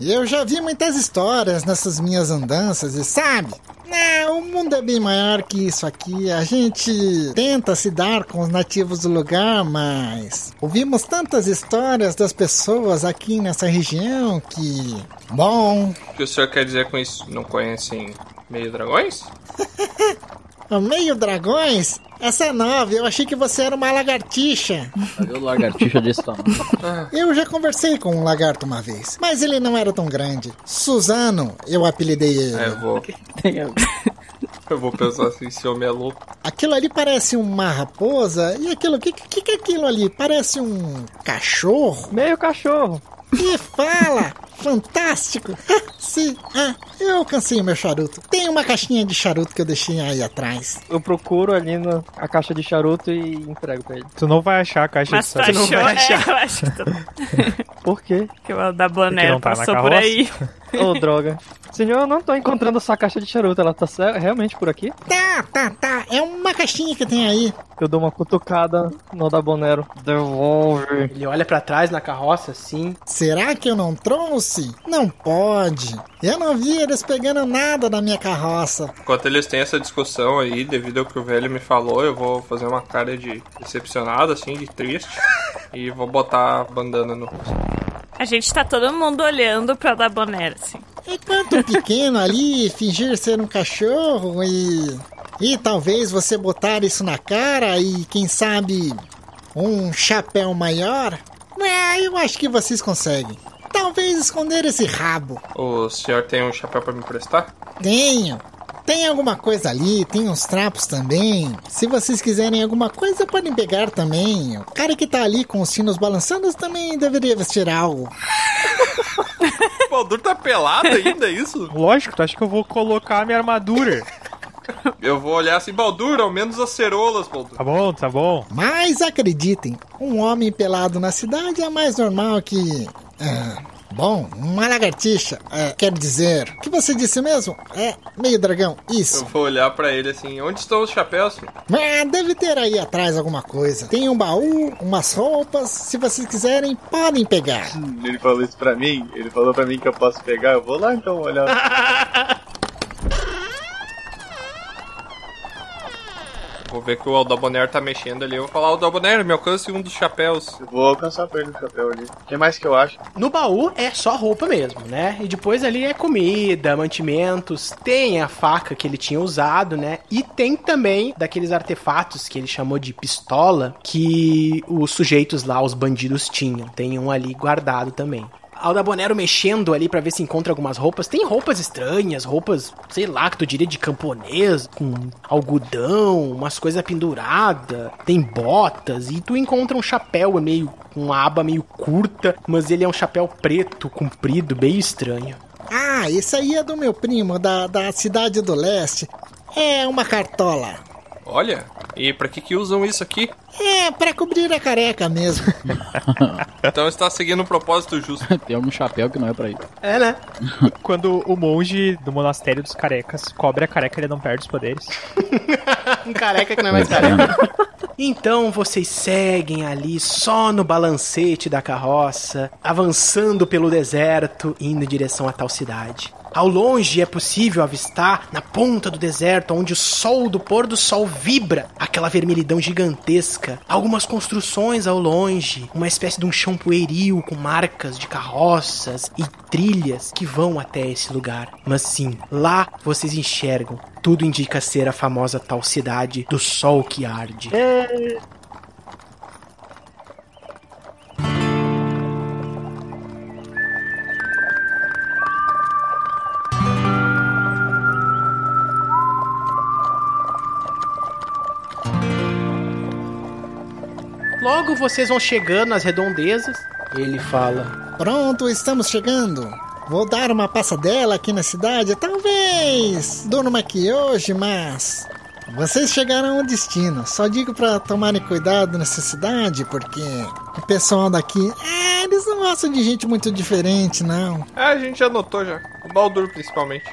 Eu já vi muitas histórias nessas minhas andanças e sabe? Não, o mundo é bem maior que isso aqui. A gente tenta se dar com os nativos do lugar, mas ouvimos tantas histórias das pessoas aqui nessa região que. Bom, O que o senhor quer dizer com isso? Não conhecem meio dragões? meio dragões? Essa é nova, eu achei que você era uma lagartixa. Cadê o lagartixa desse tamanho? Eu já conversei com um lagarto uma vez, mas ele não era tão grande. Suzano, eu apelidei ele. É, eu vou. Eu vou pensar assim, esse homem é louco. Aquilo ali parece uma raposa. E aquilo, o que, que, que é aquilo ali? Parece um cachorro? Meio cachorro. E fala! Fantástico! Sim, ah, eu cansei o meu charuto. Tem uma caixinha de charuto que eu deixei aí atrás. Eu procuro ali na a caixa de charuto e entrego pra ele. Tu não vai achar a caixa Mas de tu sapato. achou? É, eu acho que tu... Por quê? que o da Porque Bonero não tá passou por aí. Ô, droga. Senhor, eu não tô encontrando essa caixa de charuto. Ela tá realmente por aqui? Tá, tá, tá. É uma caixinha que tem aí. Eu dou uma cutucada no da Bonero. Devolve. Ele olha pra trás na carroça assim. Será que eu não trouxe? Não pode. Eu não vi eles pegando nada da minha carroça. Enquanto eles têm essa discussão aí, devido ao que o velho me falou, eu vou fazer uma cara de decepcionado, assim, de triste. e vou botar a bandana no rosto. A gente tá todo mundo olhando pra da Bonero, assim. Enquanto pequeno ali, fingir ser um cachorro e. E talvez você botar isso na cara e, quem sabe, um chapéu maior? É, eu acho que vocês conseguem. Talvez esconder esse rabo. O senhor tem um chapéu pra me emprestar? Tenho. Tem alguma coisa ali, tem uns trapos também. Se vocês quiserem alguma coisa, podem pegar também. O cara que tá ali com os sinos balançando também deveria vestir algo. O Baldur tá pelado ainda, é isso? Lógico, tu acha que eu vou colocar a minha armadura? Eu vou olhar assim, Baldur, ao menos as cerolas, Baldur. Tá bom, tá bom. Mas acreditem, um homem pelado na cidade é mais normal que. ah, bom, uma lagartixa. É, quero dizer. O que você disse mesmo? É, meio dragão. Isso. Eu vou olhar pra ele assim, onde estão os chapéus? filho? Ah, deve ter aí atrás alguma coisa. Tem um baú, umas roupas. Se vocês quiserem, podem pegar. Ele falou isso pra mim, ele falou pra mim que eu posso pegar, eu vou lá então olhar. Vou ver que o Aldabonero tá mexendo ali. Eu vou falar, Aldabonero, me alcance um dos chapéus. Eu vou alcançar pra ele no chapéu ali. O que mais que eu acho? No baú é só roupa mesmo, né? E depois ali é comida, mantimentos. Tem a faca que ele tinha usado, né? E tem também daqueles artefatos que ele chamou de pistola que os sujeitos lá, os bandidos, tinham. Tem um ali guardado também. Aldabonero mexendo ali pra ver se encontra algumas roupas. Tem roupas estranhas, roupas, sei lá, que tu diria de camponês, com algodão, umas coisas penduradas. Tem botas e tu encontra um chapéu meio com aba meio curta, mas ele é um chapéu preto, comprido, bem estranho. Ah, esse aí é do meu primo, da, da cidade do leste. É uma cartola. Olha, e pra que que usam isso aqui? É, pra cobrir a careca mesmo. Então está seguindo um propósito justo. Tem algum chapéu que não é pra ir. É, né? Quando o monge do monastério dos carecas cobre a careca, ele não perde os poderes. um careca que não é mais careca. Então vocês seguem ali só no balancete da carroça, avançando pelo deserto, indo em direção a tal cidade. Ao longe é possível avistar, na ponta do deserto, onde o sol do pôr do sol vibra, aquela vermelhidão gigantesca. Algumas construções ao longe, uma espécie de um chão pueril com marcas de carroças e trilhas que vão até esse lugar. Mas sim, lá vocês enxergam. Tudo indica ser a famosa tal cidade do sol que arde. Logo vocês vão chegando nas redondezas. Ele fala: Pronto, estamos chegando. Vou dar uma passadela aqui na cidade. Talvez durma aqui hoje, mas. Vocês chegarão ao destino. Só digo pra tomarem cuidado nessa cidade, porque o pessoal daqui. É, eles não gostam de gente muito diferente, não. Ah, a gente já notou já. O Baldur, principalmente.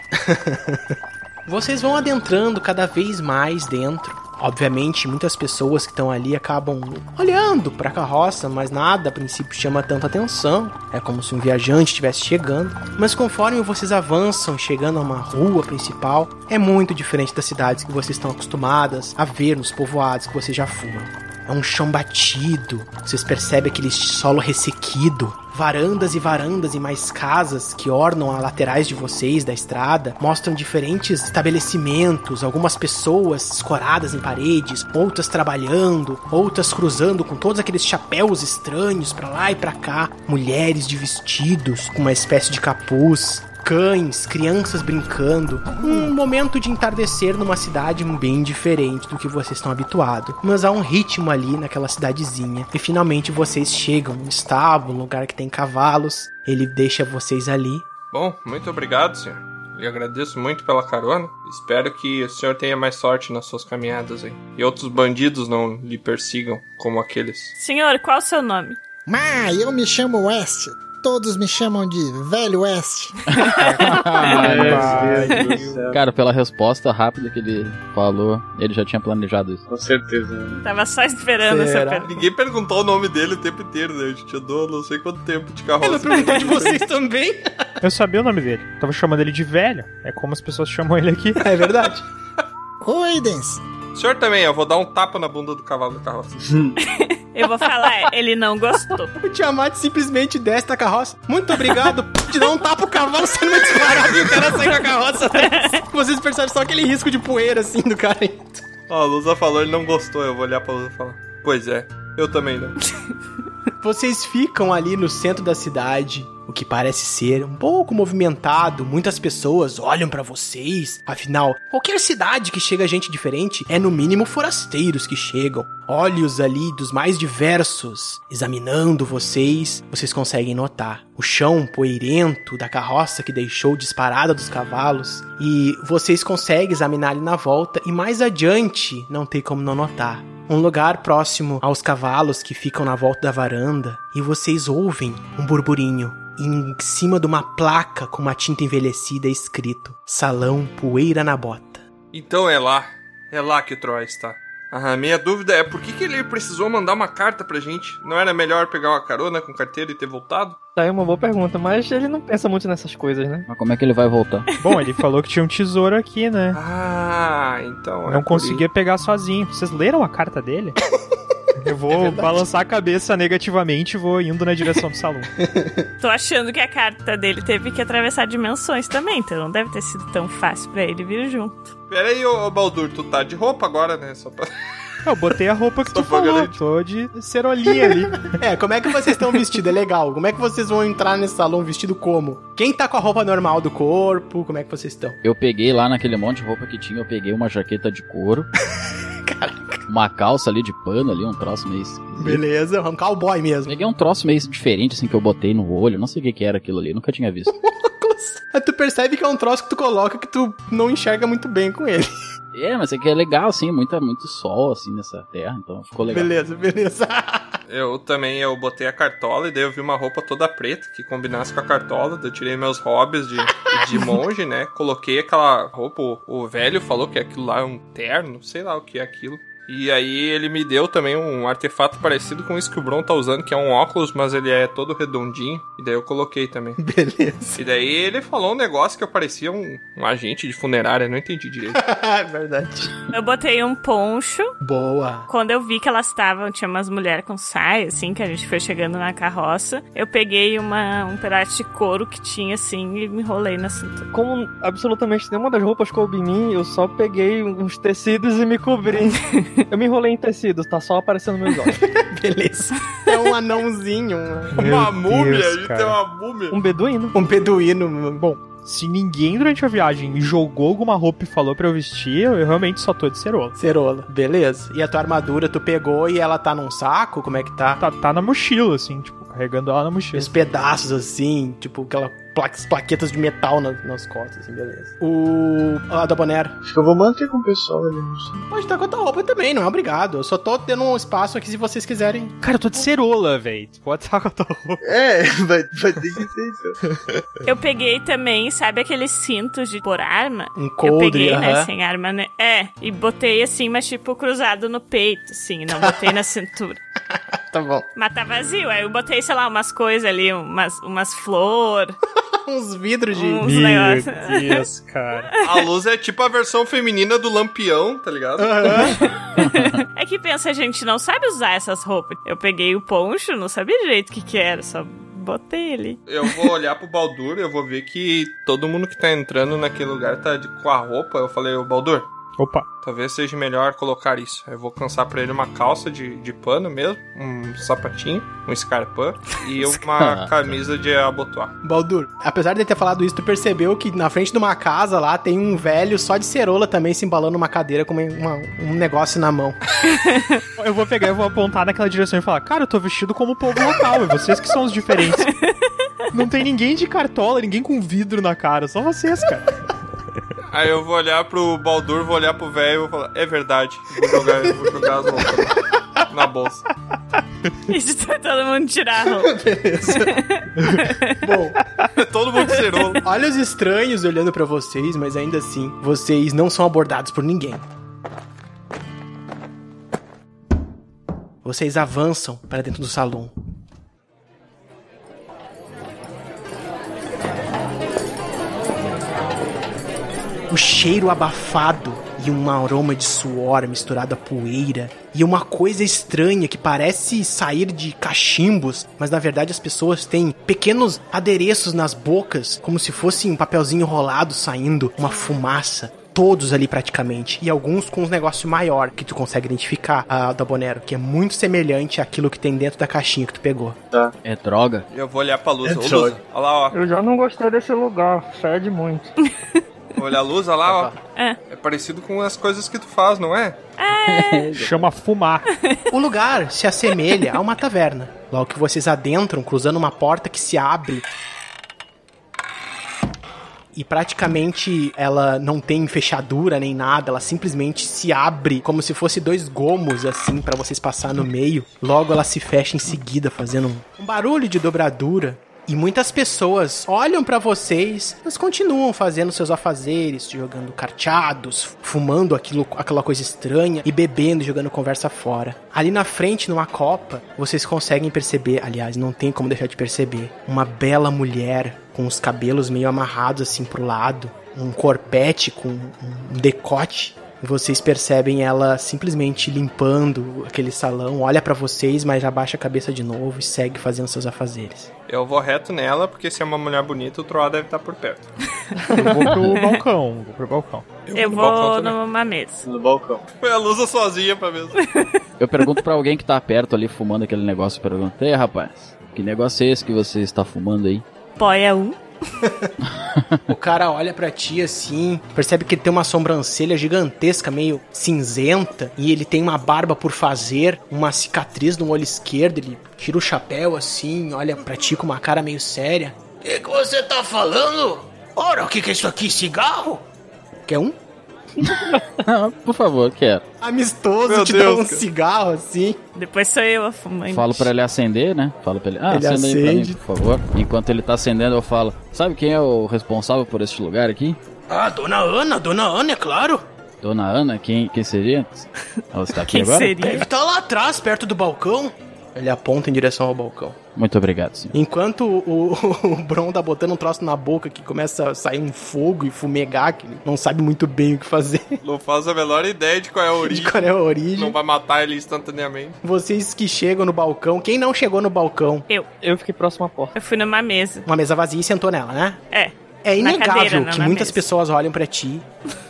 Vocês vão adentrando cada vez mais dentro. Obviamente, muitas pessoas que estão ali acabam olhando para a carroça, mas nada a princípio chama tanta atenção. É como se um viajante estivesse chegando. Mas conforme vocês avançam, chegando a uma rua principal, é muito diferente das cidades que vocês estão acostumadas a ver nos povoados que vocês já foram. É um chão batido, vocês percebem aquele solo ressequido, varandas e varandas e mais casas que ornam as laterais de vocês da estrada, mostram diferentes estabelecimentos, algumas pessoas escoradas em paredes, outras trabalhando, outras cruzando com todos aqueles chapéus estranhos pra lá e pra cá, mulheres de vestidos com uma espécie de capuz, cães, crianças brincando. Um momento de entardecer numa cidade bem diferente do que vocês estão habituados. Mas há um ritmo ali naquela cidadezinha. E finalmente vocês chegam num estábulo, um lugar que tem cavalos. Ele deixa vocês ali. Bom, muito obrigado, senhor. Lhe agradeço muito pela carona. Espero que o senhor tenha mais sorte nas suas caminhadas aí. E outros bandidos não lhe persigam como aqueles. Senhor, qual o seu nome? Ma, eu me chamo West. Todos me chamam de Velho West. Cara, pela resposta rápida que ele falou, ele já tinha planejado isso. Com certeza. Tava só esperando essa Será? pergunta. Ninguém perguntou o nome dele o tempo inteiro, né? A gente andou não sei quanto tempo de carroça. Ela perguntou de vocês também? Eu sabia o nome dele. Tava chamando ele de velho. É como as pessoas chamam ele aqui. É verdade. Oi, Dens. O senhor também, eu vou dar um tapa na bunda do cavalo da carroça. Eu vou falar, ele não gostou. O Tiamat simplesmente desce da carroça. Muito obrigado. Te dá um tapa o cavalo sendo muito disparado e o cara sai com a carroça. Vocês percebem só aquele risco de poeira assim do cara. Ó, a Lusa falou, ele não gostou. Eu vou olhar pra Lusa e falar. Pois é, eu também não. Vocês ficam ali no centro da cidade, o que parece ser um pouco movimentado. Muitas pessoas olham pra vocês. Afinal, qualquer cidade que chega gente diferente é no mínimo forasteiros que chegam. Olhos ali dos mais diversos, examinando vocês, vocês conseguem notar o chão poeirento da carroça que deixou disparada dos cavalos e vocês conseguem examinar ali na volta e mais adiante não tem como não notar um lugar próximo aos cavalos que ficam na volta da varanda e vocês ouvem um burburinho. Em cima de uma placa com uma tinta envelhecida é escrito: Salão Poeira na Bota. Então é lá. É lá que o Troy está. A minha dúvida é por que, que ele precisou mandar uma carta pra gente? Não era melhor pegar uma carona com carteira e ter voltado? Tá aí uma boa pergunta, mas ele não pensa muito nessas coisas, né? Mas como é que ele vai voltar? Bom, ele falou que tinha um tesouro aqui, né? Ah, então é Não por conseguia pegar sozinho. Vocês leram a carta dele? Eu vou balançar a cabeça negativamente e vou indo na direção do salão. Tô achando que a carta dele teve que atravessar dimensões também, então não deve ter sido tão fácil pra ele vir junto. Pera aí, ô, ô Baldur, tu tá de roupa agora, né? Só pra... Eu botei a roupa que Só tu falou. Tô de cerolinha ali. É, como é que vocês estão vestidos? É legal. Como é que vocês vão entrar nesse salão vestido como? Quem tá com a roupa normal do corpo? Como é que vocês estão? Eu peguei lá naquele monte de roupa que tinha, eu peguei uma jaqueta de couro. Uma calça ali de pano ali, um troço meio. esquisito. Beleza, um cowboy mesmo. Peguei um troço meio diferente, assim, que eu botei no olho. Não sei o que, que era aquilo ali, nunca tinha visto. Aí tu percebe que é um troço que tu coloca que tu não enxerga muito bem com ele. É, mas é que é legal, assim, muita, muito sol, assim, nessa terra, então ficou legal. Beleza, beleza. Eu também, eu botei a cartola e daí eu vi uma roupa toda preta que combinasse com a cartola. daí Eu tirei meus hobbies de, de monge, né? Coloquei aquela roupa, o, o velho falou que aquilo lá é um terno, sei lá o que é aquilo. E aí ele me deu também um artefato parecido com isso que o Bron tá usando, que é um óculos, mas ele é todo redondinho. E daí eu coloquei também. Beleza. E daí ele falou um negócio que eu parecia um, um agente de funerária, não entendi direito. É verdade. Eu botei um poncho. Boa. Quando eu vi que elas estavam, tinha umas mulheres com saia, assim, que a gente foi chegando na carroça. Eu peguei uma, um pedaço de couro que tinha, assim, e me enrolei na cintura. Como absolutamente nenhuma das roupas coube em mim, eu só peguei uns tecidos e me cobri. eu me enrolei em tecidos, tá só aparecendo meus olhos. Beleza. É um anãozinho. um- uma múmia, Deus, a gente cara. tem uma múmia. Um beduíno. Um beduíno. Bom, Se ninguém durante a viagem me jogou alguma roupa e falou pra eu vestir, eu eu realmente só tô de cerola. cerola. Beleza. E a tua armadura tu pegou e ela tá num saco? Como é que tá? Tá, tá na mochila, assim, tipo, carregando ela na mochila. Os pedaços assim, tipo aquela pla- plaquetas de metal na- nas costas, assim, beleza. O. A da Bonera. Acho que eu vou manter com o pessoal ali. não sei. Pode estar com a tua roupa também, não é obrigado. Eu só tô tendo um espaço aqui se vocês quiserem. Cara, eu tô de cerola, velho. Pode estar com a tua roupa. É, vai, vai ter que ser isso. Eu peguei também, sabe aqueles cintos de por arma? Um Eu coldre, peguei, né, aham. sem arma, né? É, e botei assim, mas tipo cruzado no peito, assim, não botei na cintura. Tá bom. Mas tá vazio, aí eu botei, sei lá, umas coisas ali, umas, umas flores, Uns vidros de. uns Meu negócios. Deus, cara. A luz é tipo a versão feminina do lampião, tá ligado? É que pensa, a gente não sabe usar essas roupas. Eu peguei o poncho, não sabia direito o que que era, só botei ali. Eu vou olhar pro Baldur, eu vou ver que todo mundo que tá entrando naquele lugar tá de, com a roupa. Eu falei, ô Baldur, Opa. talvez seja melhor colocar isso. Eu vou cansar pra ele uma calça de, de pano mesmo, um sapatinho, um escarpão e uma camisa de abotoar. Baldur, apesar de ele ter falado isso, tu percebeu que na frente de uma casa lá tem um velho só de cerola também se embalando numa cadeira com uma- um negócio na mão. Eu vou pegar e vou apontar naquela direção e falar, cara, eu tô vestido como o povo local, e vocês que são os diferentes. Não tem ninguém de cartola, ninguém com vidro na cara, só vocês, cara. Aí eu vou olhar pro Baldur, vou olhar pro velho e vou falar, é verdade, vou jogar, vou jogar as roupas na bolsa. Isso tá todo mundo tirar a roupa. Bom, Todo mundo cerou. olha os estranhos olhando pra vocês, mas ainda assim, vocês não são abordados por ninguém. Vocês avançam para dentro do salão. O cheiro abafado e um aroma de suor misturado a poeira e uma coisa estranha que parece sair de cachimbos, mas na verdade as pessoas têm pequenos adereços nas bocas, como se fosse um papelzinho enrolado saindo, uma fumaça. Todos ali praticamente. E alguns com um negócio maior que tu consegue identificar, a da Bonero, que é muito semelhante àquilo que tem dentro da caixinha que tu pegou. É droga. Eu vou olhar pra luz. É Ô, olha lá, ó. Eu já não gostei desse lugar, fede muito. Vou olhar a luz, olha lá, ó. É. É parecido com as coisas que tu faz, não é? Chama fumar. O lugar se assemelha a uma taverna. Logo que vocês adentram, cruzando uma porta que se abre. E praticamente ela não tem fechadura nem nada, ela simplesmente se abre como se fosse dois gomos assim pra vocês passar no meio. Logo ela se fecha em seguida, fazendo um barulho de dobradura. E muitas pessoas olham pra vocês, mas continuam fazendo seus afazeres, jogando carteados, fumando aquilo, aquela coisa estranha e bebendo, jogando conversa fora. Ali na frente, numa copa, vocês conseguem perceber, aliás, não tem como deixar de perceber, uma bela mulher com os cabelos meio amarrados assim pro lado, um corpete com um decote vocês percebem ela simplesmente limpando aquele salão, olha pra vocês, mas abaixa a cabeça de novo e segue fazendo seus afazeres. Eu vou reto nela, porque se é uma mulher bonita, o Troá deve estar por perto. Eu vou pro balcão, vou pro balcão. Eu balcão vou também. numa mesa. No balcão. Foi a Lusa sozinha pra mesmo. Eu pergunto pra alguém que tá perto ali fumando aquele negócio, eu pergunto, ei rapaz, que negócio é esse que você está fumando aí? Poia um. O cara olha pra ti assim, percebe que ele tem uma sobrancelha gigantesca, meio cinzenta, e ele tem uma barba por fazer, uma cicatriz no olho esquerdo. Ele tira o chapéu assim, olha pra ti com uma cara meio séria. O que, que você tá falando? Ora, o que, que é isso aqui? Cigarro? Quer um? Por favor, quero. Amistoso, Meu te Deus, dá um cara. cigarro assim. Depois sou eu a fumante. Falo pra ele acender, né? Falo pra ele, ah, Ele acenda aí pra acende. mim, por favor. Enquanto ele tá acendendo, eu falo, sabe quem é o responsável por este lugar aqui? Ah, dona Ana, dona Ana, é claro. Dona Ana, quem, quem seria? Ela está aqui Quem agora? seria? Deve estar lá atrás, perto do balcão. Ele aponta em direção ao balcão. Muito obrigado, senhor. Enquanto o, o, o Bron tá botando um troço na boca que começa a sair um fogo e fumegar, que ele não sabe muito bem o que fazer. Não faz a menor ideia de qual é a De origem. qual é a origem. Não vai matar ele instantaneamente. Vocês que chegam no balcão, quem não chegou no balcão? Eu. Eu fiquei próximo à porta. Eu fui numa mesa. Uma mesa vazia e sentou nela, né? É. É inegável cadeira, que muitas mesa. pessoas olham pra ti.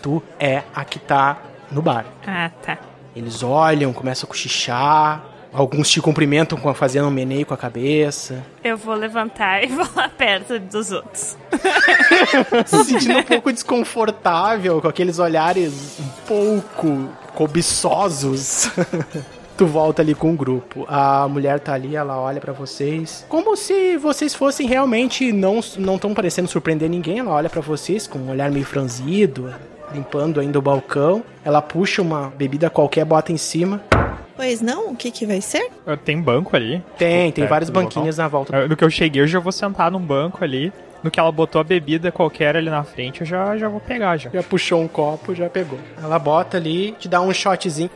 Tu é a que tá no bar. Ah, tá. Eles olham, começam a cochichar. Alguns te cumprimentam com fazendo um meneio com a cabeça. Eu vou levantar e vou lá perto dos outros. se sentindo um pouco desconfortável, com aqueles olhares um pouco cobiçosos. Tu volta ali com o grupo. A mulher tá ali, ela olha pra vocês. Como se vocês fossem realmente não não tão parecendo surpreender ninguém. Ela olha pra vocês com um olhar meio franzido, limpando ainda o balcão. Ela puxa uma bebida qualquer, bota em cima. Pois não? O que que vai ser? Ah, Tem banco ali? Tem, tem Perto vários banquinhos na volta. No que eu cheguei, eu já vou sentar num banco ali. No que ela botou a bebida qualquer ali na frente, eu já, já vou pegar já. Já puxou um copo, já pegou. Ela bota ali, te dá um shotzinho.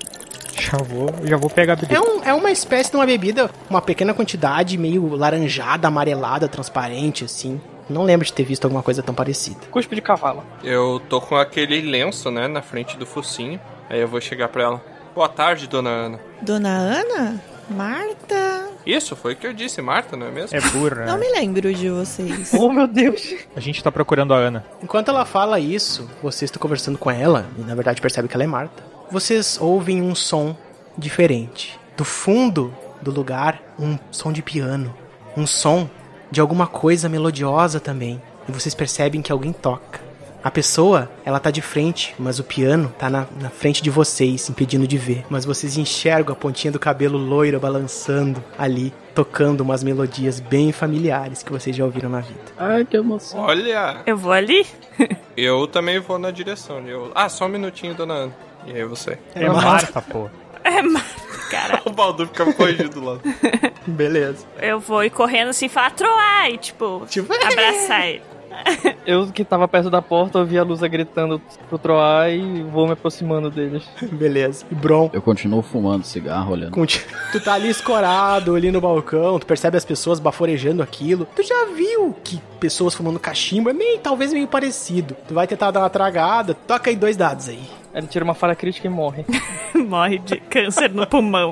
Já vou, já vou pegar a bebida. É, um, é uma espécie de uma bebida, uma pequena quantidade, meio laranjada, amarelada, transparente, assim. Não lembro de ter visto alguma coisa tão parecida. Cuspe de cavalo. Eu tô com aquele lenço, né, na frente do focinho. Aí eu vou chegar pra ela. Boa tarde, dona Ana. Dona Ana? Marta? Isso, foi o que eu disse, Marta, não é mesmo? É burra. Não me lembro de vocês. Oh, meu Deus. A gente tá procurando a Ana. Enquanto ela fala isso, vocês estão conversando com ela, e na verdade percebe que ela é Marta. Vocês ouvem um som diferente. Do fundo do lugar, um som de piano. Um som de alguma coisa melodiosa também. E vocês percebem que alguém toca. A pessoa, ela tá de frente, mas o piano tá na, na frente de vocês, impedindo de ver. Mas vocês enxergam a pontinha do cabelo loiro balançando ali, tocando umas melodias bem familiares que vocês já ouviram na vida. Ai, que emoção. Olha, Eu vou ali? eu também vou na direção. Eu... Ah, só um minutinho, dona Ana. E aí você? É Marta, pô. É, mas, cara, O Baldur fica corrigido lá. Beleza. eu vou ir correndo assim, falar troar e, tipo, Tipo, abraçar ele. Eu que tava perto da porta, ouvi a Lusa gritando pro Troar e vou me aproximando deles. Beleza. E Bron, Eu continuo fumando cigarro, olhando. conti- tu tá ali escorado, ali no balcão, tu percebe as pessoas baforejando aquilo. Tu já viu que pessoas fumando cachimbo é meio, talvez meio parecido. Tu vai tentar dar uma tragada, toca aí dois dados aí. Ele tira uma falha crítica e morre. Morre de câncer no pulmão.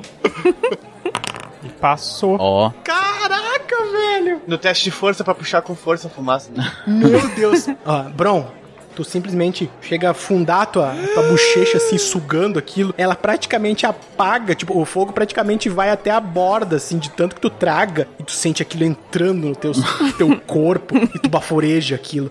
E passou. Ó, Caraca, velho! No teste de força pra puxar com força a fumaça. Meu Deus. Ó, Bron, tu simplesmente chega a afundar tua, tua bochecha assim, sugando aquilo. Ela praticamente apaga, tipo, o fogo praticamente vai até a borda, assim, de tanto que tu traga. E tu sente aquilo entrando no teu, teu corpo e tu baforeja aquilo.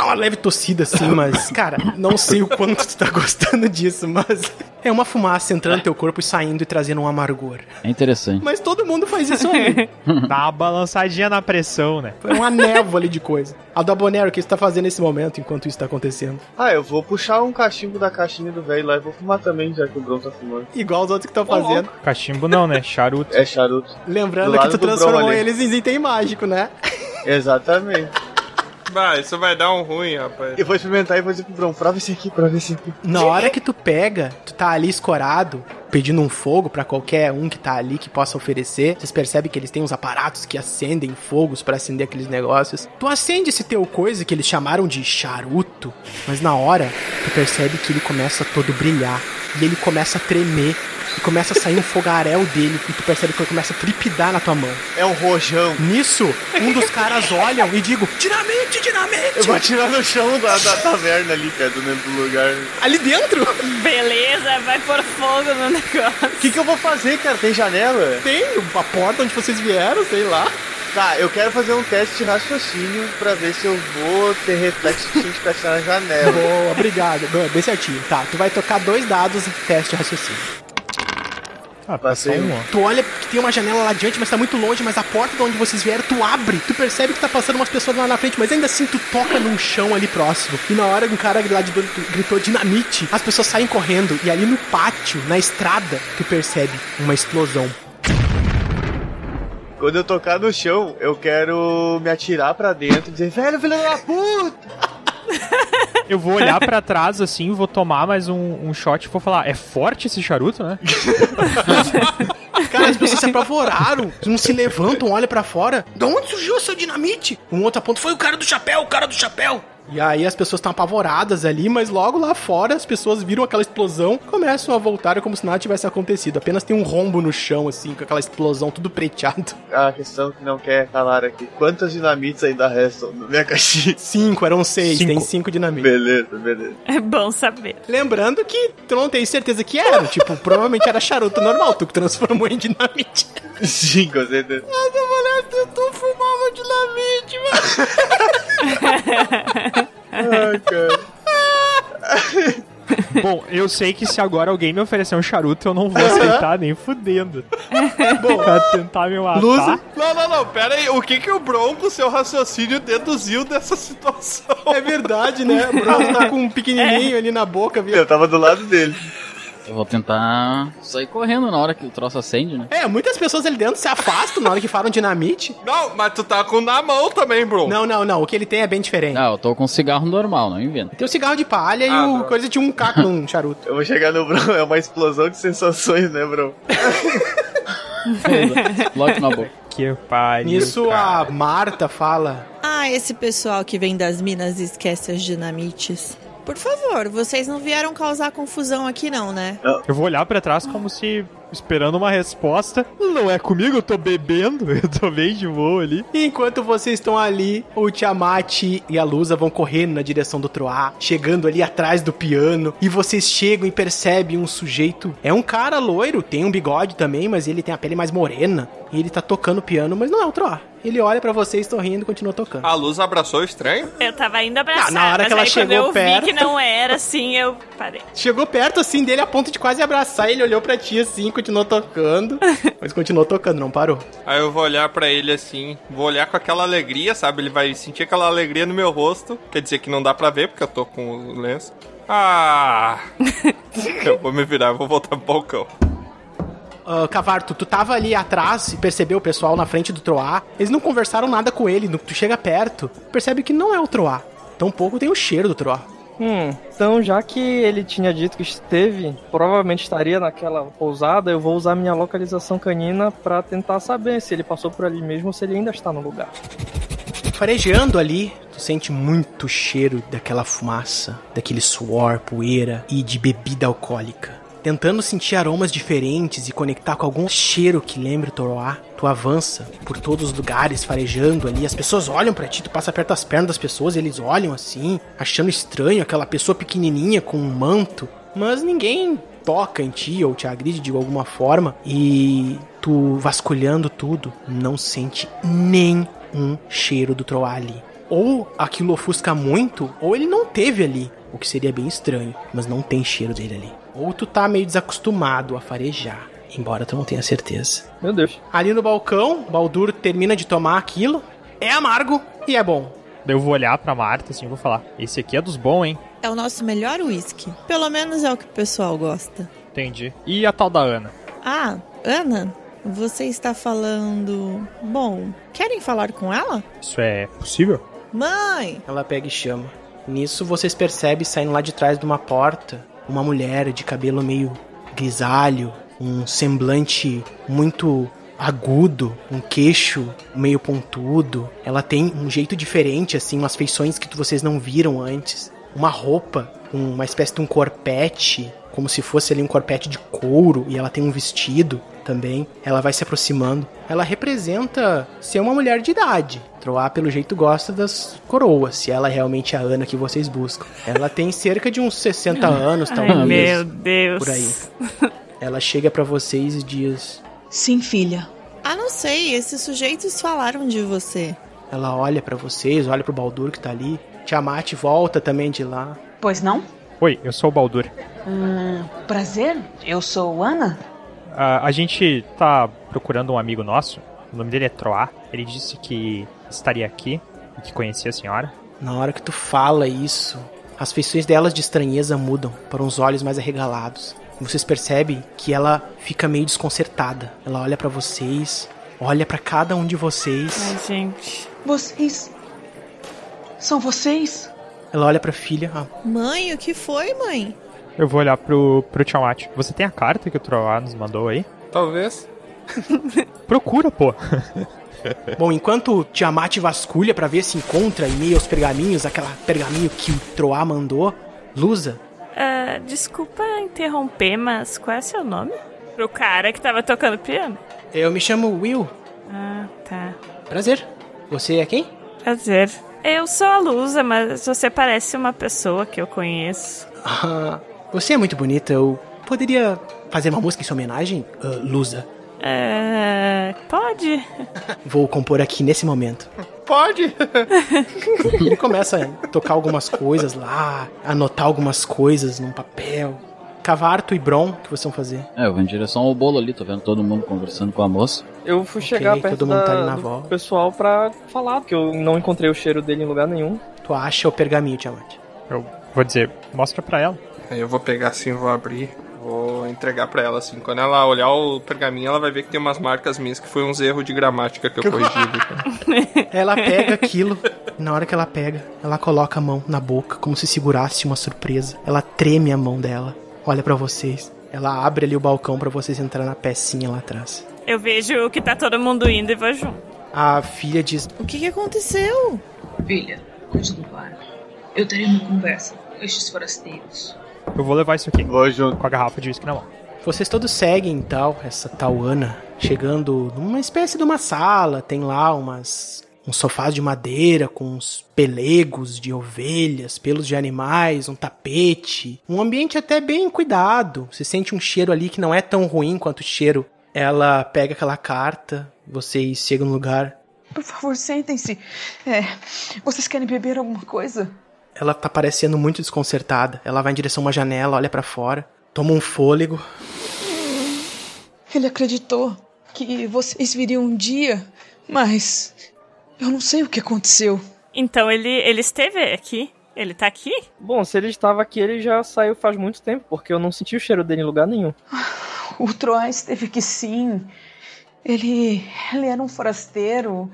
Dá uma leve tossida assim, mas, cara, não sei o quanto tu tá gostando disso, mas é uma fumaça entrando no teu corpo e saindo e trazendo um amargor. é interessante. Mas todo mundo faz isso aí. Dá uma balançadinha na pressão, né? Foi uma névoa ali de coisa. Aldo Abonero, o que você tá fazendo nesse momento enquanto isso tá acontecendo? Ah, eu vou puxar um cachimbo da caixinha do velho lá e vou fumar também, já que o Bron tá fumando. Igual os outros que estão fazendo. Cachimbo não, né? Charuto. É charuto. Lembrando Do que tu transformou eles em item mágico, né? Exatamente. Vai, isso vai dar um ruim, rapaz. Eu vou experimentar e vou dizer pro Bron, prova esse aqui, prova esse aqui. Na hora que tu pega, tu tá ali escorado, pedindo um fogo pra qualquer um que tá ali que possa oferecer. Vocês percebem que eles têm uns aparatos que acendem fogos pra acender aqueles negócios. Tu acende esse teu coisa que eles chamaram de charuto, mas na hora tu percebe que ele começa todo brilhar e ele começa a tremer. E começa a sair um fogaréu dele e tu percebe que ele começa a tripidar na tua mão. É um rojão. Nisso, um dos caras olham e digo: Dinamite, dinamite! Eu vou atirar no chão da, da taverna ali, cara, do dentro do lugar. Ali dentro? Beleza, vai pôr fogo no negócio. O que, que eu vou fazer, cara? Tem janela? Tem a porta onde vocês vieram, sei lá. Tá, eu quero fazer um teste de raciocínio pra ver se eu vou ter reflexo suficiente pra atirar na janela. Boa, obrigado. Bem certinho. Tá, tu vai tocar dois dados em teste de raciocínio. Ah, Passei passou um. Tu olha que tem uma janela lá adiante, mas tá muito longe, mas a porta de onde vocês vieram, tu abre. Tu percebe que tá passando umas pessoas lá na frente, mas ainda assim tu toca num chão ali próximo. E na hora que um cara lá de dentro gritou dinamite, as pessoas saem correndo. E ali no pátio, na estrada, tu percebe uma explosão. Quando eu tocar no chão, eu quero me atirar pra dentro e dizer, velho, filho da puta! Eu vou olhar pra trás assim, vou tomar mais um, um shot e vou falar: é forte esse charuto, né? Cara, as pessoas se apavoraram. Uns se levantam, olham pra fora. De onde surgiu o seu dinamite? Um outro aponta, foi o cara do chapéu, o cara do chapéu. E aí as pessoas estão apavoradas ali, mas logo lá fora as pessoas viram aquela explosão, começam a voltar como se nada tivesse acontecido. Apenas tem um rombo no chão, assim, com aquela explosão tudo preteado. A questão que não quer calar aqui. Quantas dinamites ainda restam na minha caixinha? Cinco, eram seis, Cinco. tem cinco dinamites. Beleza, beleza. É bom saber. Lembrando que tu não tem certeza que era. tipo, provavelmente era charuto normal, tu que transformou em dinamite. Sim, com certeza. Essa mulher tentou fumar uma dinamite, mano. Ai, cara. Bom, eu sei que se agora alguém me oferecer um charuto, eu não vou aceitar nem fudendo. Bom, pra tentar me matar. Lusa? Não, não, não, pera aí. O que que o Bronco, seu raciocínio, deduziu dessa situação? É verdade, né? O Bronco tá com um pequenininho ali na boca, viu? Eu tava do lado dele. Eu vou tentar sair correndo na hora que o troço acende, né? É, muitas pessoas ali dentro se afastam na hora que falam dinamite. Não, mas tu tá com na mão também, bro. Não, não, não. O que ele tem é bem diferente. Ah, eu tô com cigarro normal, não inventa. Tem o cigarro de palha e Ah, o não. coisa de um caco num charuto. Eu vou chegar no Bro, é uma explosão de sensações, né, Bro? Logo na boca. Que pariu. Nisso cara. a Marta fala: Ah, esse pessoal que vem das minas e esquece as dinamites. Por favor, vocês não vieram causar confusão aqui não, né? Eu vou olhar pra trás como se esperando uma resposta. Não é comigo, eu tô bebendo, eu tô bem de boa ali. E enquanto vocês estão ali, o Tiamat e a Lusa vão correndo na direção do Troá, chegando ali atrás do piano, e vocês chegam e percebem um sujeito. É um cara loiro, tem um bigode também, mas ele tem a pele mais morena. E ele tá tocando piano, mas não é o Troá. Ele olha pra vocês sorrindo e continua tocando. A luz abraçou o estranho? Eu tava indo abraçar, Ah, na hora mas que ela aí chegou quando eu perto- vi que não era assim, eu parei. Chegou perto assim dele a ponto de quase abraçar, ele olhou pra ti assim, continuou tocando, mas continuou tocando, não parou. Aí eu vou olhar pra ele assim, vou olhar com aquela alegria, sabe? Ele vai sentir aquela alegria no meu rosto. Quer dizer que não dá pra ver, porque eu tô com o lenço. Ah! eu vou me virar, vou voltar pro balcão. Ah, Cavarto, tu tava ali atrás e percebeu o pessoal na frente do Troá. Eles não conversaram nada com ele. No- Tu chega perto, percebe que não é o Troá. Tampouco tem o cheiro do Troá. Hum, então já que ele tinha dito que esteve, provavelmente estaria naquela pousada, eu vou usar minha localização canina pra tentar saber se ele passou por ali mesmo ou se ele ainda está no lugar. Farejando ali, tu sente muito cheiro daquela fumaça, daquele suor, poeira e de bebida alcoólica. Tentando sentir aromas diferentes e conectar com algum cheiro que lembre o Toroá, tu avança por todos os lugares, farejando ali. As pessoas olham pra ti, tu passa perto das pernas das pessoas, eles olham assim, achando estranho aquela pessoa pequenininha com um manto. Mas ninguém toca em ti ou te agride de alguma forma. E tu vasculhando tudo, não sente nem um cheiro do Troá ali. Ou aquilo ofusca muito, ou ele não teve ali, o que seria bem estranho, mas não tem cheiro dele ali. Ou tu tá meio desacostumado a farejar, embora tu não tenha certeza. Meu Deus. Ali no balcão, Baldur termina de tomar aquilo. É amargo e é bom. Daí eu vou olhar pra Marta assim e vou falar: Esse aqui é dos bons, hein? É o nosso melhor whisky. Pelo menos é o que o pessoal gosta. Entendi. E a tal da Ana? Ah, Ana, você está falando. Bom, querem falar com ela? Isso é possível? Mãe! Ela pega e chama. Nisso vocês percebem saindo lá de trás de uma porta uma mulher de cabelo meio grisalho, um semblante muito agudo, um queixo meio pontudo. Ela tem um jeito diferente, assim, umas feições que vocês não viram antes. Uma roupa, um- uma espécie de um corpete, como se fosse ali um corpete de couro, e ela tem um vestido também. Ela vai se aproximando. Ela representa ser uma mulher de idade. Troá, pelo jeito, gosta das coroas, se ela é realmente a Ana que vocês buscam. Ela tem cerca de uns 60 anos, Ai, talvez. meu Deus. Por aí. Ela chega pra vocês e diz: Sim, filha. Ah, não sei, esses sujeitos falaram de você. Ela olha pra vocês, olha pro Baldur que tá ali. Tiamat volta também de lá. Pois não? Oi, eu sou o Baldur. Hum, prazer, eu sou Ana. Ah, a gente tá procurando um amigo nosso. O nome dele é Troá. Ele disse que estaria aqui e que conhecia a senhora. Na hora que tu fala isso, as feições delas de estranheza mudam para uns olhos mais arregalados. E vocês percebem que ela fica meio desconcertada. Ela olha pra vocês, olha pra cada um de vocês. Ai, gente. Vocês. São vocês? Ela olha pra filha. ah, Mãe, o que foi, mãe? Eu vou olhar pro, pro Tiamat. Você tem a carta que o Troá nos mandou aí? Talvez. Procura, pô. Bom, enquanto Tiamat vasculha pra ver se encontra em meio aos pergaminhos aquela pergaminho que o Troá mandou, Lusa, Ah, desculpa interromper, mas qual é seu nome? Pro cara que tava tocando piano. eu me chamo Will. Ah, tá. Prazer. Você é quem? Prazer. Eu sou a Lusa, mas você parece uma pessoa que eu conheço. Ah, você é muito bonita. Eu poderia fazer uma música em sua homenagem, ah, Lusa? É. Pode? Vou compor aqui nesse momento. pode. Ele começa a tocar algumas coisas lá, anotar algumas coisas num papel. Cavarto e Bron, o que vocês vão fazer? É, eu vou em direção ao bolo ali, tô vendo todo mundo conversando com a moça. Eu fui chegar perto todo mundo da- tá ali na do volta. pessoal pra falar, porque eu não encontrei o cheiro dele em lugar nenhum. Tu acha o pergaminho, Tiamat? Eu vou dizer, mostra pra ela. Aí eu vou pegar assim, vou abrir, vou entregar pra ela assim. Quando ela olhar o pergaminho, ela vai ver que tem umas marcas minhas que foi uns erros de gramática que eu corrigi. Ela pega aquilo, e na hora que ela pega, ela coloca a mão na boca, como se segurasse uma surpresa. Ela treme a mão dela, olha pra vocês. Ela abre ali o balcão pra vocês entrar na pecinha lá atrás. Eu vejo que tá todo mundo indo e vou junto. A filha diz: O que, que aconteceu? Filha, do bar. Eu terei uma conversa com estes forasteiros. Eu vou levar isso aqui. Vou junto. Com a garrafa de uísque na mão. Vocês todos seguem tal, essa tal Ana, chegando numa espécie de uma sala, tem lá umas uns sofás de madeira com uns pelegos de ovelhas, pelos de animais, um tapete, um ambiente até bem cuidado. Você sente um cheiro ali que não é tão ruim quanto o cheiro. Ela pega aquela carta, vocês chegam no lugar, Por favor, sentem-se. É, vocês querem beber alguma coisa? Ela tá parecendo muito desconcertada. Ela vai em direção a uma janela, olha pra fora, toma um fôlego. Ele acreditou que vocês viriam um dia, mas eu não sei o que aconteceu. Então ele, ele esteve aqui? Ele tá aqui? Bom, se ele estava aqui, ele já saiu faz muito tempo, porque eu não senti o cheiro dele em lugar nenhum. O Troá esteve aqui sim. Ele, ele era um forasteiro,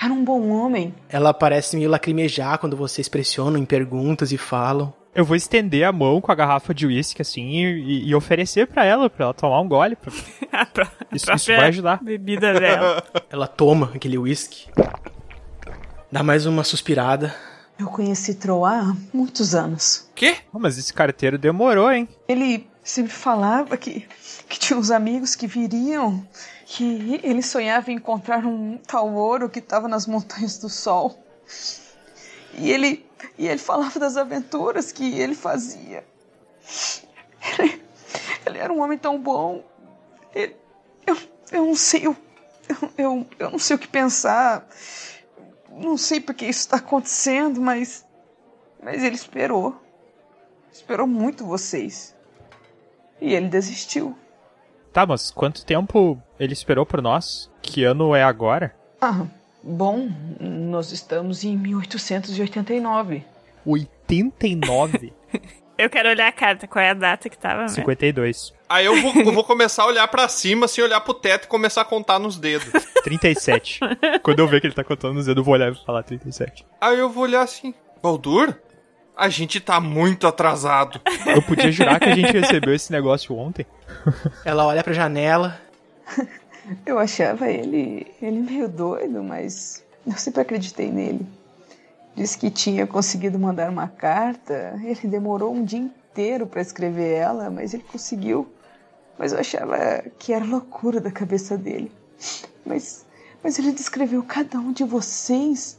era um bom homem. Ela parece meio lacrimejar quando vocês pressionam em perguntas e falam. Eu vou estender a mão com a garrafa de uísque, assim, e, e oferecer pra ela, pra ela tomar um gole. Pra... Isso, isso vai ajudar. Bebida dela. Ela toma aquele whisky, dá mais uma suspirada. Eu conheci Troá há muitos anos. Quê? mas esse carteiro demorou, hein? Ele sempre falava que, que tinha uns amigos que viriam, que ele sonhava em encontrar um tal ouro que estava nas montanhas do sol. E ele, e ele falava das aventuras que ele fazia. Ele, ele era um homem tão bom. Ele- eu, eu não sei, eu, eu, eu, eu não sei o que pensar. Não sei porque isso está acontecendo, mas, mas ele esperou. Esperou muito vocês. E ele desistiu. Tá, mas quanto tempo ele esperou por nós? Que ano é agora? Ah, bom, nós estamos em 1889. 89? Eu quero olhar a carta. Qual é a data que tava? mesmo? 52. Aí eu vou, eu vou começar a olhar pra cima, assim, olhar pro teto e começar a contar nos dedos. 37. Quando eu ver que ele tá contando nos dedos, eu vou olhar e falar 37. Aí eu vou olhar assim, Baldur? A gente tá muito atrasado. Eu podia jurar que a gente recebeu esse negócio ontem. Ela olha pra janela. Eu achava ele, ele meio doido, mas eu sempre acreditei nele. Disse que tinha conseguido mandar uma carta. Ele demorou um dia inteiro para escrever ela, mas ele conseguiu. Mas eu achava que era loucura da cabeça dele. Mas, mas ele descreveu cada um de vocês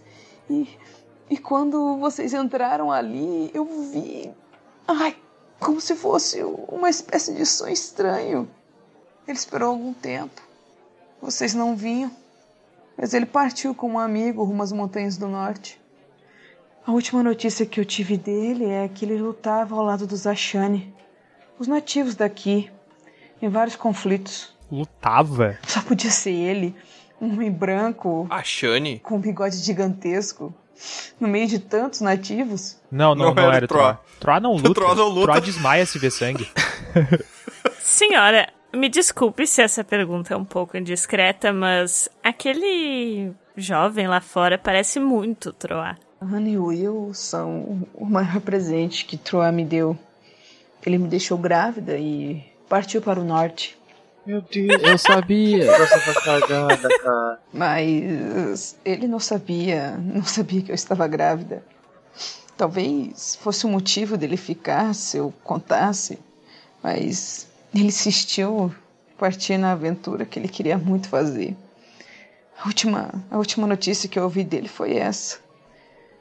e, e quando vocês entraram ali, eu vi. Ai, como se fosse uma espécie de sonho estranho. Ele esperou algum tempo. Vocês não vinham. Mas ele partiu com um amigo rumo às montanhas do norte. A última notícia que eu tive dele é que ele lutava ao lado dos Ashani, os nativos daqui, em vários conflitos. Lutava? Só podia ser ele, um homem branco, A Shani? com um bigode gigantesco, no meio de tantos nativos. Não, não, Não não, era. Troá. Troá não luta. Troá não luta. Troá desmaia se vê sangue. Senhora, me desculpe se essa pergunta é um pouco indiscreta, mas aquele jovem lá fora parece muito Troá. Ana e Will são o maior presente que Troa me deu. Ele me deixou grávida e partiu para o norte. Meu Deus. Eu sabia. Nossa, tá cagada, cara. Mas ele não sabia, não sabia que eu estava grávida. Talvez fosse o motivo dele ficar se eu contasse, mas ele insistiu partir na aventura que ele queria muito fazer. A última, a última notícia que eu ouvi dele foi essa.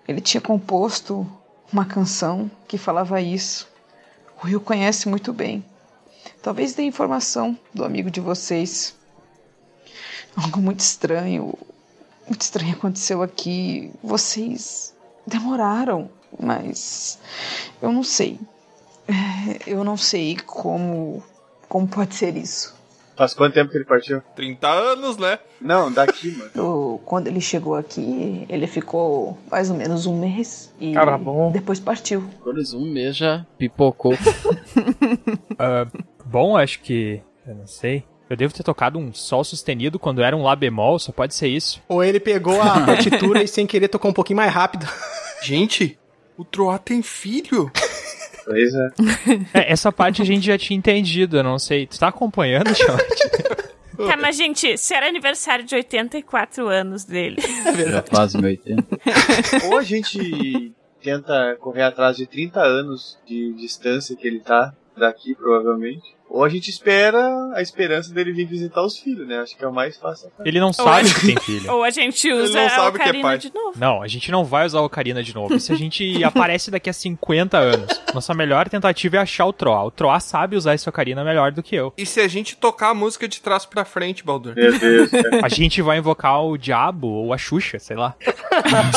Ele tinha composto uma canção que falava isso. O Rio conhece muito bem. Talvez dê informação do amigo de vocês. Algo muito estranho. muito estranho aconteceu aqui. Vocês demoraram, mas eu não sei. É, Eu não sei como como pode ser isso. Faz quanto tempo que ele partiu? 30 anos, né? Não, daqui, mano. Eu- quando ele chegou aqui, ele ficou mais ou menos um mês e Cara bom. depois partiu. Menos um mês já pipocou. Ah, bom, acho que. Eu não sei. Eu devo ter tocado um sol sustenido quando era um lá bemol, só pode ser isso. Ou ele pegou a partitura e sem querer tocou um pouquinho mais rápido. Gente, o Troá tem filho? Pois é. É, essa parte a gente já tinha entendido, eu não sei. Tu tá acompanhando, Charlotte? Tá, mas gente, se era aniversário de 84 anos dele. Já faz 80. Ou a gente tenta correr atrás de 30 anos de distância que ele tá daqui, provavelmente. Ou a gente espera a esperança dele vir visitar os filhos, né? Acho que é o mais fácil. Ele não sabe que tem filho. Ou a gente Ele usa não a sabe é Ocarina pai. de novo. Não, a gente não vai usar a Ocarina de novo. Isso a gente aparece daqui a 50 anos. Nossa melhor tentativa é achar o Troá. O Troá sabe usar esse Ocarina melhor do que eu. E se a gente tocar a música de trás pra frente, Baldur? Meu Deus, cara. A gente vai invocar o diabo ou a Xuxa, sei lá.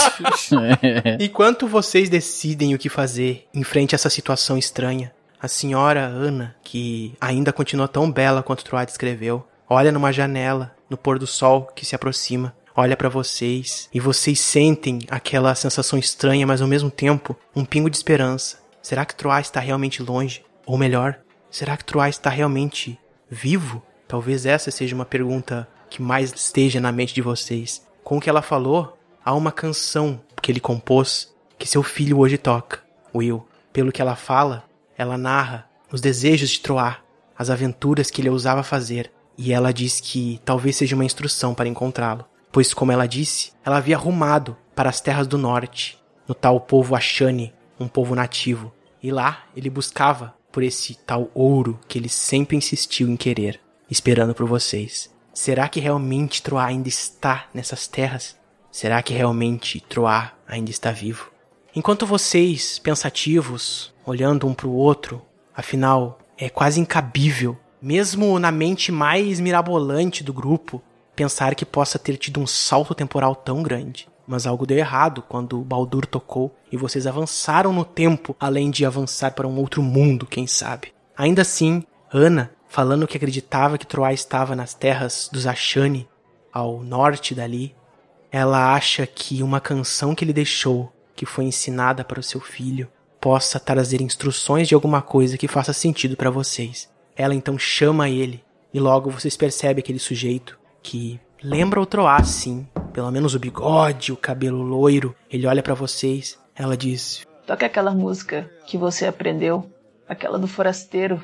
Enquanto vocês decidem o que fazer em frente a essa situação estranha, a senhora Ana, que ainda continua tão bela quanto Troá descreveu, olha numa janela, no pôr do sol que se aproxima, olha pra vocês e vocês sentem aquela sensação estranha, mas ao mesmo tempo um pingo de esperança. Será que Troá está realmente longe? Ou melhor, será que Troá está realmente vivo? Talvez essa seja uma pergunta que mais esteja na mente de vocês. Com o que ela falou, há uma canção que ele compôs que seu filho hoje toca, Will. Pelo que ela fala, ela narra os desejos de Troar, as aventuras que ele ousava fazer, e ela diz que talvez seja uma instrução para encontrá-lo, pois, como ela disse, ela havia rumado para as terras do norte, no tal povo Ashani, um povo nativo, e lá ele buscava por esse tal ouro que ele sempre insistiu em querer, esperando por vocês. Será que realmente Troar ainda está nessas terras? Será que realmente Troar ainda está vivo? Enquanto vocês, pensativos, olhando um para o outro, afinal, é quase incabível, mesmo na mente mais mirabolante do grupo, pensar que possa ter tido um salto temporal tão grande. Mas algo deu errado quando Baldur tocou e vocês avançaram no tempo, além de avançar para um outro mundo, quem sabe. Ainda assim, Ana, falando que acreditava que Troá estava nas terras dos Ashani, ao norte dali, ela acha que uma canção que ele deixou, que foi ensinada para o seu filho, possa trazer instruções de alguma coisa que faça sentido para vocês. Ela então chama ele, e logo vocês percebem aquele sujeito que lembra o Troá, sim, pelo menos o bigode, o cabelo loiro. Ele olha para vocês, ela diz: Toca aquela música que você aprendeu, aquela do forasteiro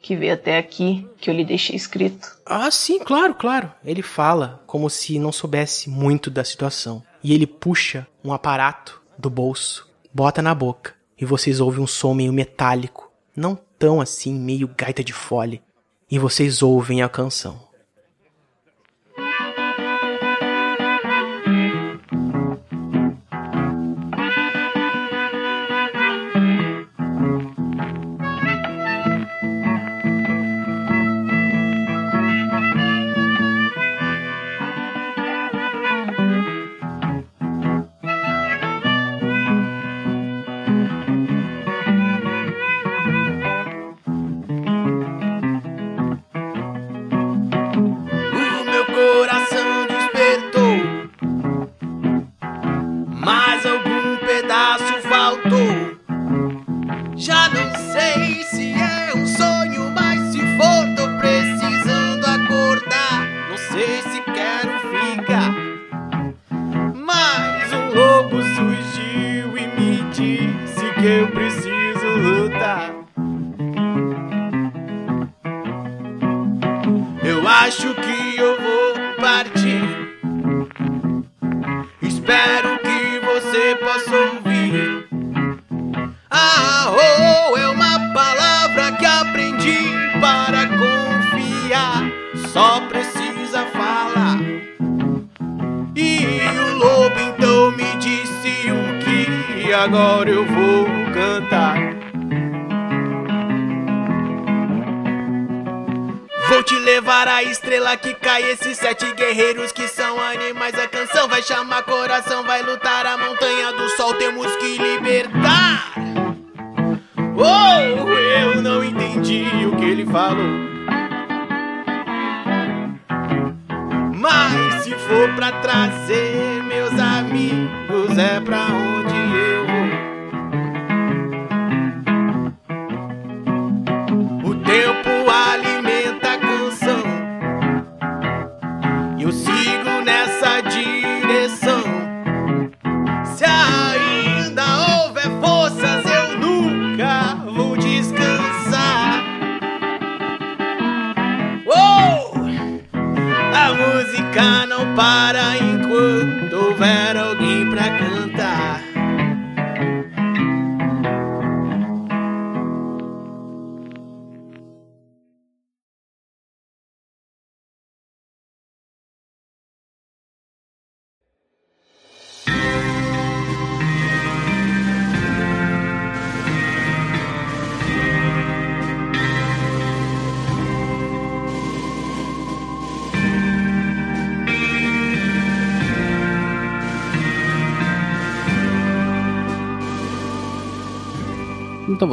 que veio até aqui, que eu lhe deixei escrito. Ah, sim, claro, claro. Ele fala como se não soubesse muito da situação. E ele puxa um aparato do bolso, bota na boca, e vocês ouvem um som meio metálico, não tão assim, meio gaita de fole. E vocês ouvem a canção.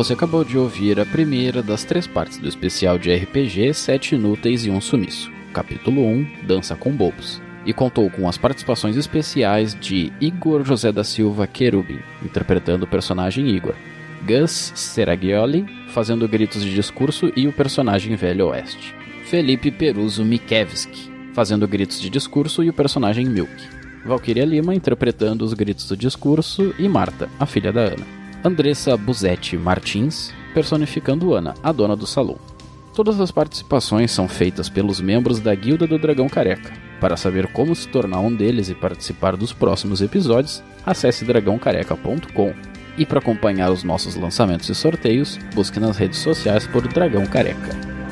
Você acabou de ouvir a primeira das três partes do especial de RPG Sete Inúteis e um Sumiço, capítulo 1 Dança com Bobos, e contou com as participações especiais de Igor José da Silva Querubim, interpretando o personagem Igor, Gus Seragioli, fazendo gritos de discurso e o personagem Velho Oeste, Felipe Peruso Mikevski, fazendo gritos de discurso e o personagem Milk, Valkyria Lima interpretando os gritos do discurso e Marta, a filha da Ana. Andressa Buzetti Martins, personificando Ana, a dona do salão. Todas as participações são feitas pelos membros da Guilda do Dragão Careca. Para saber como se tornar um deles e participar dos próximos episódios, acesse dragãocareca.com. E para acompanhar os nossos lançamentos e sorteios, busque nas redes sociais por Dragão Careca.